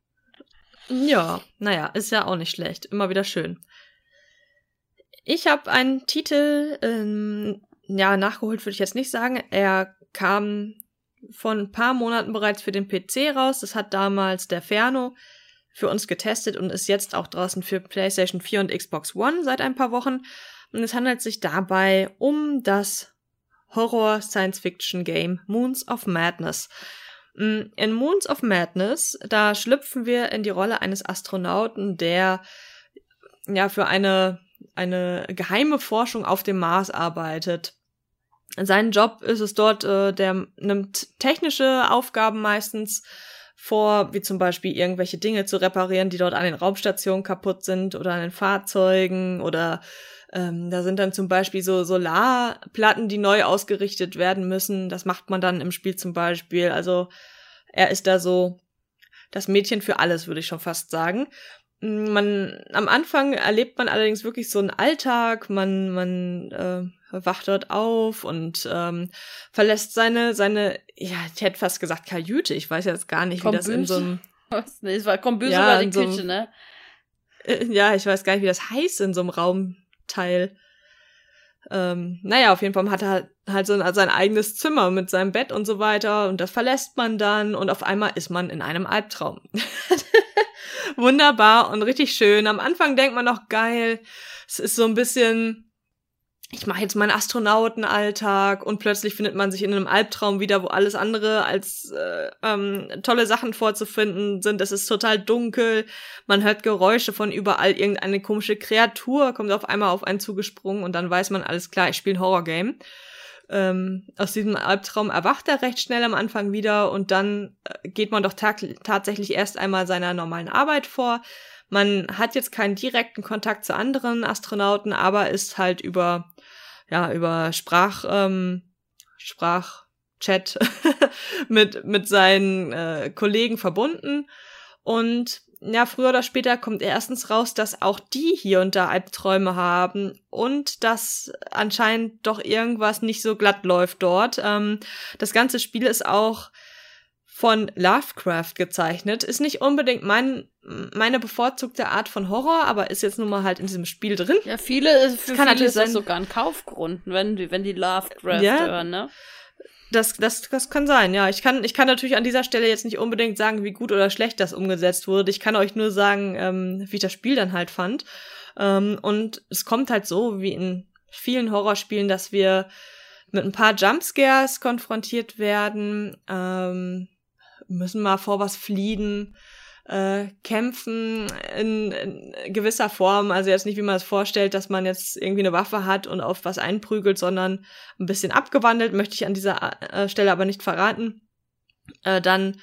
ja, naja, ist ja auch nicht schlecht. Immer wieder schön. Ich habe einen Titel, ähm, ja, nachgeholt würde ich jetzt nicht sagen. Er kam von ein paar Monaten bereits für den PC raus. Das hat damals der Ferno für uns getestet und ist jetzt auch draußen für PlayStation 4 und Xbox One seit ein paar Wochen. Und es handelt sich dabei um das Horror-Science-Fiction-Game Moons of Madness. Mm, in Moons of Madness, da schlüpfen wir in die Rolle eines Astronauten, der ja für eine, eine geheime Forschung auf dem Mars arbeitet. Sein Job ist es dort, äh, der nimmt technische Aufgaben meistens vor, wie zum Beispiel irgendwelche Dinge zu reparieren, die dort an den Raumstationen kaputt sind oder an den Fahrzeugen oder ähm, da sind dann zum Beispiel so Solarplatten, die neu ausgerichtet werden müssen. Das macht man dann im Spiel zum Beispiel. Also er ist da so das Mädchen für alles, würde ich schon fast sagen. Man, am Anfang erlebt man allerdings wirklich so einen Alltag, man, man äh, wacht dort auf und ähm, verlässt seine, seine, ja, ich hätte fast gesagt Kajüte, ich weiß jetzt gar nicht, Kombüse. wie das in so einem. Nee, es war Kombüse ja, war die Küche, so ne? Äh, ja, ich weiß gar nicht, wie das heißt in so einem Raumteil. Ähm, naja, auf jeden Fall hat er halt, halt so ein, sein eigenes Zimmer mit seinem Bett und so weiter und das verlässt man dann und auf einmal ist man in einem Albtraum. Wunderbar und richtig schön. Am Anfang denkt man noch geil. Es ist so ein bisschen, ich mache jetzt meinen Astronautenalltag und plötzlich findet man sich in einem Albtraum wieder, wo alles andere als äh, ähm, tolle Sachen vorzufinden sind. Es ist total dunkel, man hört Geräusche von überall, irgendeine komische Kreatur kommt auf einmal auf einen zugesprungen und dann weiß man, alles klar, ich spiele ein Horrorgame. Ähm, aus diesem Albtraum erwacht er recht schnell am Anfang wieder und dann äh, geht man doch tatsächlich erst einmal seiner normalen Arbeit vor. Man hat jetzt keinen direkten Kontakt zu anderen Astronauten, aber ist halt über ja, über Sprach, ähm, Sprachchat mit, mit seinen äh, Kollegen verbunden. Und ja, früher oder später kommt erstens raus, dass auch die hier und da Albträume haben und dass anscheinend doch irgendwas nicht so glatt läuft dort. Ähm, das ganze Spiel ist auch von Lovecraft gezeichnet. Ist nicht unbedingt mein, meine bevorzugte Art von Horror, aber ist jetzt nun mal halt in diesem Spiel drin. Ja, viele, für kann viele ist das sogar ein Kaufgrund, wenn die, wenn die Lovecraft ja, hören, ne? Das, das, das kann sein, ja. Ich kann, ich kann natürlich an dieser Stelle jetzt nicht unbedingt sagen, wie gut oder schlecht das umgesetzt wurde. Ich kann euch nur sagen, ähm, wie ich das Spiel dann halt fand. Ähm, und es kommt halt so, wie in vielen Horrorspielen, dass wir mit ein paar Jumpscares konfrontiert werden. Ähm, müssen mal vor was fliehen, äh, kämpfen in, in gewisser Form. Also jetzt nicht, wie man es vorstellt, dass man jetzt irgendwie eine Waffe hat und auf was einprügelt, sondern ein bisschen abgewandelt, möchte ich an dieser äh, Stelle aber nicht verraten. Äh, dann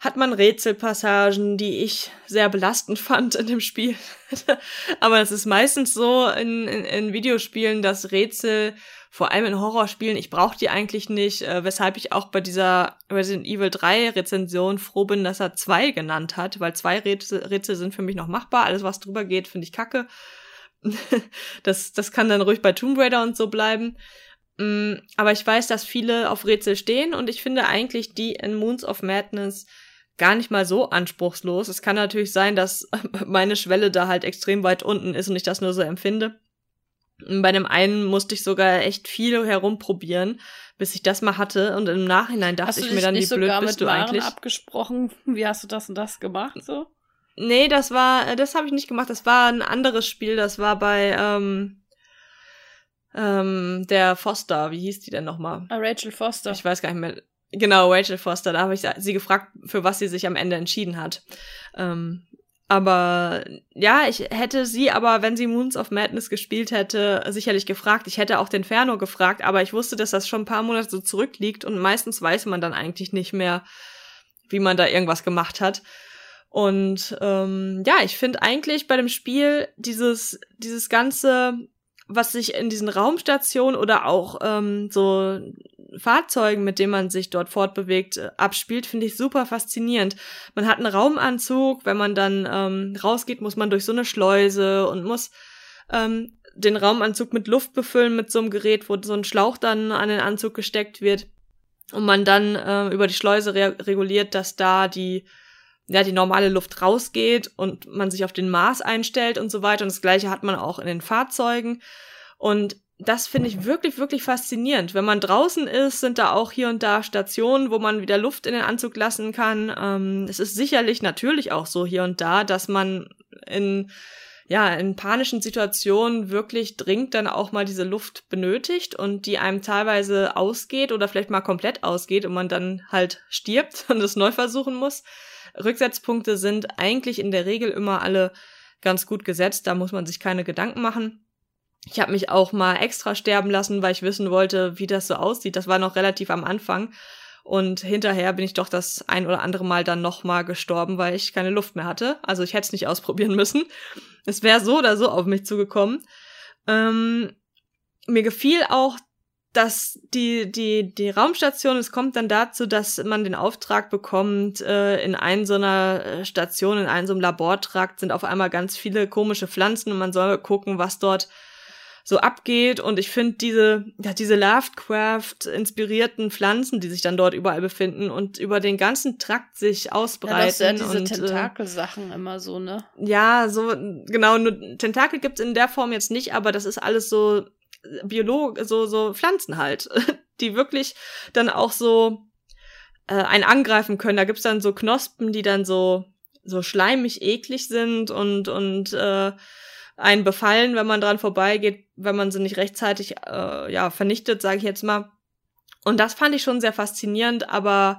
hat man Rätselpassagen, die ich sehr belastend fand in dem Spiel. aber es ist meistens so in, in, in Videospielen, dass Rätsel vor allem in Horrorspielen, ich brauche die eigentlich nicht, äh, weshalb ich auch bei dieser Resident Evil 3 Rezension froh bin, dass er zwei genannt hat, weil zwei Rätsel, sind für mich noch machbar, alles was drüber geht, finde ich kacke. das, das kann dann ruhig bei Tomb Raider und so bleiben. Mm, aber ich weiß, dass viele auf Rätsel stehen und ich finde eigentlich die in Moons of Madness gar nicht mal so anspruchslos. Es kann natürlich sein, dass meine Schwelle da halt extrem weit unten ist und ich das nur so empfinde. Bei dem einen musste ich sogar echt viel herumprobieren, bis ich das mal hatte. Und im Nachhinein dachte ich mir dann, wie blöd bist du eigentlich? abgesprochen? Wie hast du das und das gemacht? So? Nee, das war, das habe ich nicht gemacht. Das war ein anderes Spiel. Das war bei ähm, ähm, der Foster. Wie hieß die denn nochmal? Ah, Rachel Foster. Ich weiß gar nicht mehr. Genau, Rachel Foster, da habe ich sie gefragt, für was sie sich am Ende entschieden hat. Ähm, aber ja, ich hätte sie aber, wenn sie Moons of Madness gespielt hätte, sicherlich gefragt. Ich hätte auch den Ferno gefragt, aber ich wusste, dass das schon ein paar Monate so zurückliegt und meistens weiß man dann eigentlich nicht mehr, wie man da irgendwas gemacht hat. Und ähm, ja, ich finde eigentlich bei dem Spiel dieses, dieses ganze, was sich in diesen Raumstationen oder auch ähm, so Fahrzeugen, mit denen man sich dort fortbewegt, äh, abspielt, finde ich super faszinierend. Man hat einen Raumanzug, wenn man dann ähm, rausgeht, muss man durch so eine Schleuse und muss ähm, den Raumanzug mit Luft befüllen mit so einem Gerät, wo so ein Schlauch dann an den Anzug gesteckt wird und man dann äh, über die Schleuse re reguliert, dass da die ja, die normale Luft rausgeht und man sich auf den Maß einstellt und so weiter. Und das gleiche hat man auch in den Fahrzeugen. Und das finde ich wirklich, wirklich faszinierend. Wenn man draußen ist, sind da auch hier und da Stationen, wo man wieder Luft in den Anzug lassen kann. Ähm, es ist sicherlich natürlich auch so hier und da, dass man in ja, in panischen Situationen wirklich dringend dann auch mal diese Luft benötigt und die einem teilweise ausgeht oder vielleicht mal komplett ausgeht und man dann halt stirbt und es neu versuchen muss. Rücksetzpunkte sind eigentlich in der Regel immer alle ganz gut gesetzt, da muss man sich keine Gedanken machen. Ich habe mich auch mal extra sterben lassen, weil ich wissen wollte, wie das so aussieht. Das war noch relativ am Anfang. Und hinterher bin ich doch das ein oder andere Mal dann nochmal gestorben, weil ich keine Luft mehr hatte. Also ich hätte es nicht ausprobieren müssen. Es wäre so oder so auf mich zugekommen. Ähm, mir gefiel auch dass die, die, die Raumstation, es kommt dann dazu, dass man den Auftrag bekommt, äh, in einer so einer äh, Station, in einem so einem Labortrakt sind auf einmal ganz viele komische Pflanzen und man soll gucken, was dort so abgeht. Und ich finde diese, ja, diese Lovecraft-inspirierten Pflanzen, die sich dann dort überall befinden und über den ganzen Trakt sich ausbreiten. Ja, das ja diese und, äh, Tentakelsachen äh, immer so, ne? Ja, so, genau, nur Tentakel gibt's in der Form jetzt nicht, aber das ist alles so Biolog, so, so Pflanzen halt, die wirklich dann auch so äh, einen angreifen können. Da gibt's dann so Knospen, die dann so, so schleimig eklig sind und, und äh, einen befallen, wenn man dran vorbeigeht, wenn man sie nicht rechtzeitig äh, ja, vernichtet, sage ich jetzt mal. Und das fand ich schon sehr faszinierend, aber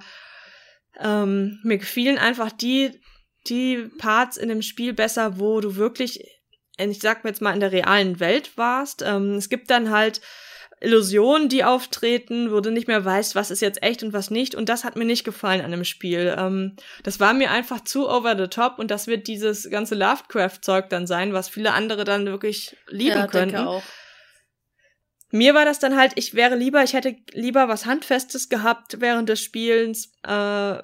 ähm, mir gefielen einfach die, die Parts in dem Spiel besser, wo du wirklich, ich sag mir jetzt mal, in der realen Welt warst. Ähm, es gibt dann halt Illusionen, die auftreten, wo du nicht mehr weißt, was ist jetzt echt und was nicht. Und das hat mir nicht gefallen an dem Spiel. Ähm, das war mir einfach zu over the top und das wird dieses ganze Lovecraft-Zeug dann sein, was viele andere dann wirklich lieben ja, könnten. Denke auch. Mir war das dann halt, ich wäre lieber, ich hätte lieber was Handfestes gehabt während des Spielens. Äh,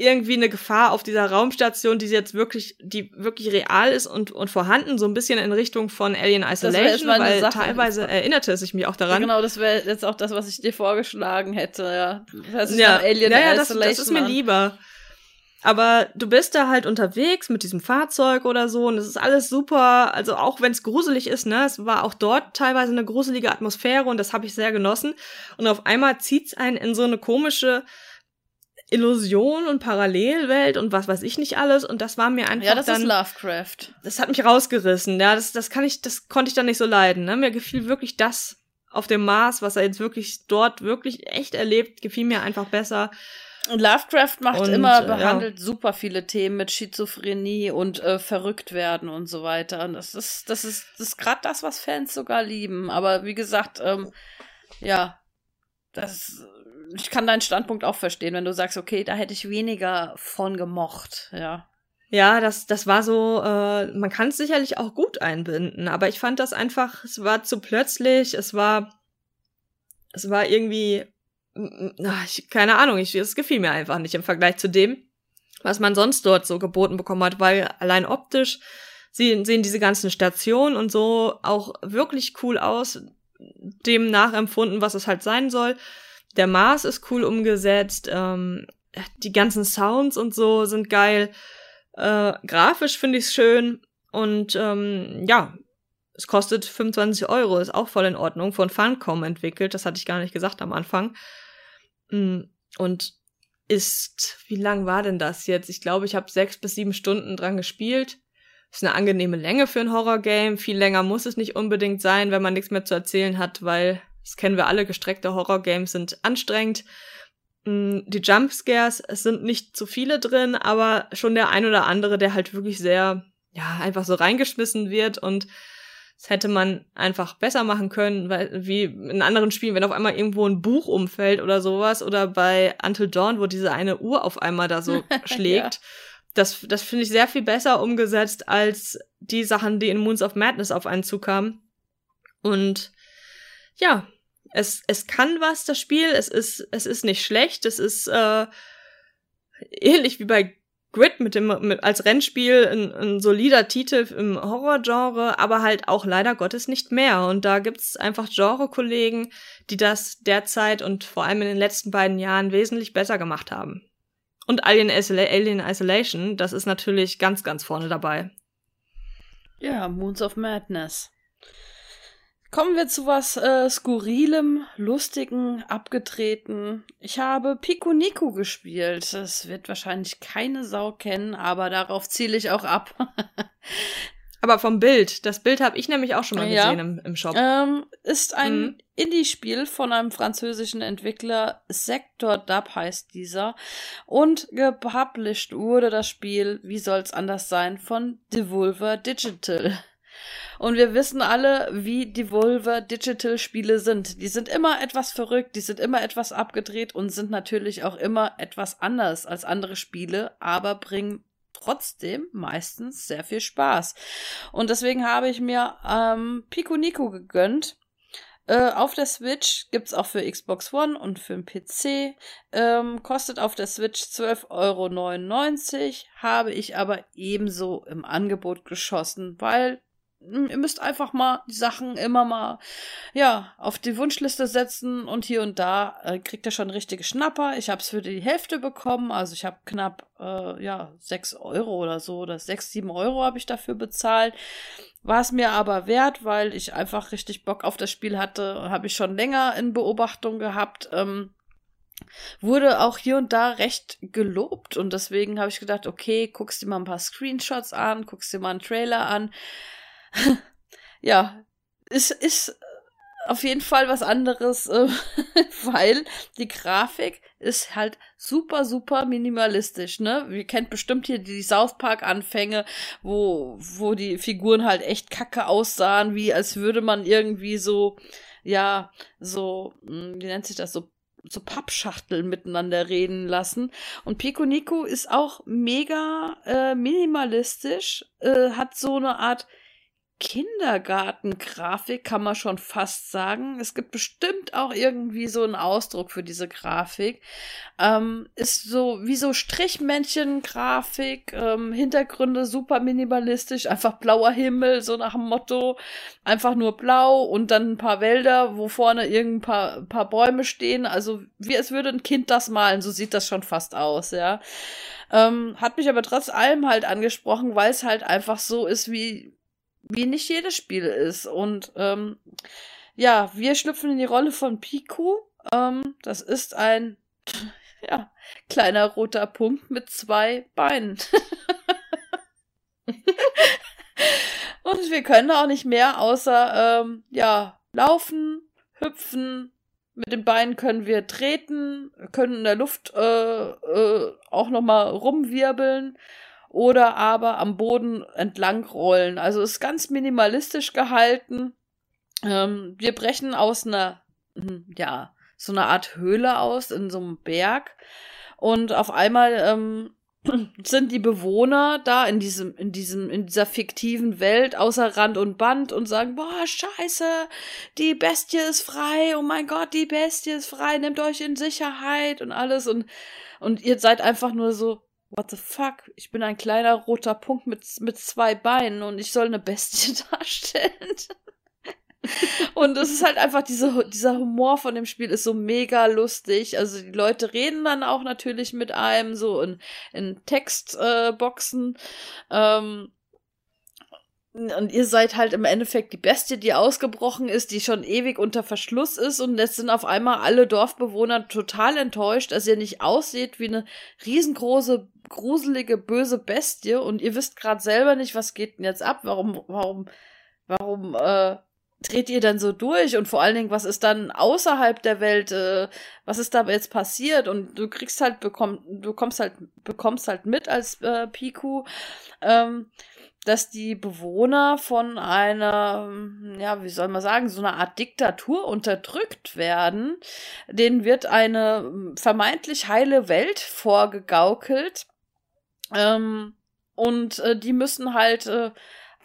irgendwie eine Gefahr auf dieser Raumstation, die jetzt wirklich, die wirklich real ist und, und vorhanden, so ein bisschen in Richtung von Alien Isolation, weil Sache. teilweise erinnerte es sich mir auch daran. Ja, genau, das wäre jetzt auch das, was ich dir vorgeschlagen hätte, ja. Das ja, Alien ja, ja das, das ist mir lieber. Aber du bist da halt unterwegs mit diesem Fahrzeug oder so und es ist alles super. Also auch wenn es gruselig ist, ne, es war auch dort teilweise eine gruselige Atmosphäre und das habe ich sehr genossen. Und auf einmal zieht's einen in so eine komische Illusion und Parallelwelt und was weiß ich nicht alles und das war mir einfach Ja, das dann, ist Lovecraft. Das hat mich rausgerissen. Ja, das das kann ich das konnte ich dann nicht so leiden, ne? Mir gefiel wirklich das auf dem Mars, was er jetzt wirklich dort wirklich echt erlebt, gefiel mir einfach besser. Und Lovecraft macht und, immer, behandelt ja. super viele Themen mit Schizophrenie und äh, verrückt werden und so weiter. Und das ist, das ist, das ist gerade das, was Fans sogar lieben. Aber wie gesagt, ähm, ja, das ich kann deinen Standpunkt auch verstehen, wenn du sagst, okay, da hätte ich weniger von gemocht, ja. Ja, das, das war so, äh, man kann es sicherlich auch gut einbinden, aber ich fand das einfach, es war zu plötzlich, es war, es war irgendwie, ach, ich, keine Ahnung, ich, es gefiel mir einfach nicht im Vergleich zu dem, was man sonst dort so geboten bekommen hat, weil allein optisch sehen, sehen diese ganzen Stationen und so auch wirklich cool aus, dem nachempfunden, was es halt sein soll. Der Mars ist cool umgesetzt, ähm, die ganzen Sounds und so sind geil. Äh, grafisch finde ich es schön und ähm, ja, es kostet 25 Euro, ist auch voll in Ordnung, von Funcom entwickelt, das hatte ich gar nicht gesagt am Anfang. Mm, und ist, wie lang war denn das jetzt? Ich glaube, ich habe sechs bis sieben Stunden dran gespielt. Ist eine angenehme Länge für ein Horrorgame. Viel länger muss es nicht unbedingt sein, wenn man nichts mehr zu erzählen hat, weil das kennen wir alle, gestreckte Horrorgames sind anstrengend. Mm, die Jumpscares, es sind nicht zu viele drin, aber schon der ein oder andere, der halt wirklich sehr, ja, einfach so reingeschmissen wird und das hätte man einfach besser machen können, weil wie in anderen Spielen, wenn auf einmal irgendwo ein Buch umfällt oder sowas oder bei Until Dawn, wo diese eine Uhr auf einmal da so schlägt. ja. Das, das finde ich sehr viel besser umgesetzt als die Sachen, die in Moons of Madness auf einen zukamen. Und ja, es, es kann was, das Spiel. Es ist, es ist nicht schlecht. Es ist äh, ähnlich wie bei Grid mit dem mit, als Rennspiel ein, ein solider Titel im Horrorgenre, aber halt auch leider Gottes nicht mehr. Und da gibt's einfach Genre-Kollegen, die das derzeit und vor allem in den letzten beiden Jahren wesentlich besser gemacht haben. Und Alien, Isola Alien Isolation, das ist natürlich ganz, ganz vorne dabei. Ja, Moons of Madness. Kommen wir zu was äh, Skurrilem, Lustigen, Abgetreten. Ich habe Pico Nico gespielt. Das wird wahrscheinlich keine Sau kennen, aber darauf ziele ich auch ab. aber vom Bild. Das Bild habe ich nämlich auch schon mal ja. gesehen im, im Shop. Ähm, ist ein mhm. Indie-Spiel von einem französischen Entwickler. Sector Dub heißt dieser. Und gepublished wurde das Spiel, wie soll's anders sein, von Devolver Digital. Und wir wissen alle, wie Devolver Digital Spiele sind. Die sind immer etwas verrückt, die sind immer etwas abgedreht und sind natürlich auch immer etwas anders als andere Spiele, aber bringen trotzdem meistens sehr viel Spaß. Und deswegen habe ich mir ähm, Pico Nico gegönnt. Äh, auf der Switch gibt's auch für Xbox One und für den PC. Ähm, kostet auf der Switch 12,99 Euro. Habe ich aber ebenso im Angebot geschossen, weil ihr müsst einfach mal die Sachen immer mal, ja, auf die Wunschliste setzen und hier und da äh, kriegt ihr schon richtige Schnapper. Ich habe es für die Hälfte bekommen, also ich habe knapp, äh, ja, sechs Euro oder so, oder sechs, sieben Euro habe ich dafür bezahlt. War es mir aber wert, weil ich einfach richtig Bock auf das Spiel hatte, habe ich schon länger in Beobachtung gehabt. Ähm, wurde auch hier und da recht gelobt und deswegen habe ich gedacht, okay, guckst dir mal ein paar Screenshots an, guckst dir mal einen Trailer an ja, ist, ist auf jeden Fall was anderes, äh, weil die Grafik ist halt super, super minimalistisch, ne? Ihr kennt bestimmt hier die South Park-Anfänge, wo, wo die Figuren halt echt kacke aussahen, wie als würde man irgendwie so, ja, so, hm, wie nennt sich das, so so Pappschachteln miteinander reden lassen. Und Pico Nico ist auch mega äh, minimalistisch, äh, hat so eine Art Kindergartengrafik, kann man schon fast sagen. Es gibt bestimmt auch irgendwie so einen Ausdruck für diese Grafik. Ähm, ist so wie so Strichmännchen-Grafik, ähm, Hintergründe super minimalistisch, einfach blauer Himmel, so nach dem Motto, einfach nur blau und dann ein paar Wälder, wo vorne irgendein paar, paar Bäume stehen. Also wie es würde ein Kind das malen, so sieht das schon fast aus, ja. Ähm, hat mich aber trotz allem halt angesprochen, weil es halt einfach so ist, wie wie nicht jedes Spiel ist. Und ähm, ja, wir schlüpfen in die Rolle von Piku. Ähm, das ist ein ja, kleiner roter Punkt mit zwei Beinen. Und wir können auch nicht mehr außer ähm, ja, laufen, hüpfen. Mit den Beinen können wir treten, können in der Luft äh, äh, auch nochmal rumwirbeln oder aber am Boden entlang rollen. Also ist ganz minimalistisch gehalten. Ähm, wir brechen aus einer, hm, ja, so einer Art Höhle aus in so einem Berg. Und auf einmal ähm, sind die Bewohner da in diesem, in diesem, in dieser fiktiven Welt außer Rand und Band und sagen, boah, scheiße, die Bestie ist frei, oh mein Gott, die Bestie ist frei, nehmt euch in Sicherheit. Und alles. Und, und ihr seid einfach nur so, what the fuck? Ich bin ein kleiner roter Punkt mit, mit zwei Beinen und ich soll eine Bestie darstellen. und es ist halt einfach diese, dieser Humor von dem Spiel ist so mega lustig. Also die Leute reden dann auch natürlich mit einem so in, in Textboxen. Äh, ähm, und ihr seid halt im Endeffekt die Bestie, die ausgebrochen ist, die schon ewig unter Verschluss ist. Und jetzt sind auf einmal alle Dorfbewohner total enttäuscht, dass ihr nicht aussieht wie eine riesengroße, gruselige, böse Bestie. Und ihr wisst gerade selber nicht, was geht denn jetzt ab? Warum, warum, warum, äh, dreht ihr dann so durch und vor allen Dingen, was ist dann außerhalb der Welt, äh, was ist da jetzt passiert und du kriegst halt, bekomm, du kommst halt, bekommst halt mit als äh, Piku, ähm, dass die Bewohner von einer, ja, wie soll man sagen, so einer Art Diktatur unterdrückt werden. Denen wird eine vermeintlich heile Welt vorgegaukelt. Ähm, und äh, die müssen halt äh,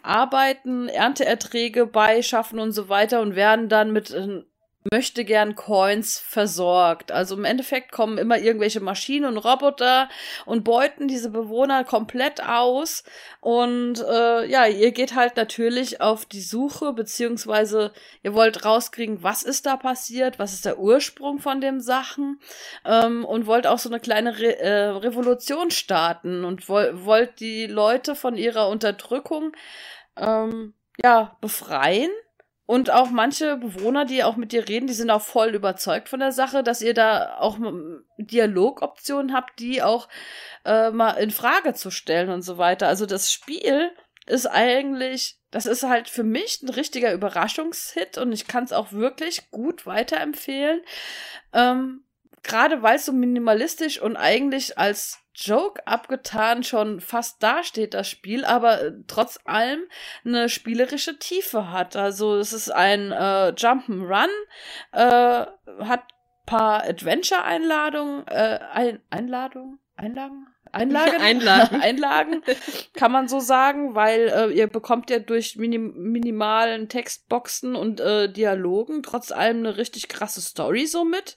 arbeiten, Ernteerträge beischaffen und so weiter und werden dann mit äh, möchte gern Coins versorgt. Also im Endeffekt kommen immer irgendwelche Maschinen und Roboter und beuten diese Bewohner komplett aus. Und äh, ja, ihr geht halt natürlich auf die Suche, beziehungsweise ihr wollt rauskriegen, was ist da passiert, was ist der Ursprung von den Sachen ähm, und wollt auch so eine kleine Re äh, Revolution starten und woll wollt die Leute von ihrer Unterdrückung ähm, ja befreien und auch manche Bewohner, die auch mit dir reden, die sind auch voll überzeugt von der Sache, dass ihr da auch Dialogoptionen habt, die auch äh, mal in Frage zu stellen und so weiter. Also das Spiel ist eigentlich, das ist halt für mich ein richtiger Überraschungshit und ich kann es auch wirklich gut weiterempfehlen. Ähm, Gerade weil es so minimalistisch und eigentlich als Joke abgetan schon fast dasteht, das Spiel, aber äh, trotz allem eine spielerische Tiefe hat. Also es ist ein äh, Jump'n'Run, äh, hat paar Adventure-Einladungen, äh, ein Einladungen, Einlagen? Einlagen? Einlagen. Einlagen, kann man so sagen, weil äh, ihr bekommt ja durch minim minimalen Textboxen und äh, Dialogen trotz allem eine richtig krasse Story so mit,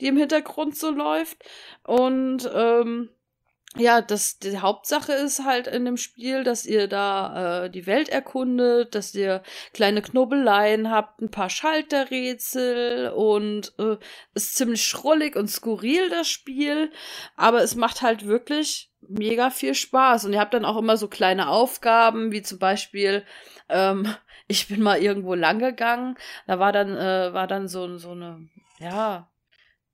die im Hintergrund so läuft. Und ähm, ja, das die Hauptsache ist halt in dem Spiel, dass ihr da äh, die Welt erkundet, dass ihr kleine Knobeleien habt, ein paar Schalterrätsel und äh, ist ziemlich schrullig und skurril das Spiel, aber es macht halt wirklich mega viel Spaß. Und ihr habt dann auch immer so kleine Aufgaben, wie zum Beispiel ähm, ich bin mal irgendwo lang gegangen, da war dann äh, war dann so so eine ja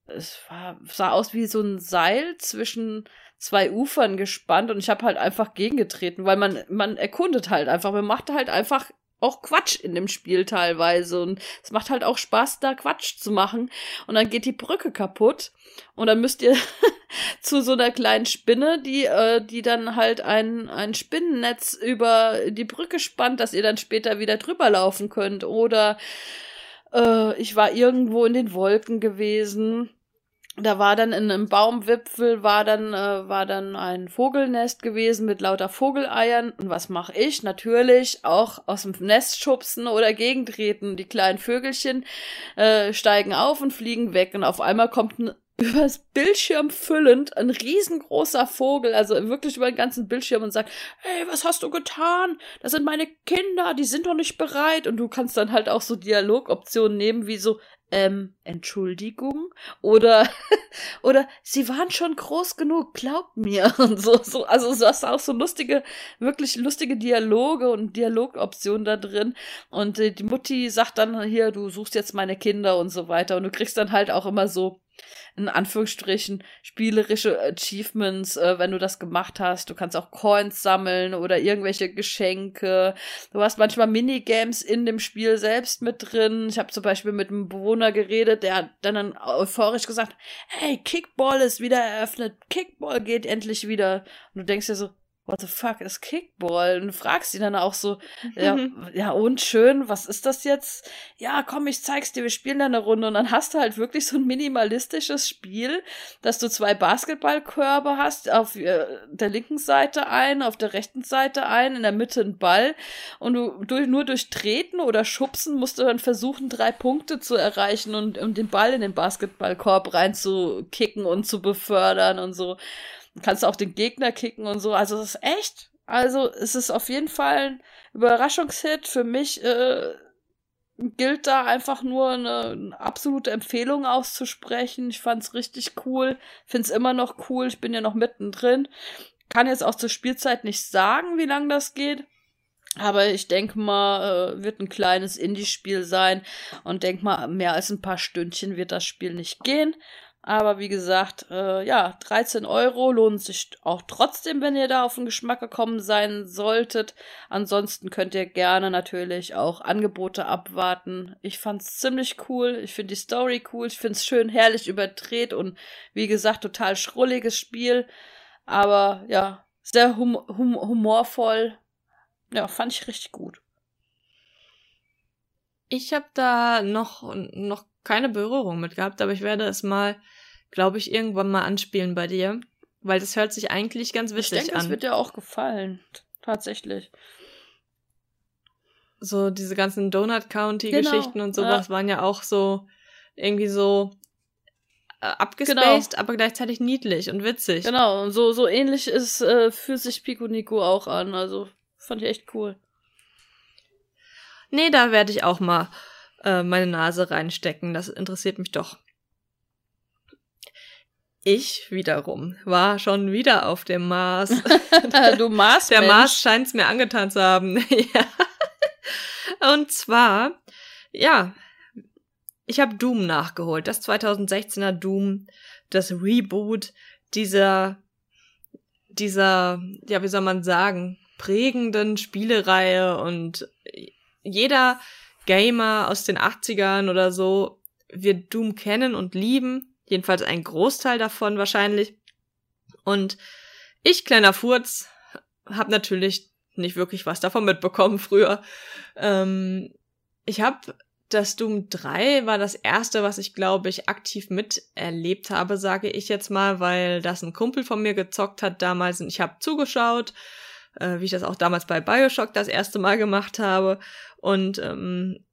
es war sah aus wie so ein Seil zwischen zwei Ufern gespannt und ich habe halt einfach gegengetreten, weil man, man erkundet halt einfach, man macht halt einfach auch Quatsch in dem Spiel teilweise und es macht halt auch Spaß, da Quatsch zu machen. Und dann geht die Brücke kaputt und dann müsst ihr zu so einer kleinen Spinne, die, äh, die dann halt ein, ein Spinnennetz über die Brücke spannt, dass ihr dann später wieder drüber laufen könnt. Oder äh, ich war irgendwo in den Wolken gewesen da war dann in einem Baumwipfel war dann äh, war dann ein Vogelnest gewesen mit lauter Vogeleiern und was mache ich natürlich auch aus dem Nest schubsen oder gegentreten die kleinen Vögelchen äh, steigen auf und fliegen weg und auf einmal kommt ein übers Bildschirm füllend ein riesengroßer Vogel, also wirklich über den ganzen Bildschirm und sagt, hey, was hast du getan? Das sind meine Kinder, die sind doch nicht bereit. Und du kannst dann halt auch so Dialogoptionen nehmen, wie so, ähm, Entschuldigung. Oder oder sie waren schon groß genug, glaubt mir. Und so so also du hast auch so lustige wirklich lustige Dialoge und Dialogoptionen da drin. Und äh, die Mutti sagt dann hier du suchst jetzt meine Kinder und so weiter. Und du kriegst dann halt auch immer so in Anführungsstrichen spielerische Achievements, äh, wenn du das gemacht hast. Du kannst auch Coins sammeln oder irgendwelche Geschenke. Du hast manchmal Minigames in dem Spiel selbst mit drin. Ich habe zum Beispiel mit einem Bewohner geredet, der hat dann euphorisch gesagt, hey, Kickball ist wieder eröffnet, Kickball geht endlich wieder. Und du denkst dir so, what the fuck ist Kickball? Und du fragst ihn dann auch so, ja, ja, und schön, was ist das jetzt? Ja, komm, ich zeig's dir, wir spielen da eine Runde. Und dann hast du halt wirklich so ein minimalistisches Spiel, dass du zwei Basketballkörbe hast, auf äh, der linken Seite ein, auf der rechten Seite ein, in der Mitte ein Ball. Und du durch, nur durch Treten oder Schubsen musst du dann versuchen, drei Punkte zu erreichen und um den Ball in den Basketballkorb reinzukicken und zu befördern und so kannst auch den Gegner kicken und so. Also es ist echt. Also es ist auf jeden Fall ein Überraschungshit. Für mich äh, gilt da einfach nur eine, eine, absolute Empfehlung auszusprechen. Ich fand's richtig cool. Find's immer noch cool. Ich bin ja noch mittendrin. Kann jetzt auch zur Spielzeit nicht sagen, wie lang das geht. Aber ich denke mal, äh, wird ein kleines Indie-Spiel sein und denk mal, mehr als ein paar Stündchen wird das Spiel nicht gehen. Aber wie gesagt, äh, ja, 13 Euro lohnt sich auch trotzdem, wenn ihr da auf den Geschmack gekommen sein solltet. Ansonsten könnt ihr gerne natürlich auch Angebote abwarten. Ich fand's ziemlich cool. Ich finde die Story cool. Ich find's schön herrlich überdreht und wie gesagt, total schrulliges Spiel. Aber ja, sehr hum hum humorvoll. Ja, fand ich richtig gut. Ich habe da noch, noch keine Berührung mit gehabt, aber ich werde es mal, glaube ich, irgendwann mal anspielen bei dir, weil das hört sich eigentlich ganz witzig ich denke, an. Es wird dir auch gefallen, tatsächlich. So diese ganzen Donut County Geschichten genau, und sowas ja. waren ja auch so irgendwie so äh, abgespaced, genau. aber gleichzeitig niedlich und witzig. Genau, und so so ähnlich ist äh, fühlt sich Pico Nico auch an, also fand ich echt cool. Nee, da werde ich auch mal äh, meine Nase reinstecken. Das interessiert mich doch. Ich wiederum war schon wieder auf dem Mars. du Mars. Der Mars scheint es mir angetan zu haben. ja. Und zwar, ja, ich habe Doom nachgeholt. Das 2016er Doom, das Reboot dieser, dieser, ja, wie soll man sagen, prägenden Spielereihe und jeder Gamer aus den 80ern oder so wird Doom kennen und lieben. Jedenfalls ein Großteil davon wahrscheinlich. Und ich, kleiner Furz, habe natürlich nicht wirklich was davon mitbekommen früher. Ähm, ich habe das Doom 3 war das erste, was ich glaube ich aktiv miterlebt habe, sage ich jetzt mal, weil das ein Kumpel von mir gezockt hat damals und ich habe zugeschaut, äh, wie ich das auch damals bei BioShock das erste Mal gemacht habe und ähm,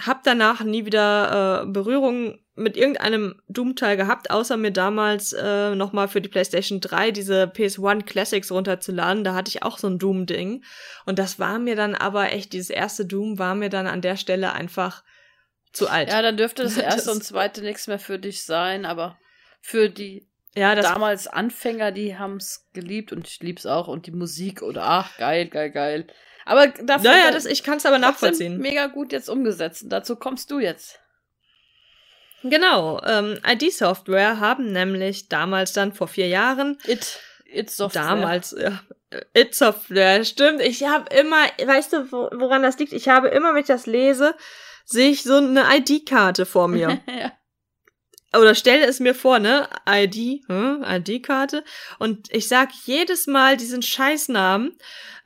habe danach nie wieder äh, Berührung mit irgendeinem Doom-Teil gehabt, außer mir damals äh, nochmal für die PlayStation 3 diese PS1 Classics runterzuladen. Da hatte ich auch so ein Doom-Ding. Und das war mir dann aber echt, dieses erste Doom war mir dann an der Stelle einfach zu alt. Ja, dann dürfte das erste das und zweite nichts mehr für dich sein, aber für die ja, das damals Anfänger, die haben's geliebt und ich lieb's auch und die Musik oder ach, geil, geil, geil. Aber dafür. Naja, das, ich kann es aber nachvollziehen. Mega gut jetzt umgesetzt. dazu kommst du jetzt. Genau. Ähm, ID-Software haben nämlich damals dann vor vier Jahren. It. It Software. Damals, ja. It Software, stimmt. Ich habe immer, weißt du, woran das liegt? Ich habe immer, wenn ich das lese, sehe ich so eine ID-Karte vor mir. ja oder stelle es mir vor, ne? ID, hm, ID-Karte. Und ich sag jedes Mal diesen Scheißnamen.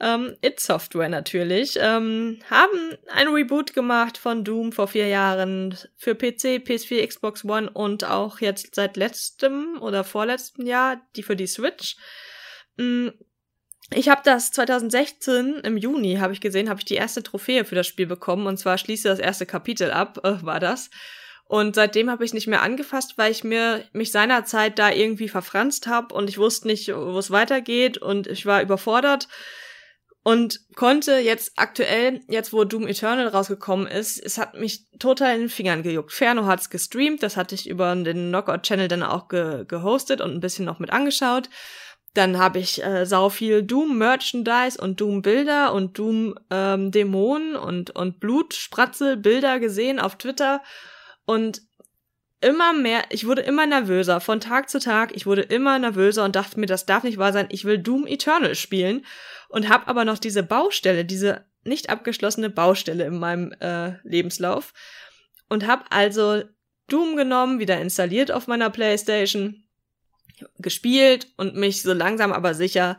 Ähm, It Software natürlich. Ähm, haben ein Reboot gemacht von Doom vor vier Jahren für PC, PS4, Xbox One und auch jetzt seit letztem oder vorletztem Jahr die für die Switch. Mm, ich habe das 2016 im Juni habe ich gesehen, habe ich die erste Trophäe für das Spiel bekommen und zwar schließe das erste Kapitel ab, äh, war das. Und seitdem habe ich nicht mehr angefasst, weil ich mir mich seinerzeit da irgendwie verfranst habe und ich wusste nicht, wo es weitergeht und ich war überfordert und konnte jetzt aktuell, jetzt wo Doom Eternal rausgekommen ist, es hat mich total in den Fingern gejuckt. Ferno hat's gestreamt, das hatte ich über den Knockout-Channel dann auch ge gehostet und ein bisschen noch mit angeschaut. Dann habe ich äh, sau viel Doom-Merchandise und Doom-Bilder und Doom-Dämonen ähm, und, und Blutspratzel-Bilder gesehen auf Twitter und immer mehr, ich wurde immer nervöser. Von Tag zu Tag, ich wurde immer nervöser und dachte mir, das darf nicht wahr sein. Ich will Doom Eternal spielen und habe aber noch diese Baustelle, diese nicht abgeschlossene Baustelle in meinem äh, Lebenslauf und habe also Doom genommen, wieder installiert auf meiner PlayStation, gespielt und mich so langsam aber sicher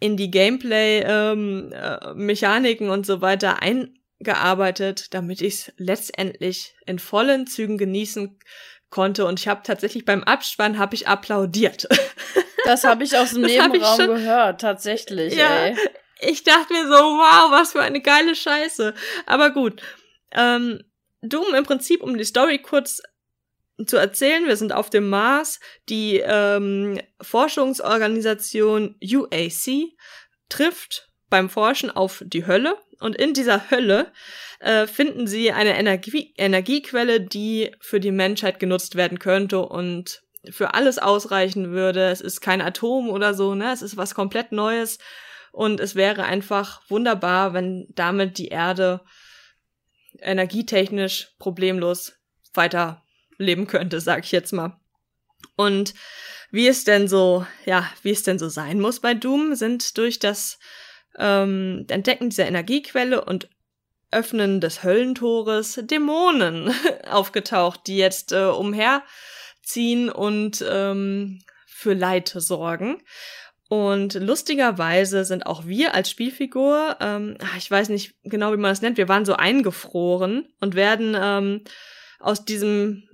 in die Gameplay-Mechaniken ähm, äh, und so weiter ein gearbeitet, damit ich es letztendlich in vollen Zügen genießen konnte und ich habe tatsächlich beim Abspann habe ich applaudiert. Das habe ich aus dem Nebenraum gehört, tatsächlich. Ja, ey. ich dachte mir so, wow, was für eine geile Scheiße. Aber gut, ähm, Doom im Prinzip, um die Story kurz zu erzählen, wir sind auf dem Mars. Die ähm, Forschungsorganisation UAC trifft beim Forschen auf die Hölle und in dieser Hölle äh, finden sie eine Energie Energiequelle, die für die Menschheit genutzt werden könnte und für alles ausreichen würde. Es ist kein Atom oder so, ne? Es ist was komplett Neues. Und es wäre einfach wunderbar, wenn damit die Erde energietechnisch problemlos weiter leben könnte, sag ich jetzt mal. Und wie es denn so, ja, wie es denn so sein muss bei Doom, sind durch das ähm, Entdecken dieser Energiequelle und Öffnen des Höllentores Dämonen aufgetaucht, die jetzt äh, umherziehen und ähm, für Leid sorgen. Und lustigerweise sind auch wir als Spielfigur, ähm, ah, ich weiß nicht genau, wie man das nennt, wir waren so eingefroren und werden ähm, aus diesem,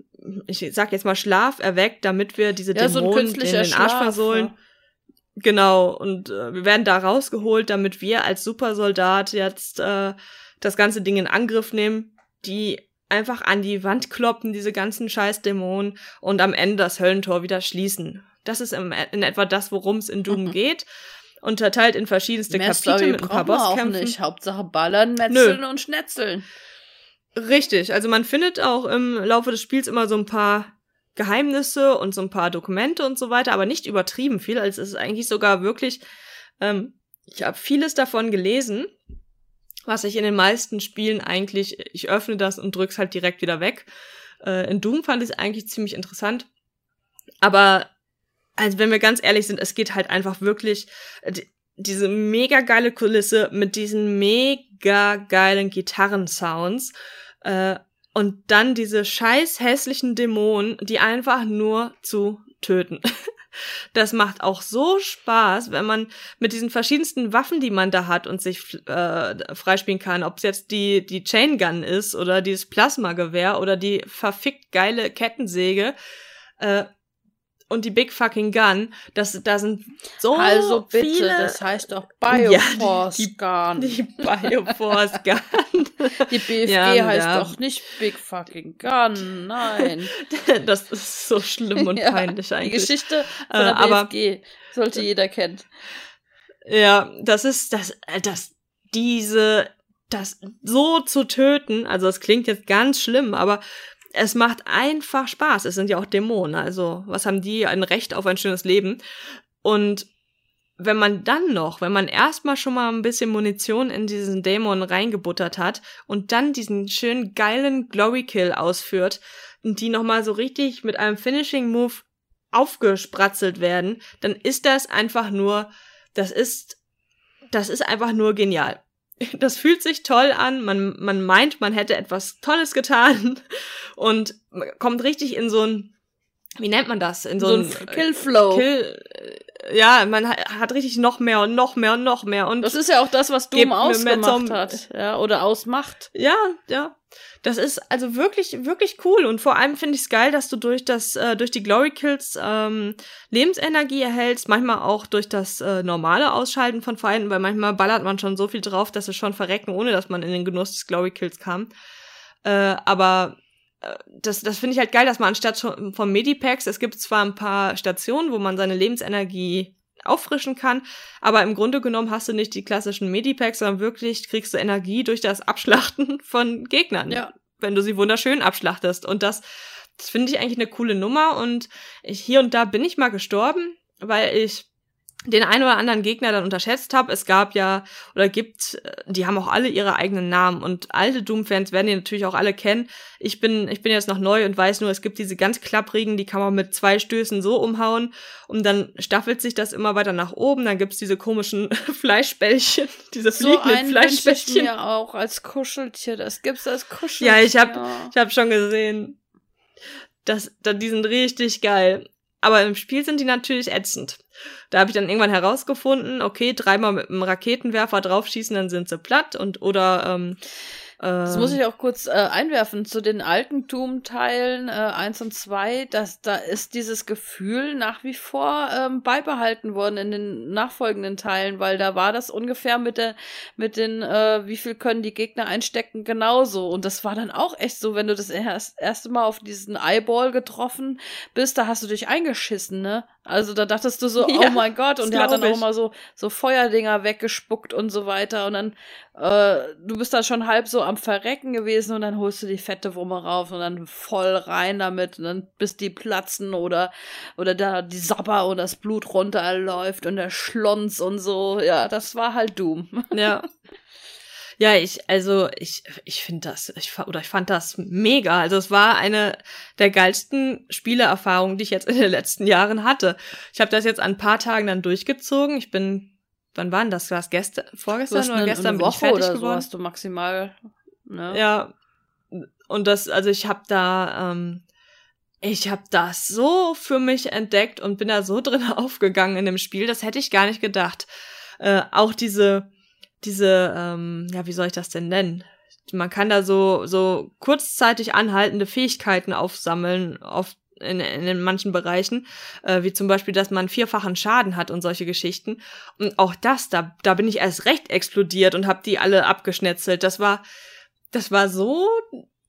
ich sag jetzt mal Schlaf erweckt, damit wir diese ja, Dämonen so in den Arsch versohlen. Ja. Genau, und äh, wir werden da rausgeholt, damit wir als Supersoldat jetzt äh, das ganze Ding in Angriff nehmen, die einfach an die Wand kloppen, diese ganzen Scheißdämonen, und am Ende das Höllentor wieder schließen. Das ist in etwa das, worum es in Doom mhm. geht. Unterteilt in verschiedenste Mehr Kapitel Story mit ein paar Bosskämpfen. Auch nicht. Hauptsache ballern, metzeln Nö. und schnetzeln. Richtig, also man findet auch im Laufe des Spiels immer so ein paar Geheimnisse und so ein paar Dokumente und so weiter, aber nicht übertrieben viel. Also es ist eigentlich sogar wirklich, ähm, ich habe vieles davon gelesen, was ich in den meisten Spielen eigentlich, ich öffne das und drück's halt direkt wieder weg. Äh, in Doom fand ich es eigentlich ziemlich interessant. Aber also wenn wir ganz ehrlich sind, es geht halt einfach wirklich äh, die, diese mega geile Kulisse mit diesen mega geilen Gitarrensounds äh, und dann diese scheiß hässlichen Dämonen, die einfach nur zu töten. Das macht auch so Spaß, wenn man mit diesen verschiedensten Waffen, die man da hat und sich äh, freispielen kann, ob es jetzt die, die Chain Gun ist oder dieses Plasmagewehr oder die verfickt geile Kettensäge, äh, und die Big Fucking Gun, das, da sind so Also bitte, viele, das heißt doch Bioforce ja, die, Gun. Die Bioforce Gun. die BFG ja, heißt ja. doch nicht Big Fucking Gun, nein. das ist so schlimm und peinlich eigentlich. Die Geschichte von der äh, BFG sollte jeder kennen. Ja, das ist, das, äh, das, diese, das so zu töten, also das klingt jetzt ganz schlimm, aber es macht einfach Spaß. Es sind ja auch Dämonen. Also, was haben die? Ein Recht auf ein schönes Leben. Und wenn man dann noch, wenn man erstmal schon mal ein bisschen Munition in diesen Dämon reingebuttert hat und dann diesen schönen geilen Glory Kill ausführt und die nochmal so richtig mit einem Finishing Move aufgespratzelt werden, dann ist das einfach nur, das ist, das ist einfach nur genial. das fühlt sich toll an, man, man meint, man hätte etwas Tolles getan. Und kommt richtig in so ein, wie nennt man das? In so, so ein äh, Killflow. Kill, äh, ja, man hat richtig noch mehr und noch mehr und noch mehr und das ist ja auch das, was Doom ausgemacht hat, ja, oder ausmacht. Ja, ja. Das ist also wirklich, wirklich cool. Und vor allem finde ich es geil, dass du durch das, äh, durch die Glory Kills ähm, Lebensenergie erhältst, manchmal auch durch das äh, normale Ausschalten von Feinden, weil manchmal ballert man schon so viel drauf, dass sie schon verrecken, ohne dass man in den Genuss des Glory Kills kam. Äh, aber das, das finde ich halt geil, dass man anstatt von Medipacks, es gibt zwar ein paar Stationen, wo man seine Lebensenergie auffrischen kann. Aber im Grunde genommen hast du nicht die klassischen Medipacks, sondern wirklich kriegst du Energie durch das Abschlachten von Gegnern. Ja. Wenn du sie wunderschön abschlachtest. Und das, das finde ich eigentlich eine coole Nummer. Und ich, hier und da bin ich mal gestorben, weil ich den einen oder anderen Gegner dann unterschätzt habe. Es gab ja oder gibt, äh, die haben auch alle ihre eigenen Namen und alte Doom-Fans werden die natürlich auch alle kennen. Ich bin, ich bin jetzt noch neu und weiß nur, es gibt diese ganz klapprigen, die kann man mit zwei Stößen so umhauen und dann staffelt sich das immer weiter nach oben. Dann gibt's diese komischen Fleischbällchen, diese fliegenden so Fleischbällchen. Ich mir auch als Kuscheltier. Das gibt's als Kuscheltier. Ja, ich habe, ich habe schon gesehen. Das, die sind richtig geil. Aber im Spiel sind die natürlich ätzend. Da habe ich dann irgendwann herausgefunden, okay, dreimal mit einem Raketenwerfer draufschießen, dann sind sie platt und oder ähm, das muss ich auch kurz äh, einwerfen zu den alten Doom-Teilen äh, 1 und 2, dass da ist dieses Gefühl nach wie vor ähm, beibehalten worden in den nachfolgenden Teilen, weil da war das ungefähr mit der mit den äh, wie viel können die Gegner einstecken genauso und das war dann auch echt so, wenn du das erst, erste Mal auf diesen Eyeball getroffen bist, da hast du dich eingeschissen, ne? Also da dachtest du so, ja, oh mein Gott, und der hat dann auch immer so so Feuerdinger weggespuckt und so weiter und dann äh, du bist da schon halb so am Verrecken gewesen und dann holst du die fette Wumme rauf und dann voll rein damit und dann bis die platzen oder, oder da die Sabber und das Blut runterläuft und der Schlons und so. Ja, das war halt Doom. Ja. Ja, ich, also ich, ich finde das, ich, oder ich fand das mega. Also es war eine der geilsten Spieleerfahrungen, die ich jetzt in den letzten Jahren hatte. Ich habe das jetzt an ein paar Tagen dann durchgezogen. Ich bin, wann waren das? War es gestern, vorgestern oder eine, gestern eine Woche fertig oder so geworden? hast du maximal. Ne? Ja. Und das, also ich habe da, ähm, ich habe das so für mich entdeckt und bin da so drin aufgegangen in dem Spiel. Das hätte ich gar nicht gedacht. Äh, auch diese, diese, ähm, ja, wie soll ich das denn nennen? Man kann da so, so kurzzeitig anhaltende Fähigkeiten aufsammeln, auf, in, in manchen Bereichen, äh, wie zum Beispiel, dass man vierfachen Schaden hat und solche Geschichten. Und auch das, da, da bin ich erst recht explodiert und habe die alle abgeschnetzelt. Das war, das war so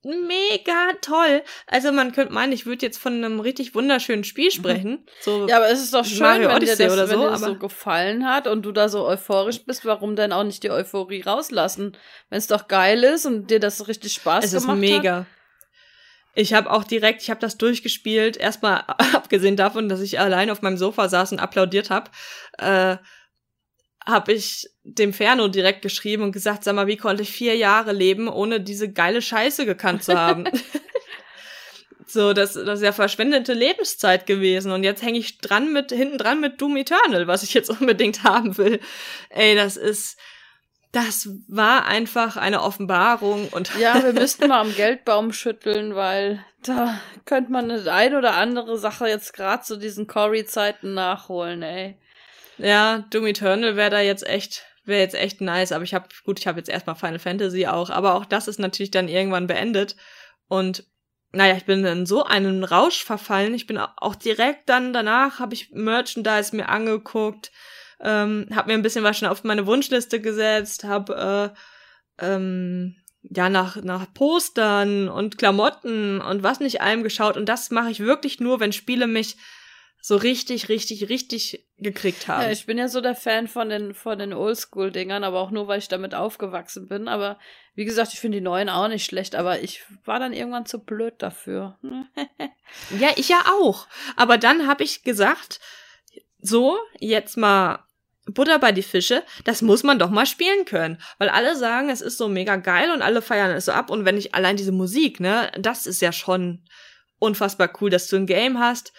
mega toll. Also man könnte meinen, ich würde jetzt von einem richtig wunderschönen Spiel sprechen. So Ja, aber es ist doch schön, Mario wenn dir Odyssey das, oder so, dir das so gefallen hat und du da so euphorisch bist, warum denn auch nicht die Euphorie rauslassen? Wenn es doch geil ist und dir das richtig Spaß es ist gemacht hat. mega. Ich habe auch direkt, ich habe das durchgespielt. Erstmal abgesehen davon, dass ich allein auf meinem Sofa saß und applaudiert habe, äh, habe ich dem Ferno direkt geschrieben und gesagt, sag mal, wie konnte ich vier Jahre leben, ohne diese geile Scheiße gekannt zu haben? so, das, das ist ja verschwendete Lebenszeit gewesen und jetzt hänge ich dran mit hinten dran mit Doom Eternal, was ich jetzt unbedingt haben will. Ey, das ist das war einfach eine Offenbarung und Ja, wir müssten mal am Geldbaum schütteln, weil da könnte man eine ein oder andere Sache jetzt gerade zu diesen Cory-Zeiten nachholen, ey. Ja, Doom Eternal wäre da jetzt echt, wäre jetzt echt nice, aber ich habe, gut, ich habe jetzt erstmal Final Fantasy auch, aber auch das ist natürlich dann irgendwann beendet. Und naja, ich bin in so einen Rausch verfallen. Ich bin auch direkt dann danach, habe ich Merchandise mir angeguckt, ähm, habe mir ein bisschen was schon auf meine Wunschliste gesetzt, habe äh, ähm, ja nach, nach Postern und Klamotten und was nicht allem geschaut. Und das mache ich wirklich nur, wenn Spiele mich so richtig, richtig, richtig gekriegt haben. Ja, ich bin ja so der Fan von den, von den Oldschool-Dingern, aber auch nur, weil ich damit aufgewachsen bin. Aber wie gesagt, ich finde die neuen auch nicht schlecht, aber ich war dann irgendwann zu blöd dafür. Ja, ich ja auch. Aber dann habe ich gesagt, so, jetzt mal Butter bei die Fische, das muss man doch mal spielen können. Weil alle sagen, es ist so mega geil und alle feiern es so ab. Und wenn ich allein diese Musik, ne, das ist ja schon unfassbar cool, dass du ein Game hast,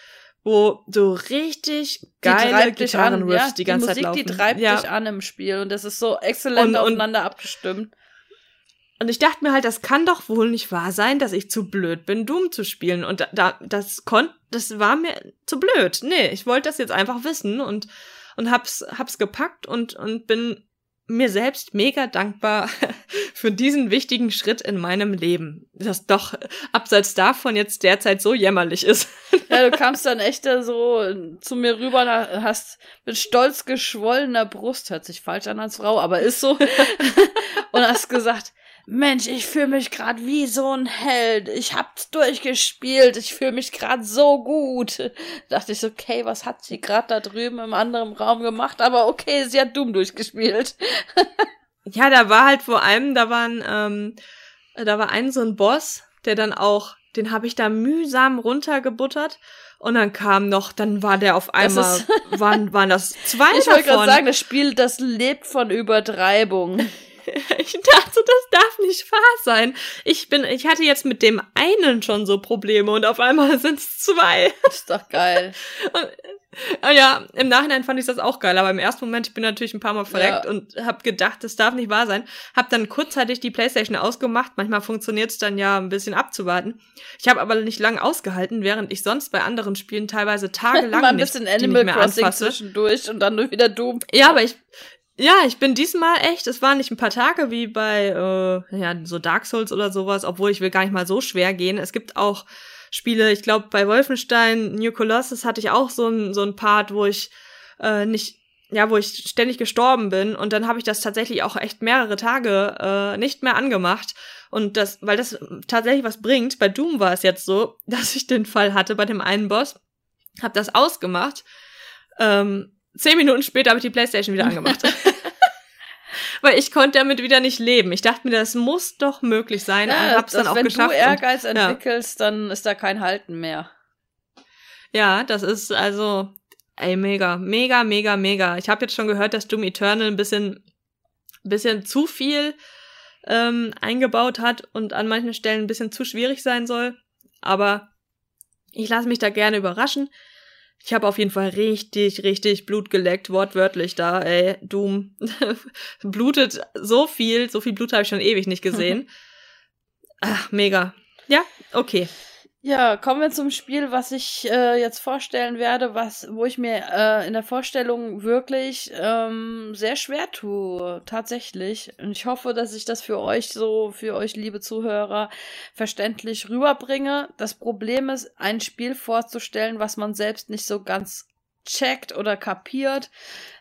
wo so richtig geile Gitarrenriffs ja, die ganze Musik, Zeit laufen. Die treibt ja. dich an im Spiel und das ist so exzellent Und- und- aufeinander abgestimmt. Und ich dachte mir halt, das kann doch wohl nicht wahr sein, dass ich zu blöd bin, Doom zu spielen. Und da, da das kon, das war mir zu blöd. Nee, ich wollte das jetzt einfach wissen und, und hab's, hab's gepackt und, und bin mir selbst mega dankbar für diesen wichtigen Schritt in meinem Leben. Das doch abseits davon jetzt derzeit so jämmerlich ist. Ja, du kamst dann echt da so zu mir rüber hast mit stolz geschwollener Brust, hört sich falsch an als Frau, aber ist so, und hast gesagt, Mensch, ich fühle mich gerade wie so ein Held. Ich hab's durchgespielt. Ich fühle mich gerade so gut. Da dachte ich so, okay, was hat sie gerade da drüben im anderen Raum gemacht? Aber okay, sie hat Doom durchgespielt. Ja, da war halt vor allem, da waren, ähm, da war ein so ein Boss, der dann auch, den habe ich da mühsam runtergebuttert. Und dann kam noch, dann war der auf einmal, waren, waren das zwei Ich wollte gerade sagen, das Spiel, das lebt von Übertreibung. ich dachte, das darf nicht wahr sein. Ich bin, ich hatte jetzt mit dem einen schon so Probleme und auf einmal sind es zwei. Ist doch geil. Ah ja, im Nachhinein fand ich das auch geil, aber im ersten Moment, ich bin natürlich ein paar Mal verreckt Ja. und habe gedacht, das darf nicht wahr sein. Hab dann kurzzeitig die Playstation ausgemacht, manchmal funktioniert es dann ja ein bisschen abzuwarten. Ich habe aber nicht lange ausgehalten, während ich sonst bei anderen Spielen teilweise tagelang Mal ein nicht, bisschen die Animal nicht mehr Crossing anfasse. zwischendurch und dann nur wieder Doom. Ja, aber ich, ja, ich bin diesmal echt, es waren nicht ein paar Tage wie bei, äh, ja, so Dark Souls oder sowas, obwohl ich will gar nicht mal so schwer gehen. Es gibt auch Spiele, ich glaube, bei Wolfenstein New Colossus hatte ich auch so ein, so ein Part, wo ich äh, nicht, ja, wo ich ständig gestorben bin und dann habe ich das tatsächlich auch echt mehrere Tage äh, nicht mehr angemacht. Und das, weil das tatsächlich was bringt, bei Doom war es jetzt so, dass ich den Fall hatte bei dem einen Boss, hab das ausgemacht, ähm, zehn Minuten später habe ich die Playstation wieder angemacht. Weil ich konnte damit wieder nicht leben. Ich dachte mir, das muss doch möglich sein und hab's das- dann auch wenn geschafft. du und- Ehrgeiz ja. entwickelst, dann ist da kein Halten mehr. Ja, das ist also, ey, mega, mega, mega, mega. Ich habe jetzt schon gehört, dass Doom Eternal ein bisschen, bisschen zu viel ähm, eingebaut hat und an manchen Stellen ein bisschen zu schwierig sein soll. Aber ich lasse mich da gerne überraschen. Ich habe auf jeden Fall richtig, richtig Blut geleckt, wortwörtlich da, ey. Doom blutet so viel, so viel Blut habe ich schon ewig nicht gesehen. Ach, mega. Ja, okay. Ja, kommen wir zum Spiel, was ich äh, jetzt vorstellen werde, was, wo ich mir äh, in der Vorstellung wirklich ähm, sehr schwer tue, tatsächlich. Und ich hoffe, dass ich das für euch so, für euch liebe Zuhörer, verständlich rüberbringe. Das Problem ist, ein Spiel vorzustellen, was man selbst nicht so ganz checkt oder kapiert,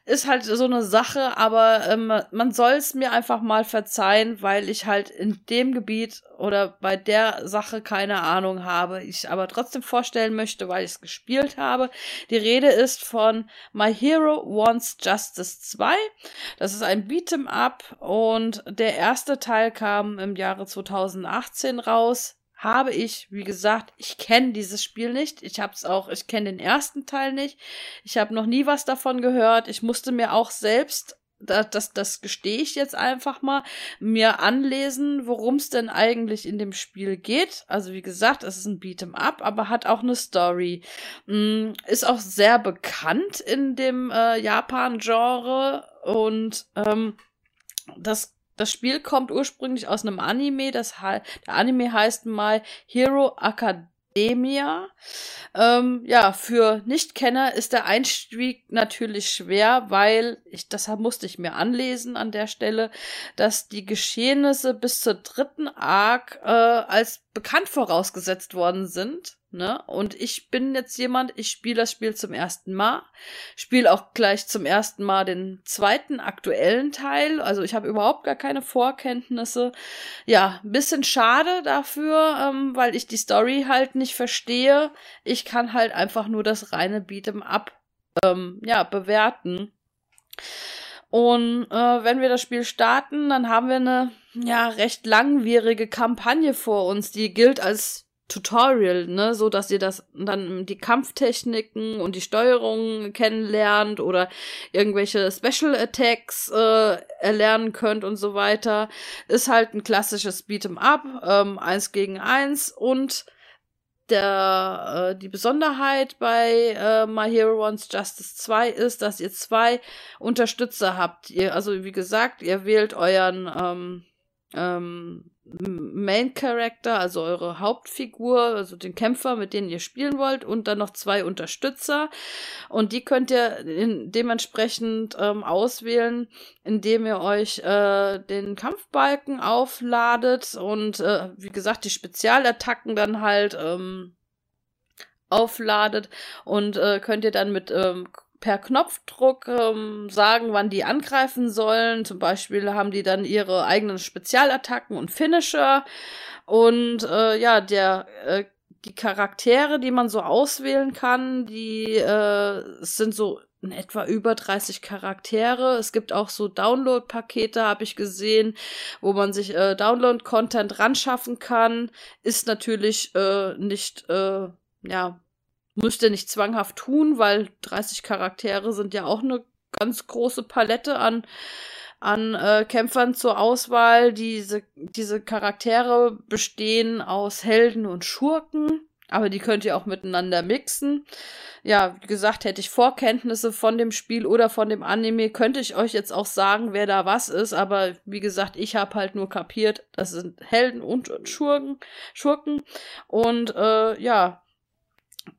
ist halt so eine Sache, aber ähm, man soll es mir einfach mal verzeihen, weil ich halt in dem Gebiet oder bei der Sache keine Ahnung habe. Ich aber trotzdem vorstellen möchte, weil ich es gespielt habe. Die Rede ist von My Hero Wants Justice 2. Das ist ein Beat'em Up und der erste Teil kam im Jahre 2018 raus habe ich, wie gesagt, ich kenne dieses Spiel nicht. Ich habe es auch, ich kenne den ersten Teil nicht. Ich habe noch nie was davon gehört. Ich musste mir auch selbst das, das, das gestehe ich jetzt einfach mal, mir anlesen, worum es denn eigentlich in dem Spiel geht. Also wie gesagt, es ist ein Beat'em Up, aber hat auch eine Story. Mm, ist auch sehr bekannt in dem äh, Japan-Genre und ähm, das das Spiel kommt ursprünglich aus einem Anime. Das der Anime heißt mal Hero Academia. Ähm, ja, für Nichtkenner ist der Einstieg natürlich schwer, weil ich, deshalb musste ich mir anlesen an der Stelle, dass die Geschehnisse bis zur dritten Arc äh, als bekannt vorausgesetzt worden sind. Ne? Und ich bin jetzt jemand, ich spiele das Spiel zum ersten Mal, spiele auch gleich zum ersten Mal den zweiten aktuellen Teil. Also ich habe überhaupt gar keine Vorkenntnisse. Ja, bisschen schade dafür, ähm, weil ich die Story halt nicht verstehe. Ich kann halt einfach nur das reine Beat'em Up ähm, ja, bewerten. Und äh, wenn wir das Spiel starten, dann haben wir eine ja recht langwierige Kampagne vor uns, die gilt als Tutorial, ne, so dass ihr das dann die Kampftechniken und die Steuerung kennenlernt oder irgendwelche Special Attacks äh, erlernen könnt und so weiter. Ist halt ein klassisches Beat'em Up, ähm, eins gegen eins und der, äh, die Besonderheit bei äh, My Hero Wants Justice 2 ist, dass ihr zwei Unterstützer habt. Ihr, also wie gesagt, ihr wählt euren ähm, ähm, Main Character, also eure Hauptfigur, also den Kämpfer, mit denen ihr spielen wollt, und dann noch zwei Unterstützer. Und die könnt ihr dementsprechend ähm, auswählen, indem ihr euch äh, den Kampfbalken aufladet und äh, wie gesagt die Spezialattacken dann halt ähm, aufladet und äh, könnt ihr dann mit ähm, per Knopfdruck ähm, sagen, wann die angreifen sollen. Zum Beispiel haben die dann ihre eigenen Spezialattacken und Finisher. Und äh, ja, der äh, die Charaktere, die man so auswählen kann, die äh, sind so in etwa über 30 Charaktere. Es gibt auch so Download-Pakete, habe ich gesehen, wo man sich äh, Download-Content ranschaffen kann. Ist natürlich äh, nicht, äh, ja, müsst ihr nicht zwanghaft tun, weil 30 Charaktere sind ja auch eine ganz große Palette an an äh, Kämpfern zur Auswahl. Diese, diese Charaktere bestehen aus Helden und Schurken, aber die könnt ihr auch miteinander mixen. Ja, wie gesagt, hätte ich Vorkenntnisse von dem Spiel oder von dem Anime, könnte ich euch jetzt auch sagen, wer da was ist, aber wie gesagt, ich habe halt nur kapiert, das sind Helden und Schurken. Schurken. Und äh, ja,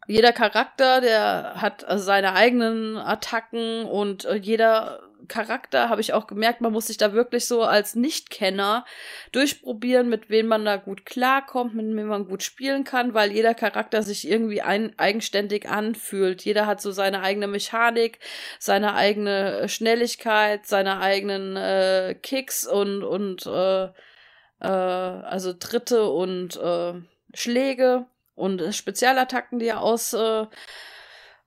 jeder Charakter, der hat also seine eigenen Attacken und äh, jeder Charakter habe ich auch gemerkt, man muss sich da wirklich so als Nichtkenner durchprobieren, mit wem man da gut klarkommt, mit wem man gut spielen kann, weil jeder Charakter sich irgendwie ein, eigenständig anfühlt. Jeder hat so seine eigene Mechanik, seine eigene Schnelligkeit, seine eigenen äh, Kicks und und äh, äh, also Tritte und äh, Schläge und Spezialattacken, die er ausführen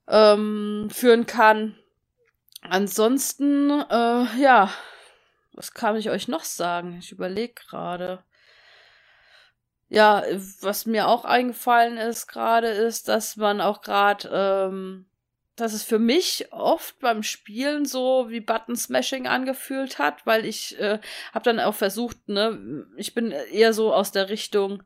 äh, ähm, kann. Ansonsten, äh, ja, was kann ich euch noch sagen? Ich überlege gerade. Ja, was mir auch eingefallen ist gerade, ist, dass man auch gerade ähm, dass es für mich oft beim Spielen so wie Button Smashing angefühlt hat, weil ich äh, habe dann auch versucht, ne, ich bin eher so aus der Richtung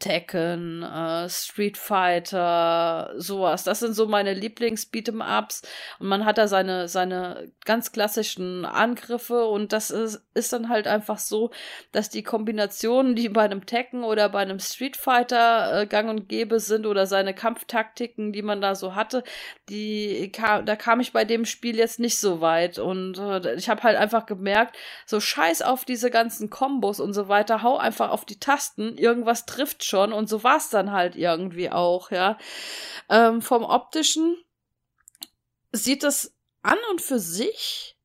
Tekken, äh, Street Fighter, sowas. Das sind so meine Lieblings-Beat'em-Ups. Und man hat da seine, seine ganz klassischen Angriffe und das ist, ist dann halt einfach so, dass die Kombinationen, die bei einem Tekken oder bei einem Street Fighter äh, gang und gäbe sind oder seine Kampftaktiken, die man da so hatte, die kam, da kam ich bei dem Spiel jetzt nicht so weit. Und äh, ich habe halt einfach gemerkt, so scheiß auf diese ganzen Kombos und so weiter, hau einfach auf die Tasten, irgendwas trifft schon und so war es dann halt irgendwie auch, ja. Ähm, vom optischen sieht das an und für sich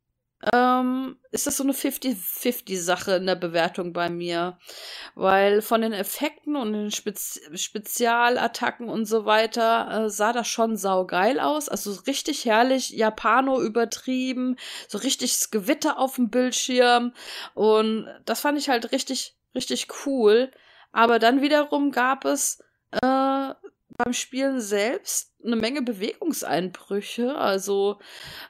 ähm, ist das so eine 50-50-Sache in der Bewertung bei mir. Weil von den Effekten und den Spez Spezialattacken und so weiter äh, sah das schon saugeil aus. Also richtig herrlich, Japano übertrieben, so richtig das Gewitter auf dem Bildschirm. Und das fand ich halt richtig, richtig cool. Aber dann wiederum gab es äh, beim Spielen selbst eine Menge Bewegungseinbrüche. Also,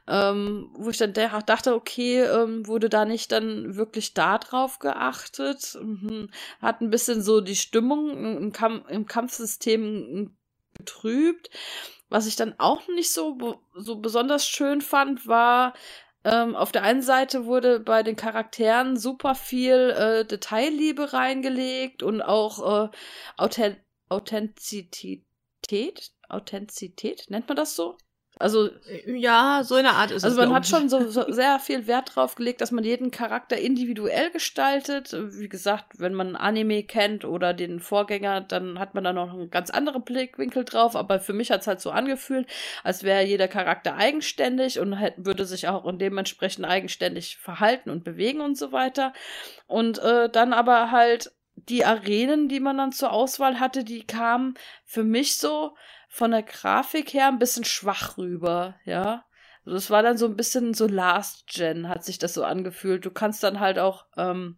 ähm, wo ich dann dachte, okay, ähm, wurde da nicht dann wirklich da drauf geachtet? Mhm. Hat ein bisschen so die Stimmung im, Kamp im Kampfsystem getrübt. Was ich dann auch nicht so, so besonders schön fand, war, ähm, auf der einen Seite wurde bei den Charakteren super viel äh, Detailliebe reingelegt und auch äh, Authent Authentizität. Authentizität, nennt man das so? Also ja, so in der Art ist also es. Also man hat schon so, so, sehr viel Wert drauf gelegt, dass man jeden Charakter individuell gestaltet. Wie gesagt, wenn man Anime kennt oder den Vorgänger, dann hat man da noch einen ganz anderen Blickwinkel drauf. Aber für mich hat es halt so angefühlt, als wäre jeder Charakter eigenständig und würde sich auch dementsprechend eigenständig verhalten und bewegen und so weiter. Und äh, dann aber halt die Arenen, die man dann zur Auswahl hatte, die kamen für mich so von der Grafik her ein bisschen schwach rüber, ja. Also das war dann so ein bisschen so Last Gen, hat sich das so angefühlt. Du kannst dann halt auch ähm,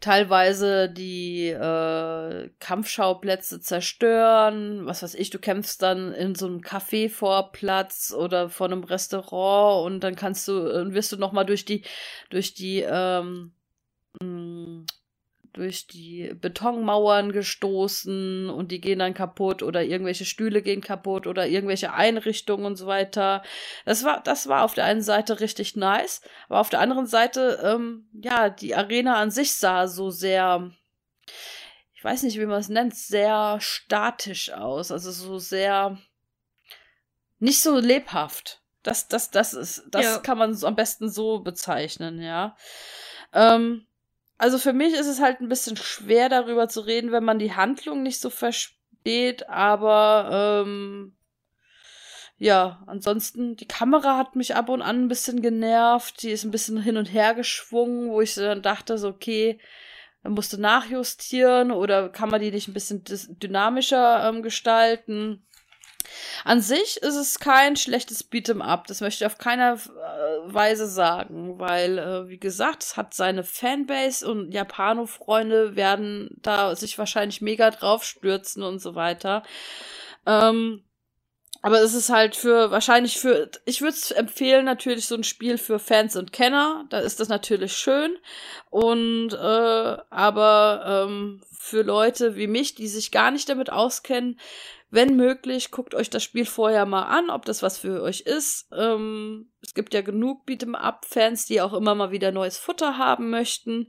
teilweise die äh, Kampfschauplätze zerstören. Was weiß ich, du kämpfst dann in so einem Café-Vorplatz oder vor einem Restaurant und dann kannst du, äh, wirst du noch mal durch die, durch die, ähm, mh, mm, durch die Betonmauern gestoßen und die gehen dann kaputt oder irgendwelche Stühle gehen kaputt oder irgendwelche Einrichtungen und so weiter. Das war, das war auf der einen Seite richtig nice, aber auf der anderen Seite, ähm, ja, die Arena an sich sah so sehr, ich weiß nicht, wie man es nennt, sehr statisch aus, also so sehr nicht so lebhaft. Das, das, das ist, das ja. kann man am besten so bezeichnen, ja. Ähm, also für mich ist es halt ein bisschen schwer darüber zu reden, wenn man die Handlung nicht so versteht, aber ähm, ja, ansonsten, die Kamera hat mich ab und an ein bisschen genervt. Die ist ein bisschen hin und her geschwungen, wo ich dann dachte, so, okay, dann musst du nachjustieren oder kann man die nicht ein bisschen dynamischer ähm, gestalten. An sich ist es kein schlechtes Beat'em Up. Das möchte ich auf keiner äh, Weise sagen, weil, äh, wie gesagt, es hat seine Fanbase und Japano-Freunde werden da sich wahrscheinlich mega drauf stürzen und so weiter. Ähm, aber es ist halt für, wahrscheinlich für, ich würde es empfehlen, natürlich so ein Spiel für Fans und Kenner. Da ist das natürlich schön. Und, äh, aber ähm, für Leute wie mich, die sich gar nicht damit auskennen, wenn möglich, guckt euch das Spiel vorher mal an, ob das was für euch ist. Ähm, es gibt ja genug Beat'em-up-Fans, die auch immer mal wieder neues Futter haben möchten.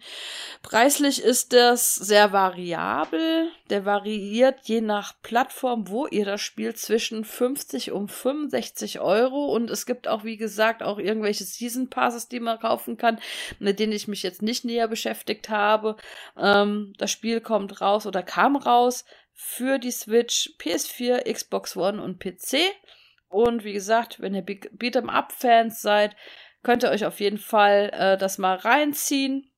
Preislich ist das sehr variabel. Der variiert je nach Plattform, wo ihr das spielt, zwischen 50 und 65 Euro. Und es gibt auch, wie gesagt, auch irgendwelche Season Passes, die man kaufen kann, mit denen ich mich jetzt nicht näher beschäftigt habe. Ähm, das Spiel kommt raus oder kam raus für die Switch, PS4, Xbox One und PC. Und wie gesagt, wenn ihr Beat'em Up Fans seid, könnt ihr euch auf jeden Fall äh, das mal reinziehen.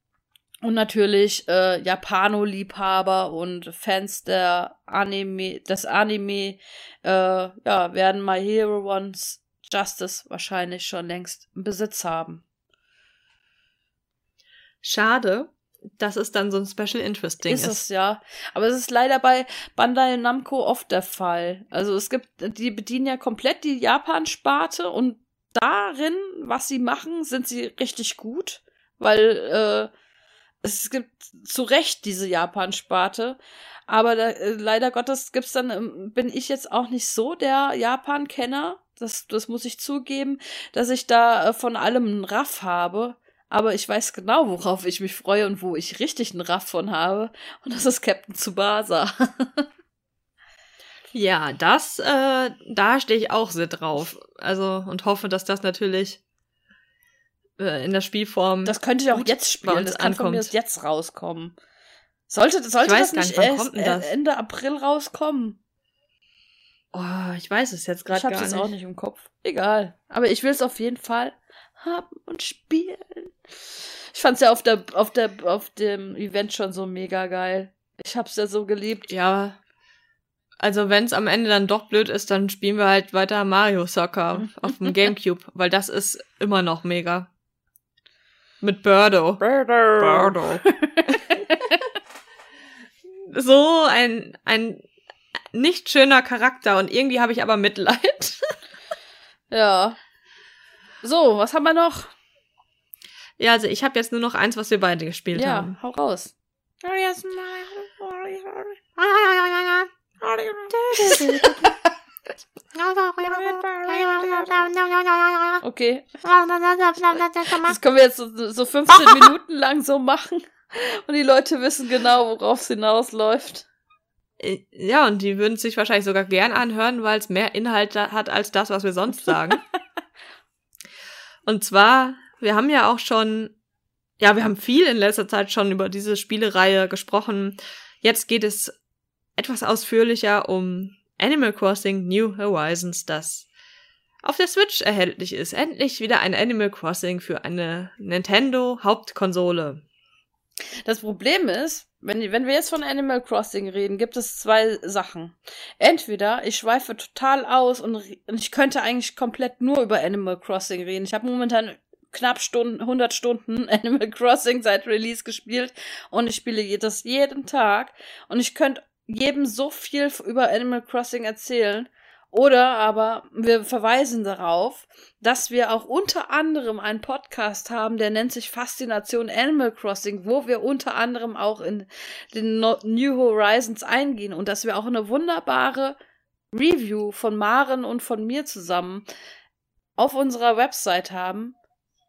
Und natürlich äh, Japano-Liebhaber und Fans der Anime, des Anime, äh, ja, werden My Hero One's Justice wahrscheinlich schon längst im Besitz haben. Schade, dass es dann so ein Special Interest Ding ist. Ist es, ja. Aber es ist leider bei Bandai Namco oft der Fall. Also es gibt, die bedienen ja komplett die Japan-Sparte und darin, was sie machen, sind sie richtig gut, weil äh, es gibt zu Recht diese Japan-Sparte. Aber da, äh, leider Gottes gibt's dann, ähm, bin ich jetzt auch nicht so der Japan-Kenner. Das, das muss ich zugeben, dass ich da äh, von allem einen Raff habe. Aber ich weiß genau, worauf ich mich freue und wo ich richtig einen Raff von habe. Und das ist Captain Tsubasa. ja, das, äh, da stehe ich auch sehr drauf. Also, und hoffe, dass das natürlich äh, in der Spielform. Das könnte ich auch jetzt spielen. Das kann ankommt. von mir jetzt rauskommen. Sollte, sollte das nicht, nicht erst das? Ende April rauskommen? Oh, ich weiß es jetzt gerade gar nicht. Ich hab's jetzt auch nicht im Kopf. Egal. Aber ich will es auf jeden Fall haben und spielen. Ich fand's ja auf der, auf der, auf dem Event schon so mega geil. Ich hab's ja so geliebt. Ja. Also wenn's am Ende dann doch blöd ist, dann spielen wir halt weiter Mario Soccer auf dem Gamecube, weil das ist immer noch mega. Mit Birdo. Birdo. Birdo. so ein, ein nicht schöner Charakter und irgendwie habe ich aber Mitleid. ja. So, was haben wir noch? Ja, also ich habe jetzt nur noch eins, was wir beide gespielt ja, haben. Ja, hau raus. Okay. Das können wir jetzt so, so 15 Minuten lang so machen. Und die Leute wissen genau, worauf es hinausläuft. Äh, ja, und die würden sich wahrscheinlich sogar gern anhören, weil es mehr Inhalt hat als das, was wir sonst sagen. und zwar wir haben ja auch schon, ja, wir haben viel in letzter Zeit schon über diese Spielereihe gesprochen. Jetzt geht es etwas ausführlicher um Animal Crossing New Horizons, das auf der Switch erhältlich ist. Endlich wieder ein Animal Crossing für eine Nintendo Hauptkonsole. Das Problem ist, wenn, wenn wir jetzt von Animal Crossing reden, gibt es zwei Sachen. Entweder ich schweife total aus und, ich könnte eigentlich komplett nur über Animal Crossing reden. Ich habe momentan knapp Stunden, 100 Stunden Animal Crossing seit Release gespielt und ich spiele das jeden Tag und ich könnte jedem so viel über Animal Crossing erzählen. Oder aber wir verweisen darauf, dass wir auch unter anderem einen Podcast haben, der nennt sich Faszination Animal Crossing, wo wir unter anderem auch in den New Horizons eingehen und dass wir auch eine wunderbare Review von Maren und von mir zusammen auf unserer Website haben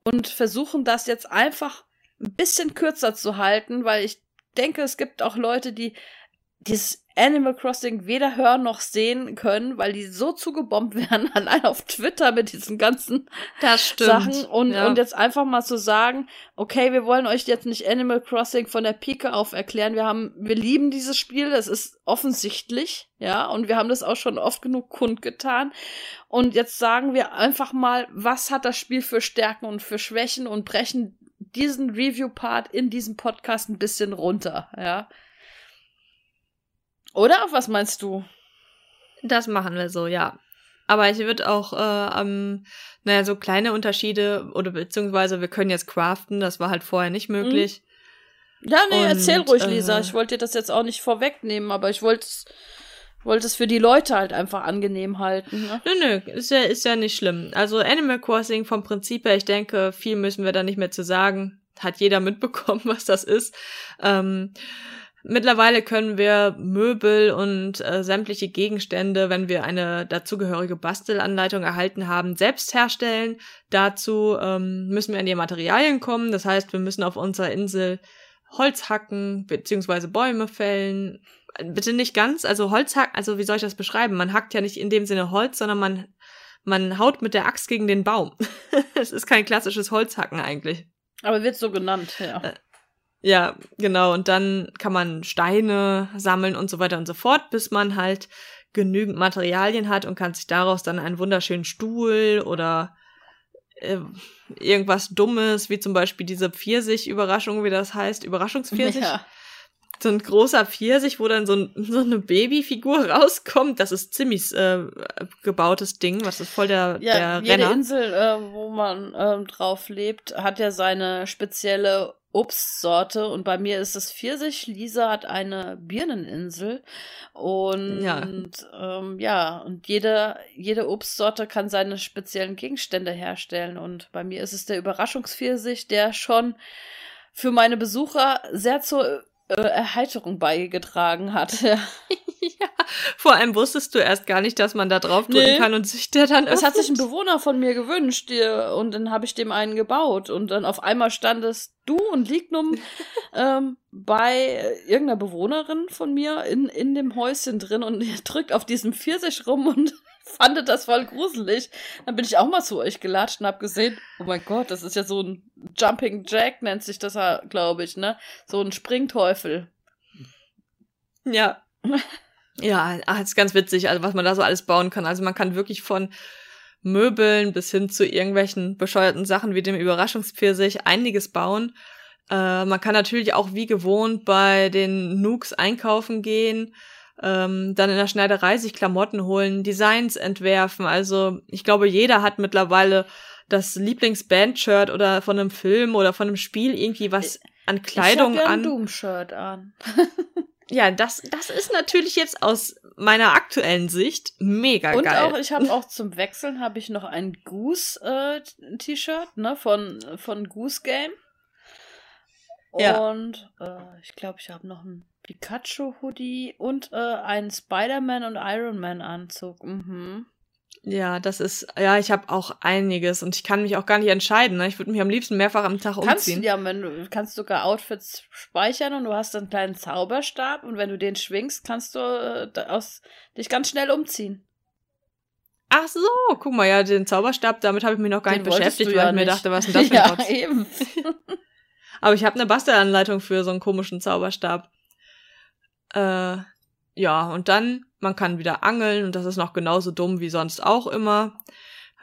und versuchen das jetzt einfach ein bisschen kürzer zu halten, weil ich denke, es gibt auch Leute, die dieses Animal Crossing weder hören noch sehen können, weil die so zugebombt werden, allein auf Twitter mit diesen ganzen Sachen. Und, ja. und jetzt einfach mal zu sagen, okay, wir wollen euch jetzt nicht Animal Crossing von der Pike auf erklären. Wir haben, wir lieben dieses Spiel, das ist offensichtlich, ja, und wir haben das auch schon oft genug kundgetan. Und jetzt sagen wir einfach mal, was hat das Spiel für Stärken und für Schwächen und brechen diesen Review-Part in diesem Podcast ein bisschen runter, ja. Oder? Was meinst du? Das machen wir so, ja. Aber ich würde auch, äh, ähm, naja, so kleine Unterschiede oder beziehungsweise wir können jetzt craften, das war halt vorher nicht möglich. Mhm. Ja, nee, Und, erzähl ruhig, Lisa. Äh, ich wollte dir das jetzt auch nicht vorwegnehmen, aber ich wollte es wollte es für die Leute halt einfach angenehm halten. Ne? Nö, nö, ist ja, ist ja nicht schlimm. Also Animal Crossing vom Prinzip her, ich denke, viel müssen wir da nicht mehr zu sagen. Hat jeder mitbekommen, was das ist. Ähm, Mittlerweile können wir Möbel und äh, sämtliche Gegenstände, wenn wir eine dazugehörige Bastelanleitung erhalten haben, selbst herstellen. Dazu ähm, müssen wir an die Materialien kommen. Das heißt, wir müssen auf unserer Insel Holz hacken beziehungsweise Bäume fällen. Bitte nicht ganz, also Holz hacken, also wie soll ich das beschreiben? Man hackt ja nicht in dem Sinne Holz, sondern man man haut mit der Axt gegen den Baum. Es ist kein klassisches Holzhacken eigentlich. Aber wird so genannt, ja. Äh, ja, genau. Und dann kann man Steine sammeln und so weiter und so fort, bis man halt genügend Materialien hat und kann sich daraus dann einen wunderschönen Stuhl oder äh, irgendwas Dummes, wie zum Beispiel diese Pfirsich-Überraschung, wie das heißt, Überraschungspfirsich, ja. So ein großer Pfirsich, wo dann so, ein, so eine Babyfigur rauskommt. Das ist ziemlich äh, gebautes Ding. Was ist voll der, ja, der jede Renner. Insel, äh, wo man ähm, drauf lebt, hat ja seine spezielle Obstsorte und bei mir ist es Pfirsich. Lisa hat eine Birneninsel und Ja. ähm, ja und jede jede Obstsorte kann seine speziellen Gegenstände herstellen und bei mir ist es der Überraschungspfirsich, der schon für meine Besucher sehr zur äh, Erheiterung beigetragen hat. Ja. vor allem wusstest du erst gar nicht, dass man da draufdrücken Nee. kann und sich der dann Es hat sich ein. Bewohner von mir gewünscht die, und dann habe ich dem einen gebaut und dann auf einmal standest du und Lignum ähm, bei irgendeiner Bewohnerin von mir in, in dem Häuschen drin und drückt auf diesem Pfirsich rum und fandet das voll gruselig. Dann bin ich auch mal zu euch gelatscht und hab gesehen, oh mein Gott, das ist ja so ein Jumping Jack, nennt sich das, glaube ich, ne? So ein Springteufel. Ja. Ja, ah, ist ganz witzig, also was man da so alles bauen kann. Also man kann wirklich von Möbeln bis hin zu irgendwelchen bescheuerten Sachen wie dem Überraschungspfirsich einiges bauen. Äh, man kann natürlich auch wie gewohnt bei den Nooks einkaufen gehen, ähm, dann in der Schneiderei sich Klamotten holen, Designs entwerfen. Also ich glaube, jeder hat mittlerweile das Lieblingsband-Shirt oder von einem Film oder von einem Spiel irgendwie was an Kleidung ich hab ja ein an. Doom-Shirt an. Ja, das, das ist natürlich jetzt aus meiner aktuellen Sicht mega Und geil. auch, ich habe auch zum Wechseln habe ich noch ein Goose äh, ne, von, von Goose Game. Ja. Und äh, ich glaube, ich habe noch ein Pikachu Hoodie und äh, einen Spider-Man und Iron Man Anzug. Mhm. ja, das ist, ja, ich habe auch einiges und ich kann mich auch gar nicht entscheiden. Ne? Ich würde mich am liebsten mehrfach am Tag Kannst du umziehen. ja, wenn du kannst sogar Outfits speichern und du hast einen kleinen Zauberstab und wenn du den schwingst, kannst du äh, aus, dich ganz schnell umziehen. Ach so, guck mal, ja, den Zauberstab, damit habe ich mich noch gar Den nicht beschäftigt, weil ja ich mir nicht. dachte, was ist denn das für ein Ja, eben. Aber ich habe eine Bastelanleitung für so einen komischen Zauberstab. Äh, ja, und dann, man kann wieder angeln und das ist noch genauso dumm wie sonst auch immer.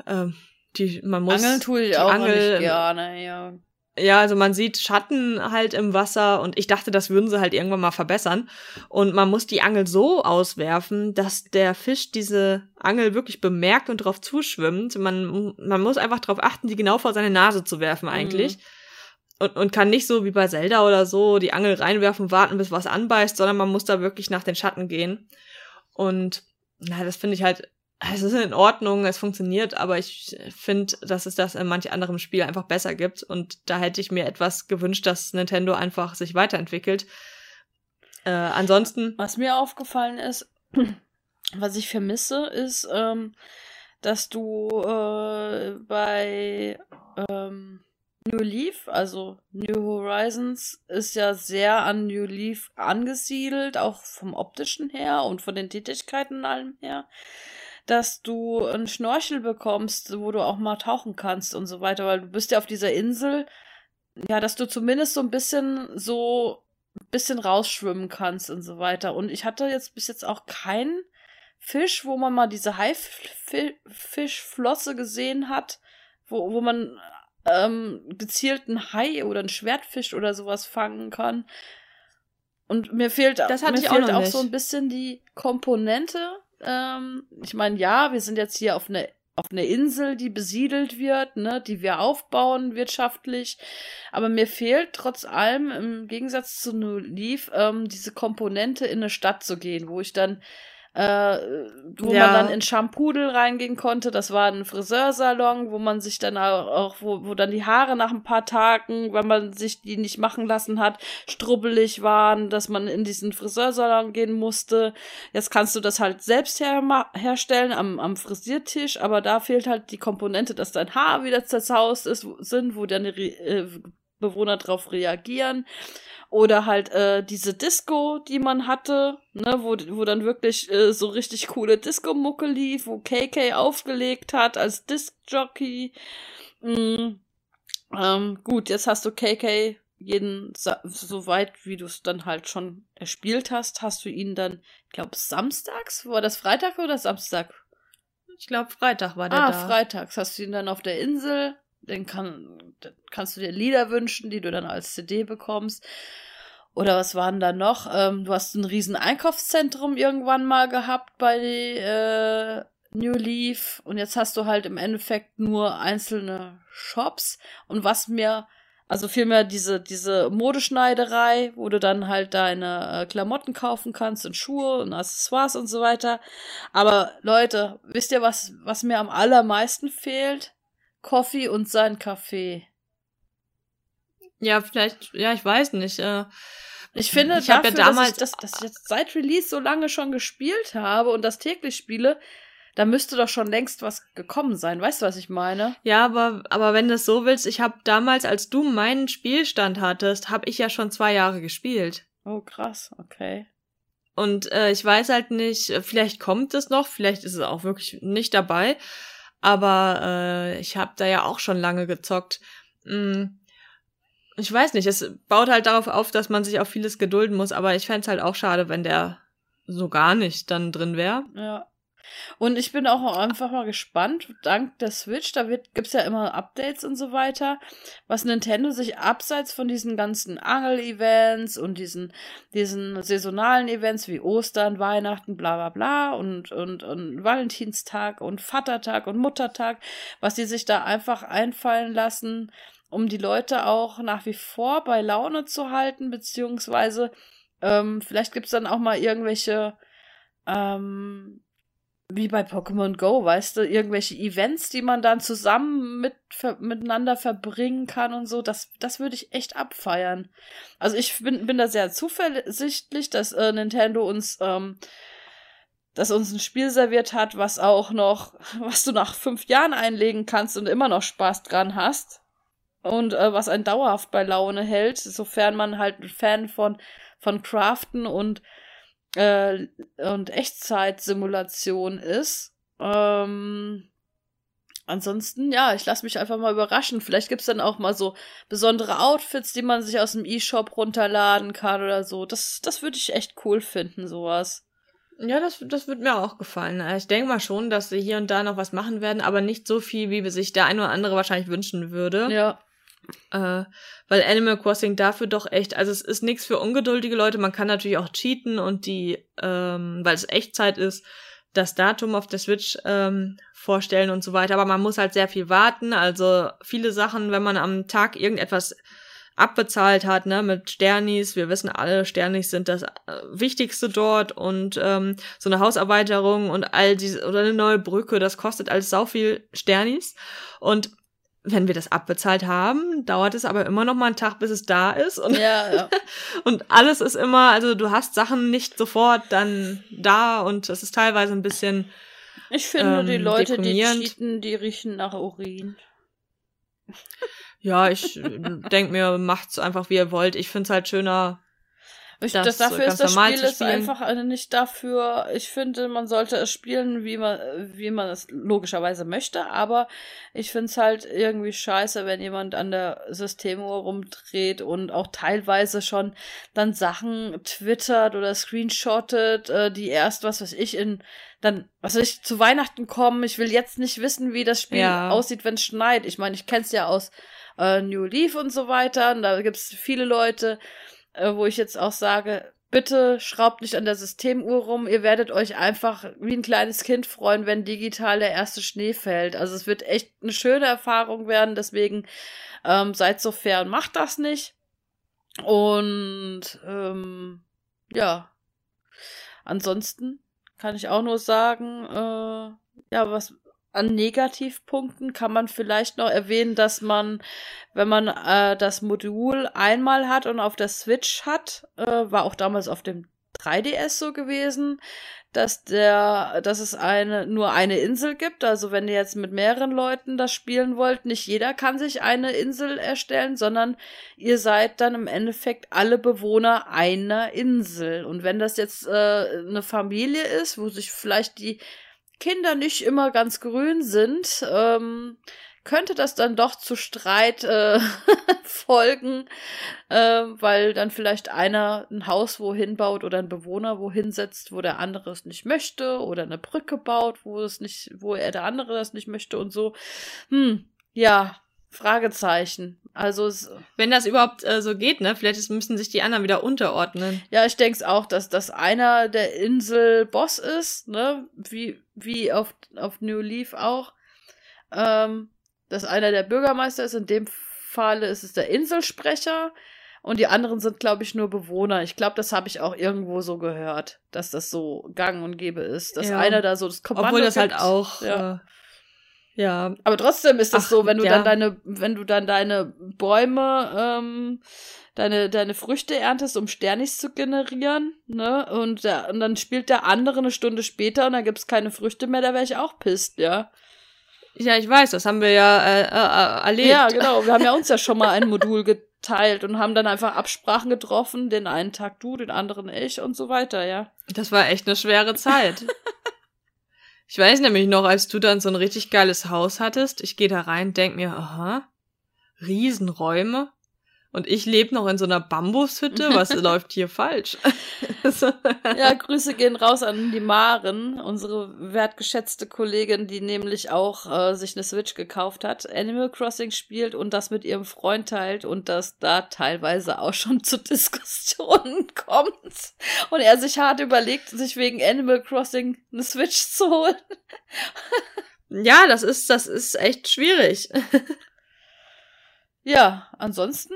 Ähm, die, man muss Angeln tue ich auch Angel- nicht gerne, ja. Ja, also man sieht Schatten halt im Wasser und ich dachte, das würden sie halt irgendwann mal verbessern. Und man muss die Angel so auswerfen, dass der Fisch diese Angel wirklich bemerkt und drauf zuschwimmt. Man, man muss einfach darauf achten, die genau vor seine Nase zu werfen eigentlich. Und, und kann nicht so wie bei Zelda oder so die Angel reinwerfen, warten, bis was anbeißt, sondern man muss da wirklich nach den Schatten gehen. Und na, das finde ich halt, es ist in Ordnung, es funktioniert, aber ich finde, dass es das in manch anderem Spiel einfach besser gibt. Und da hätte ich mir etwas gewünscht, dass Nintendo einfach sich weiterentwickelt. Äh, ansonsten, Was mir aufgefallen ist, was ich vermisse, ist, ähm, dass du äh, bei ähm, New Leaf, also New Horizons, ist ja sehr an New Leaf angesiedelt, auch vom optischen her und von den Tätigkeiten allem her, dass du einen Schnorchel bekommst, wo du auch mal tauchen kannst und so weiter, weil du bist ja auf dieser Insel, ja, dass du zumindest so ein bisschen so ein bisschen rausschwimmen kannst und so weiter. Und ich hatte jetzt bis jetzt auch keinen Fisch, wo man mal diese Haifischflosse gesehen hat, wo, wo man ähm, gezielt einen Hai oder einen Schwertfisch oder sowas fangen kann. Und mir fehlt, Das hatte mir ich auch fehlt auch nicht. so ein bisschen die Komponente. Ähm, ich meine, ja, wir sind jetzt hier auf eine auf eine Insel, die besiedelt wird, ne, die wir aufbauen wirtschaftlich. Aber mir fehlt trotz allem im Gegensatz zu New Leaf ähm, diese Komponente in eine Stadt zu gehen, wo ich dann äh, wo Ja. man dann in Shampudel reingehen konnte. Das war ein Friseursalon, wo man sich dann auch, wo, wo dann die Haare nach ein paar Tagen, wenn man sich die nicht machen lassen hat, strubbelig waren, dass man in diesen Friseursalon gehen musste. Jetzt kannst du das halt selbst her herstellen am, am Frisiertisch, aber da fehlt halt die Komponente, dass dein Haar wieder zerzaust ist, sind, wo deine äh, Bewohner drauf reagieren. Oder halt äh, diese Disco, die man hatte, ne, wo, wo dann wirklich äh, so richtig coole Disco-Mucke lief, wo KK aufgelegt hat als Disc-Jockey. Mm, ähm, gut, jetzt hast du KK jeden, so weit, wie du es dann halt schon erspielt hast, hast du ihn dann, ich glaube, samstags, war das Freitag oder Samstag? ich glaube, Freitag war der Ah, da. freitags hast du ihn dann auf der Insel. Den kann, dann kannst du dir Lieder wünschen, die du dann als CD bekommst. oder was waren da noch? Ähm, du hast ein riesen Einkaufszentrum irgendwann mal gehabt bei äh, New Leaf und jetzt hast du halt im Endeffekt nur einzelne Shops und was mir also vielmehr diese, diese Modeschneiderei, wo du dann halt deine äh, Klamotten kaufen kannst und Schuhe und Accessoires und so weiter. Aber Leute, wisst ihr, was, was mir am allermeisten fehlt? Coffee und sein Kaffee. Ja, vielleicht, ja, ich weiß nicht. Äh, ich finde, ich dafür, ja damals, dass, ich das, dass ich jetzt seit Release so lange schon gespielt habe und das täglich spiele, da müsste doch schon längst was gekommen sein. Weißt du, was ich meine? Ja, aber, aber wenn du es so willst, ich habe damals, als du meinen Spielstand hattest, habe ich ja schon zwei Jahre gespielt. Oh, krass, okay. Und äh, ich weiß halt nicht, vielleicht kommt es noch, vielleicht ist es auch wirklich nicht dabei. Aber äh, ich habe da ja auch schon lange gezockt. Hm, ich weiß nicht, es baut halt darauf auf, dass man sich auf vieles gedulden muss, aber ich fände halt auch schade, wenn der so gar nicht dann drin wäre. Ja. Und ich bin auch einfach mal gespannt, dank der Switch, da wird, gibt's ja immer Updates und so weiter, was Nintendo sich abseits von diesen ganzen Angel-Events und diesen, diesen saisonalen Events wie Ostern, Weihnachten, bla bla bla und, und, und Valentinstag und Vatertag und Muttertag, was die sich da einfach einfallen lassen, um die Leute auch nach wie vor bei Laune zu halten, beziehungsweise ähm, vielleicht gibt's dann auch mal irgendwelche ähm, wie bei Pokémon Go, weißt du, irgendwelche Events, die man dann zusammen mit, ver, miteinander verbringen kann und so, das, das würde ich echt abfeiern. Also ich bin, bin da sehr zuversichtlich, dass äh, Nintendo uns, ähm, dass uns ein Spiel serviert hat, was auch noch, was du nach fünf Jahren einlegen kannst und immer noch Spaß dran hast. Und äh, was einen dauerhaft bei Laune hält, sofern man halt ein Fan von, von Craften und äh, und Echtzeitsimulation ist. Ähm, ansonsten, ja, ich lasse mich einfach mal überraschen. Vielleicht gibt's dann auch mal so besondere Outfits, die man sich aus dem E-Shop runterladen kann oder so. Das, das würde ich echt cool finden, sowas. Ja, das, das wird mir auch gefallen. Ich denke mal schon, dass sie hier und da noch was machen werden, aber nicht so viel, wie sich der ein oder andere wahrscheinlich wünschen würde. Ja. Äh, weil Animal Crossing dafür doch echt, also es ist nichts für ungeduldige Leute. Man kann natürlich auch cheaten und die, ähm, weil es Echtzeit ist, das Datum auf der Switch ähm, vorstellen und so weiter. Aber man muss halt sehr viel warten. Also viele Sachen, wenn man am Tag irgendetwas abbezahlt hat, ne, mit Sternis. Wir wissen alle, Sternis sind das äh, Wichtigste dort und ähm, so eine Hauserweiterung und all diese oder eine neue Brücke, das kostet alles sau viel Sternis. Und wenn wir das abbezahlt haben, dauert es aber immer noch mal einen Tag, bis es da ist. Und, ja, ja. und alles ist immer, also du hast Sachen nicht sofort dann da und es ist teilweise ein bisschen. Ich finde, ähm, die Leute, die cheaten, die riechen nach Urin. Ja, ich denk mir, macht's einfach wie ihr wollt. Ich find's halt schöner, ich, das, dafür ist das Spiel ist einfach nicht dafür. Ich finde, man sollte es spielen, wie man, wie man es logischerweise möchte, aber ich finde es halt irgendwie scheiße, wenn jemand an der Systemuhr rumdreht und auch teilweise schon dann Sachen twittert oder screenshottet, äh, die erst, was weiß ich, in dann, was weiß ich, zu Weihnachten kommen. Ich will jetzt nicht wissen, wie das Spiel ja. aussieht, wenn es schneit. Ich meine, ich kenn's ja aus äh, New Leaf und so weiter. Und da gibt's viele Leute, äh, wo ich jetzt auch sage, bitte schraubt nicht an der Systemuhr rum. Ihr werdet euch einfach wie ein kleines Kind freuen, wenn digital der erste Schnee fällt. Also es wird echt eine schöne Erfahrung werden. Deswegen ähm, seid so fair und macht das nicht. Und ähm, ja, ansonsten kann ich auch nur sagen, äh, ja, was an Negativpunkten kann man vielleicht noch erwähnen, dass man, wenn man äh, das Modul einmal hat und auf der Switch hat, äh, war auch damals auf dem 3DS so gewesen, dass der, dass es eine, nur eine Insel gibt. Also wenn ihr jetzt mit mehreren Leuten das spielen wollt, nicht jeder kann sich eine Insel erstellen, sondern ihr seid dann im Endeffekt alle Bewohner einer Insel. Und wenn das jetzt äh, eine Familie ist, wo sich vielleicht die Kinder nicht immer ganz grün sind, ähm, könnte das dann doch zu Streit äh, folgen, äh, weil dann vielleicht einer ein Haus wohin baut oder ein Bewohner wohin setzt, wo der andere es nicht möchte, oder eine Brücke baut, wo es nicht, wo er der andere das nicht möchte und so. Hm, ja, Fragezeichen. Also es, wenn das überhaupt äh, so geht, ne? Vielleicht müssen sich die anderen wieder unterordnen. Ja, ich denke auch, dass das einer der Insel Boss ist, ne? Wie wie auf auf New Leaf auch. Ähm, dass einer der Bürgermeister ist. In dem Falle ist es der Inselsprecher. Und die anderen sind, glaube ich, nur Bewohner. Ich glaube, das habe ich auch irgendwo so gehört, dass das so gang und gäbe ist. Dass ja. einer da so das Kommando Obwohl das halt gibt. halt auch ja. Äh, ja. Aber trotzdem ist das Ach, so, wenn du ja. dann deine, wenn du dann deine Bäume, ähm, deine, deine Früchte erntest, um Sternis zu generieren, ne? Und, der, und dann spielt der andere eine Stunde später und dann gibt's keine Früchte mehr, da wäre ich auch pisst, ja. Ja, ich weiß, das haben wir ja äh, äh, äh, erlebt. Ja, genau. Wir haben ja uns ja schon mal ein Modul geteilt und haben dann einfach Absprachen getroffen, den einen Tag du, den anderen ich und so weiter, ja. Das war echt eine schwere Zeit. Ich weiß nämlich noch, als du dann so ein richtig geiles Haus hattest, ich gehe da rein, denk mir, aha, Riesenräume. Und ich lebe noch in so einer Bambushütte. Was läuft hier falsch? ja, Grüße gehen raus an die Maren, unsere wertgeschätzte Kollegin, die nämlich auch äh, sich eine Switch gekauft hat, Animal Crossing spielt und das mit ihrem Freund teilt und das da teilweise auch schon zu Diskussionen kommt. Und er sich hart überlegt, sich wegen Animal Crossing eine Switch zu holen. ja, das ist, das ist echt schwierig. ja, ansonsten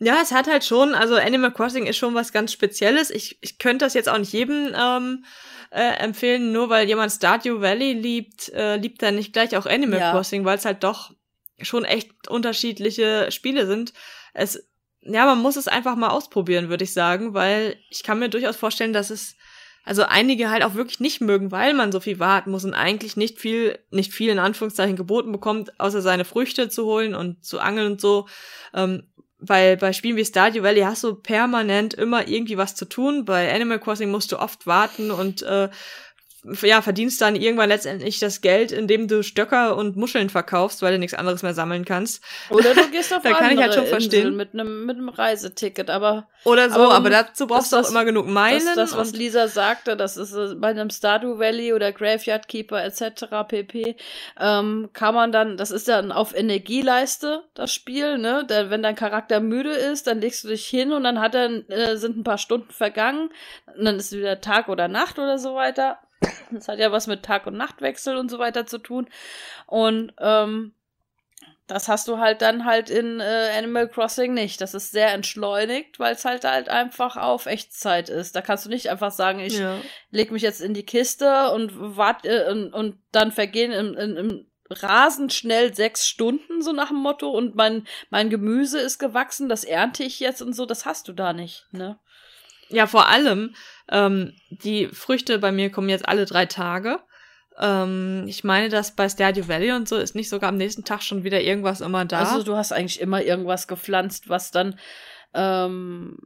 ja, es hat halt schon, also Animal Crossing ist schon was ganz Spezielles. Ich, ich könnte das jetzt auch nicht jedem ähm, äh, empfehlen, nur weil jemand Stardew Valley liebt, äh, liebt er nicht gleich auch Animal ja. Crossing, weil es halt doch schon echt unterschiedliche Spiele sind. Es, ja, man muss es einfach mal ausprobieren, würde ich sagen, weil ich kann mir durchaus vorstellen, dass es also einige halt auch wirklich nicht mögen, weil man so viel warten muss und eigentlich nicht viel, nicht viel in Anführungszeichen geboten bekommt, außer seine Früchte zu holen und zu angeln und so. Ähm, weil bei Spielen wie Stardew Valley hast du permanent immer irgendwie was zu tun. Bei Animal Crossing musst du oft warten und äh, ja, verdienst dann irgendwann letztendlich das Geld, indem du Stöcker und Muscheln verkaufst, weil du nichts anderes mehr sammeln kannst. Oder du gehst auf da kann ich halt schon verstehen. mit einem mit einem Reiseticket, aber oder so, aber, aber dazu brauchst du auch immer genug Meilen. Das, das was Lisa sagte, das ist äh, bei einem Stardew Valley oder Graveyard Keeper etc. pp. Ähm, kann man dann, das ist dann auf Energieleiste das Spiel, ne? Da, wenn dein Charakter müde ist, dann legst du dich hin und dann hat er äh, sind ein paar Stunden vergangen, und dann ist wieder Tag oder Nacht oder so weiter das hat ja was mit Tag- und Nachtwechsel und so weiter zu tun. Und ähm, das hast du halt dann halt in äh, Animal Crossing nicht. Das ist sehr entschleunigt, weil es halt halt einfach auf Echtzeit ist. Da kannst du nicht einfach sagen, ich ja. leg mich jetzt in die Kiste und warte äh, und, und dann vergehen im, im, im rasend schnell sechs Stunden, so nach dem Motto, und mein, mein Gemüse ist gewachsen, das ernte ich jetzt und so, das hast du da nicht, ne? Ja, vor allem, ähm, die Früchte bei mir kommen jetzt alle drei Tage. Ähm, ich meine, dass bei Stardew Valley und so ist nicht sogar am nächsten Tag schon wieder irgendwas immer da. Also du hast eigentlich immer irgendwas gepflanzt, was dann ähm,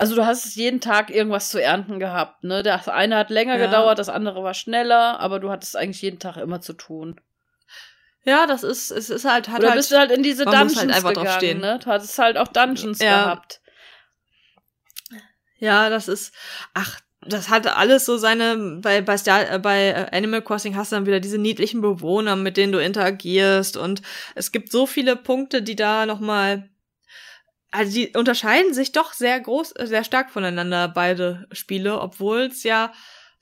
also du hast jeden Tag irgendwas zu ernten gehabt, ne? Das eine hat länger ja. gedauert, das andere war schneller, aber du hattest eigentlich jeden Tag immer zu tun. Ja, das ist, es ist halt, hat Oder halt, bist du halt in diese halt Dungeons halt einfach gegangen, ne? Du hattest halt auch Dungeons ja. gehabt. Ja, das ist, ach, das hat alles so seine, bei, bei, Star, äh, bei Animal Crossing hast du dann wieder diese niedlichen Bewohner, mit denen du interagierst und es gibt so viele Punkte, die da nochmal, also die unterscheiden sich doch sehr groß, sehr stark voneinander, beide Spiele, obwohl es ja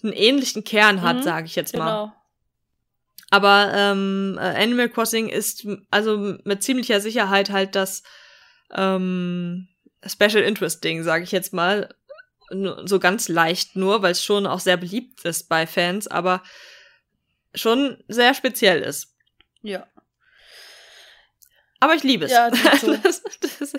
einen ähnlichen Kern hat, mhm, sage ich jetzt mal. Genau. Aber ähm, Animal Crossing ist also mit ziemlicher Sicherheit halt das ähm, Special Interest Ding, sage ich jetzt mal so ganz leicht nur, weil es schon auch sehr beliebt ist bei Fans, aber schon sehr speziell ist. Ja. Aber ich liebe es. Ja, das, das,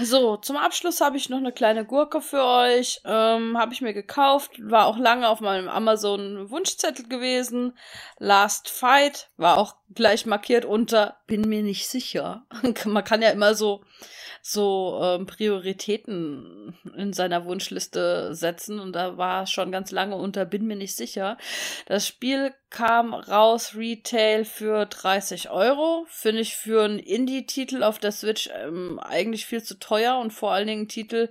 so, zum Abschluss habe ich noch eine kleine Gurke für euch. Ähm, habe ich mir gekauft. War auch lange auf meinem Amazon-Wunschzettel gewesen. Last Fight war auch gleich markiert unter bin mir nicht sicher. Man kann ja immer so so ähm, Prioritäten in seiner Wunschliste setzen und da war schon ganz lange unter, bin mir nicht sicher. Das Spiel kam raus Retail für 30 Euro. Finde ich für einen Indie-Titel auf der Switch ähm, eigentlich viel zu teuer und vor allen Dingen Titel,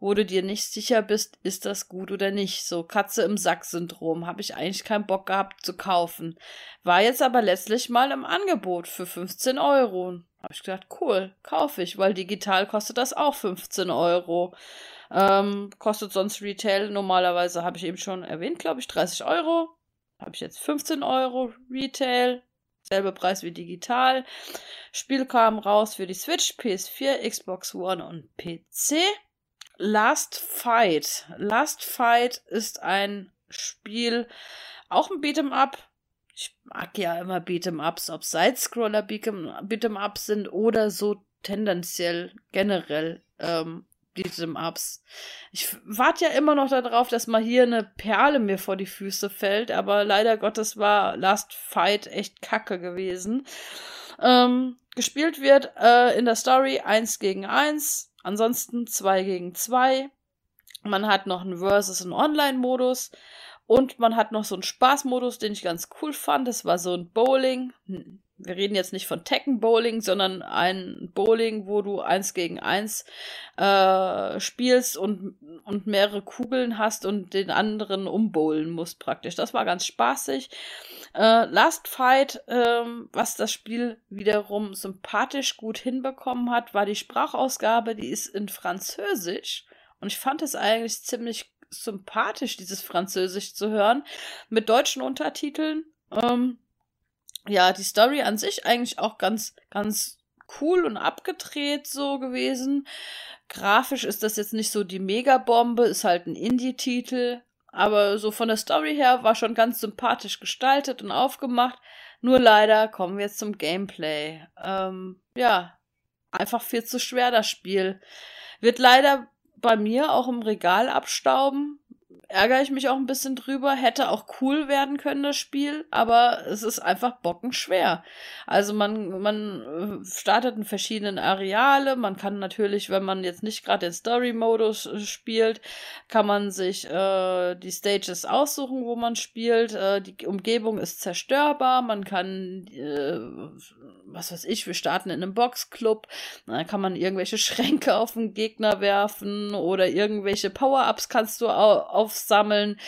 wo du dir nicht sicher bist, ist das gut oder nicht. So Katze im Sack-Syndrom habe ich eigentlich keinen Bock gehabt zu kaufen. War jetzt aber letztlich mal im Angebot für 15 Euro. Habe ich gedacht, cool, kaufe ich, weil digital kostet das auch 15 Euro. Ähm, kostet sonst Retail normalerweise, habe ich eben schon erwähnt, glaube ich, 30 Euro. Habe ich jetzt 15 Euro Retail. Selber Preis wie digital. Spiel kam raus für die Switch, PS4, Xbox One und PC. Last Fight. Last Fight ist ein Spiel, auch ein Beat'em Up. Ich mag ja immer Beat'em Ups, ob Sidescroller Beat'em Ups sind oder so tendenziell generell ähm, Beat'em Ups. Ich warte ja immer noch darauf, dass mal hier eine Perle mir vor die Füße fällt, aber leider Gottes war Last Fight echt kacke gewesen. Ähm, gespielt wird äh, in der Story 1 gegen 1 Ansonsten 2 gegen 2. Man hat noch einen Versus- und Online-Modus. Und man hat noch so einen Spaßmodus, den ich ganz cool fand. Das war so ein Bowling. Wir reden jetzt nicht von Tekken Bowling, sondern ein Bowling, wo du eins gegen eins äh, spielst und, und mehrere Kugeln hast und den anderen umbowlen musst praktisch. Das war ganz spaßig. Äh, Last Fight, ähm, was das Spiel wiederum sympathisch gut hinbekommen hat, war die Sprachausgabe, die ist in Französisch. Und ich fand es eigentlich ziemlich sympathisch, dieses Französisch zu hören, mit deutschen Untertiteln. Ähm, ja, die Story an sich eigentlich auch ganz, ganz cool und abgedreht so gewesen. Grafisch ist das jetzt nicht so die Megabombe, ist halt ein Indie-Titel. Aber so von der Story her war schon ganz sympathisch gestaltet und aufgemacht. Nur leider kommen wir jetzt zum Gameplay. Ähm, ja, einfach viel zu schwer das Spiel. Wird leider bei mir auch im Regal abstauben ärgere ich mich auch ein bisschen drüber. Hätte auch cool werden können, das Spiel, aber es ist einfach bockenschwer. Also man, man äh, startet in verschiedenen Areale. Man kann natürlich, wenn man jetzt nicht gerade den Story-Modus äh, spielt, kann man sich äh, die Stages aussuchen, wo man spielt. Äh, die Umgebung ist zerstörbar. Man kann, äh, was weiß ich, wir starten in einem Boxclub. Dann kann man irgendwelche Schränke auf den Gegner werfen oder irgendwelche Power-Ups kannst du auf sammeln,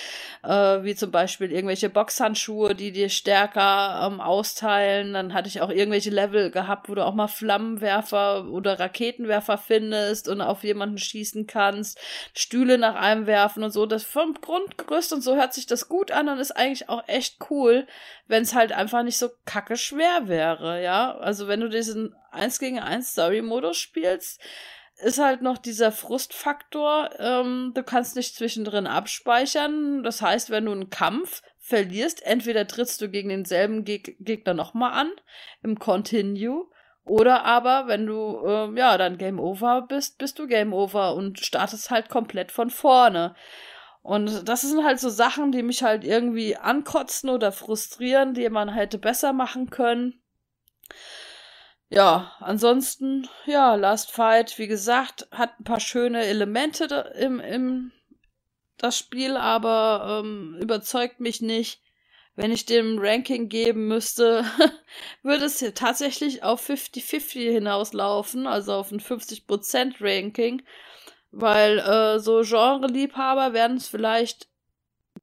äh, wie zum Beispiel irgendwelche Boxhandschuhe, die dir stärker ähm, austeilen. Dann hatte ich auch irgendwelche Level gehabt, wo du auch mal Flammenwerfer oder Raketenwerfer findest und auf jemanden schießen kannst, Stühle nach einem werfen und so. Das vom Grundgerüst und so hört sich das gut an und ist eigentlich auch echt cool, wenn es halt einfach nicht so kacke schwer wäre, ja. Also wenn du diesen 1 gegen 1 Story-Modus spielst, ist halt noch dieser Frustfaktor. Ähm, du kannst nicht zwischendrin abspeichern. Das heißt, wenn du einen Kampf verlierst, entweder trittst du gegen denselben Geg Gegner nochmal an im Continue. Oder aber, wenn du äh, ja dann Game Over bist, bist du Game Over und startest halt komplett von vorne. Und das sind halt so Sachen, die mich halt irgendwie ankotzen oder frustrieren, die man hätte besser machen können. Ja, ansonsten, ja, Last Fight, wie gesagt, hat ein paar schöne Elemente im, im das Spiel, aber ähm, überzeugt mich nicht. Wenn ich dem Ranking geben müsste, würde es hier tatsächlich auf 50-50 hinauslaufen, also auf ein 50% Ranking, weil äh, so Genre-Liebhaber werden es vielleicht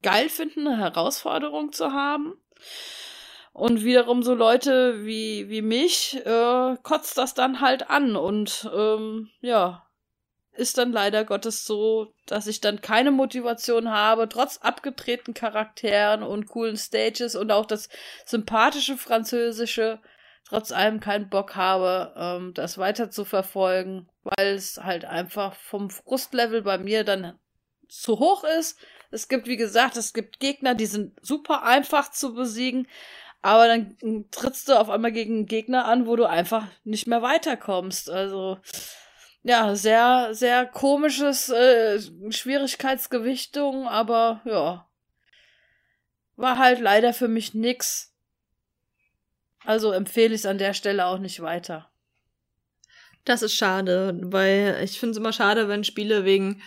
geil finden, eine Herausforderung zu haben. Und wiederum so Leute wie, wie mich äh, kotzt das dann halt an. Und ähm, ja, ist dann leider Gottes so, dass ich dann keine Motivation habe, trotz abgedrehten Charakteren und coolen Stages und auch das sympathische Französische, trotz allem keinen Bock habe, ähm, das weiter zu verfolgen, weil es halt einfach vom Frustlevel bei mir dann zu hoch ist. Es gibt, wie gesagt, es gibt Gegner, die sind super einfach zu besiegen, aber dann trittst du auf einmal gegen einen Gegner an, wo du einfach nicht mehr weiterkommst. Also ja, sehr, sehr komisches äh, Schwierigkeitsgewichtung, aber ja. War halt leider für mich nix. Also empfehle ich es an der Stelle auch nicht weiter. Das ist schade, weil ich finde es immer schade, wenn Spiele wegen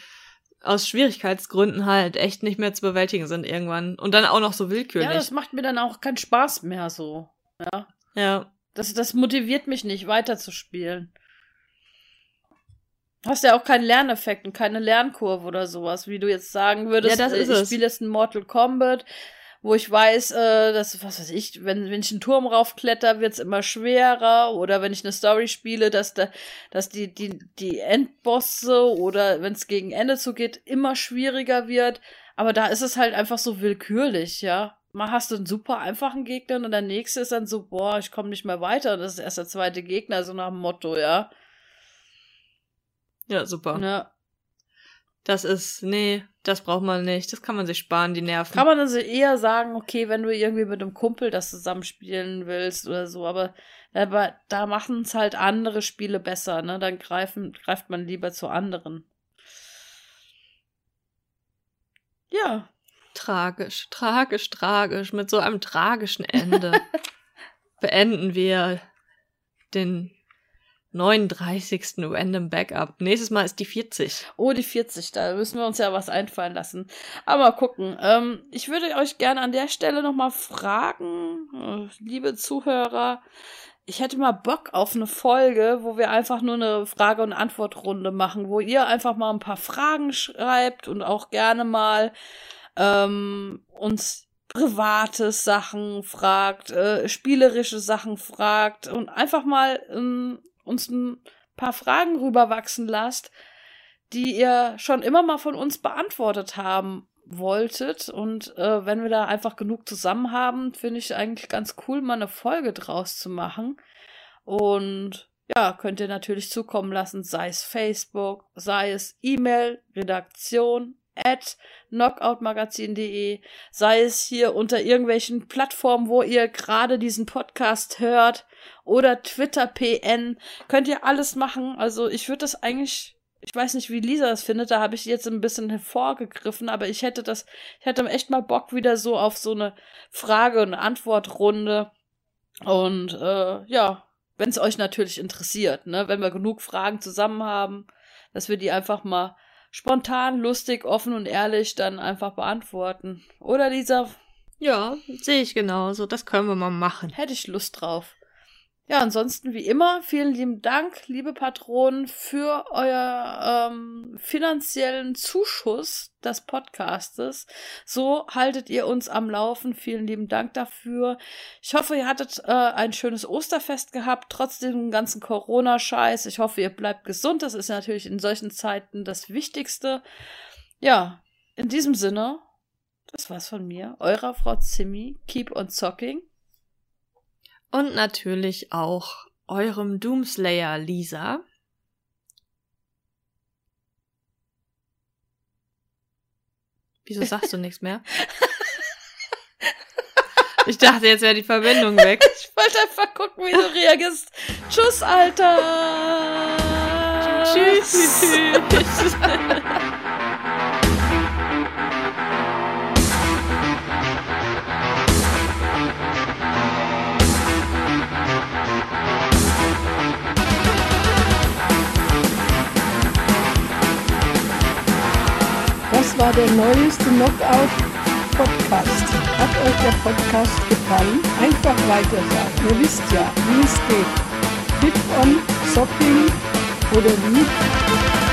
aus Schwierigkeitsgründen halt echt nicht mehr zu bewältigen sind irgendwann. Und dann auch noch so willkürlich. Ja, das macht mir dann auch keinen Spaß mehr so. Ja. Ja. Das, das motiviert mich nicht, weiterzuspielen. Hast ja auch keinen Lerneffekt und keine Lernkurve oder sowas, wie du jetzt sagen würdest. Ja, das äh, ist ich es. spiele jetzt ein Mortal Kombat, wo ich weiß, äh, dass, was weiß ich, wenn, wenn ich einen Turm raufkletter, wird's immer schwerer. Oder wenn ich eine Story spiele, dass, da, dass die, die, die Endbosse oder wenn es gegen Ende zugeht, immer schwieriger wird. Aber da ist es halt einfach so willkürlich, ja. Mal hast du einen super einfachen Gegner und der nächste ist dann so, boah, ich komme nicht mehr weiter. Das ist erst der zweite Gegner, so nach dem Motto, ja. Ja, super. ja. Das ist, nee, das braucht man nicht. Das kann man sich sparen, die Nerven. Kann man also eher sagen, okay, wenn du irgendwie mit einem Kumpel das zusammenspielen willst oder so, aber, aber da machen es halt andere Spiele besser, ne? Dann greifen, greift man lieber zu anderen. Ja, Tragisch, tragisch, tragisch. Mit so einem tragischen Ende beenden wir den 39. Random Backup. Nächstes Mal ist die 40. Oh, die 40, da müssen wir uns ja was einfallen lassen. Aber mal gucken. Ähm, ich würde euch gerne an der Stelle nochmal fragen, äh, liebe Zuhörer, ich hätte mal Bock auf eine Folge, wo wir einfach nur eine Frage- und Antwortrunde machen, wo ihr einfach mal ein paar Fragen schreibt und auch gerne mal ähm, uns private Sachen fragt, äh, spielerische Sachen fragt und einfach mal ähm, uns ein paar Fragen rüberwachsen lasst, die ihr schon immer mal von uns beantwortet haben wolltet. Und äh, wenn wir da einfach genug zusammen haben, finde ich eigentlich ganz cool, mal eine Folge draus zu machen. Und ja, könnt ihr natürlich zukommen lassen, sei es Facebook, sei es E-Mail, Redaktion at knockoutmagazin.de, sei es hier unter irgendwelchen Plattformen, wo ihr gerade diesen Podcast hört oder Twitter PN, könnt ihr alles machen. Also ich würde das eigentlich, ich weiß nicht, wie Lisa das findet, da habe ich jetzt ein bisschen hervorgegriffen, aber ich hätte das, ich hätte echt mal Bock wieder so auf so eine Frage- und Antwortrunde. Und äh, ja, wenn es euch natürlich interessiert, ne, wenn wir genug Fragen zusammen haben, dass wir die einfach mal spontan, lustig, offen und ehrlich dann einfach beantworten. Oder Lisa, Ja, sehe ich genauso. Das können wir mal machen. hätte ich Lust drauf. Ja, ansonsten wie immer, vielen lieben Dank, liebe Patronen, für euer ähm, finanziellen Zuschuss des Podcastes. So haltet ihr uns am Laufen. Vielen lieben Dank dafür. Ich hoffe, ihr hattet äh, ein schönes Osterfest gehabt, trotz dem ganzen Corona-Scheiß. Ich hoffe, ihr bleibt gesund. Das ist natürlich in solchen Zeiten das Wichtigste. Ja, in diesem Sinne, das war's von mir. Eurer Frau Zimmi. Keep on zocking. Und natürlich auch eurem Doomslayer Lisa. Wieso sagst du nichts mehr? Ich dachte, jetzt wäre die Verbindung weg. Ich wollte einfach gucken, wie du reagierst. Tschüss, Alter. Tschüss. Das war der neueste Knockout Podcast. Hat euch der Podcast gefallen? Einfach weitersagen. Ihr wisst ja, wie es geht. Click on Shopping oder wie?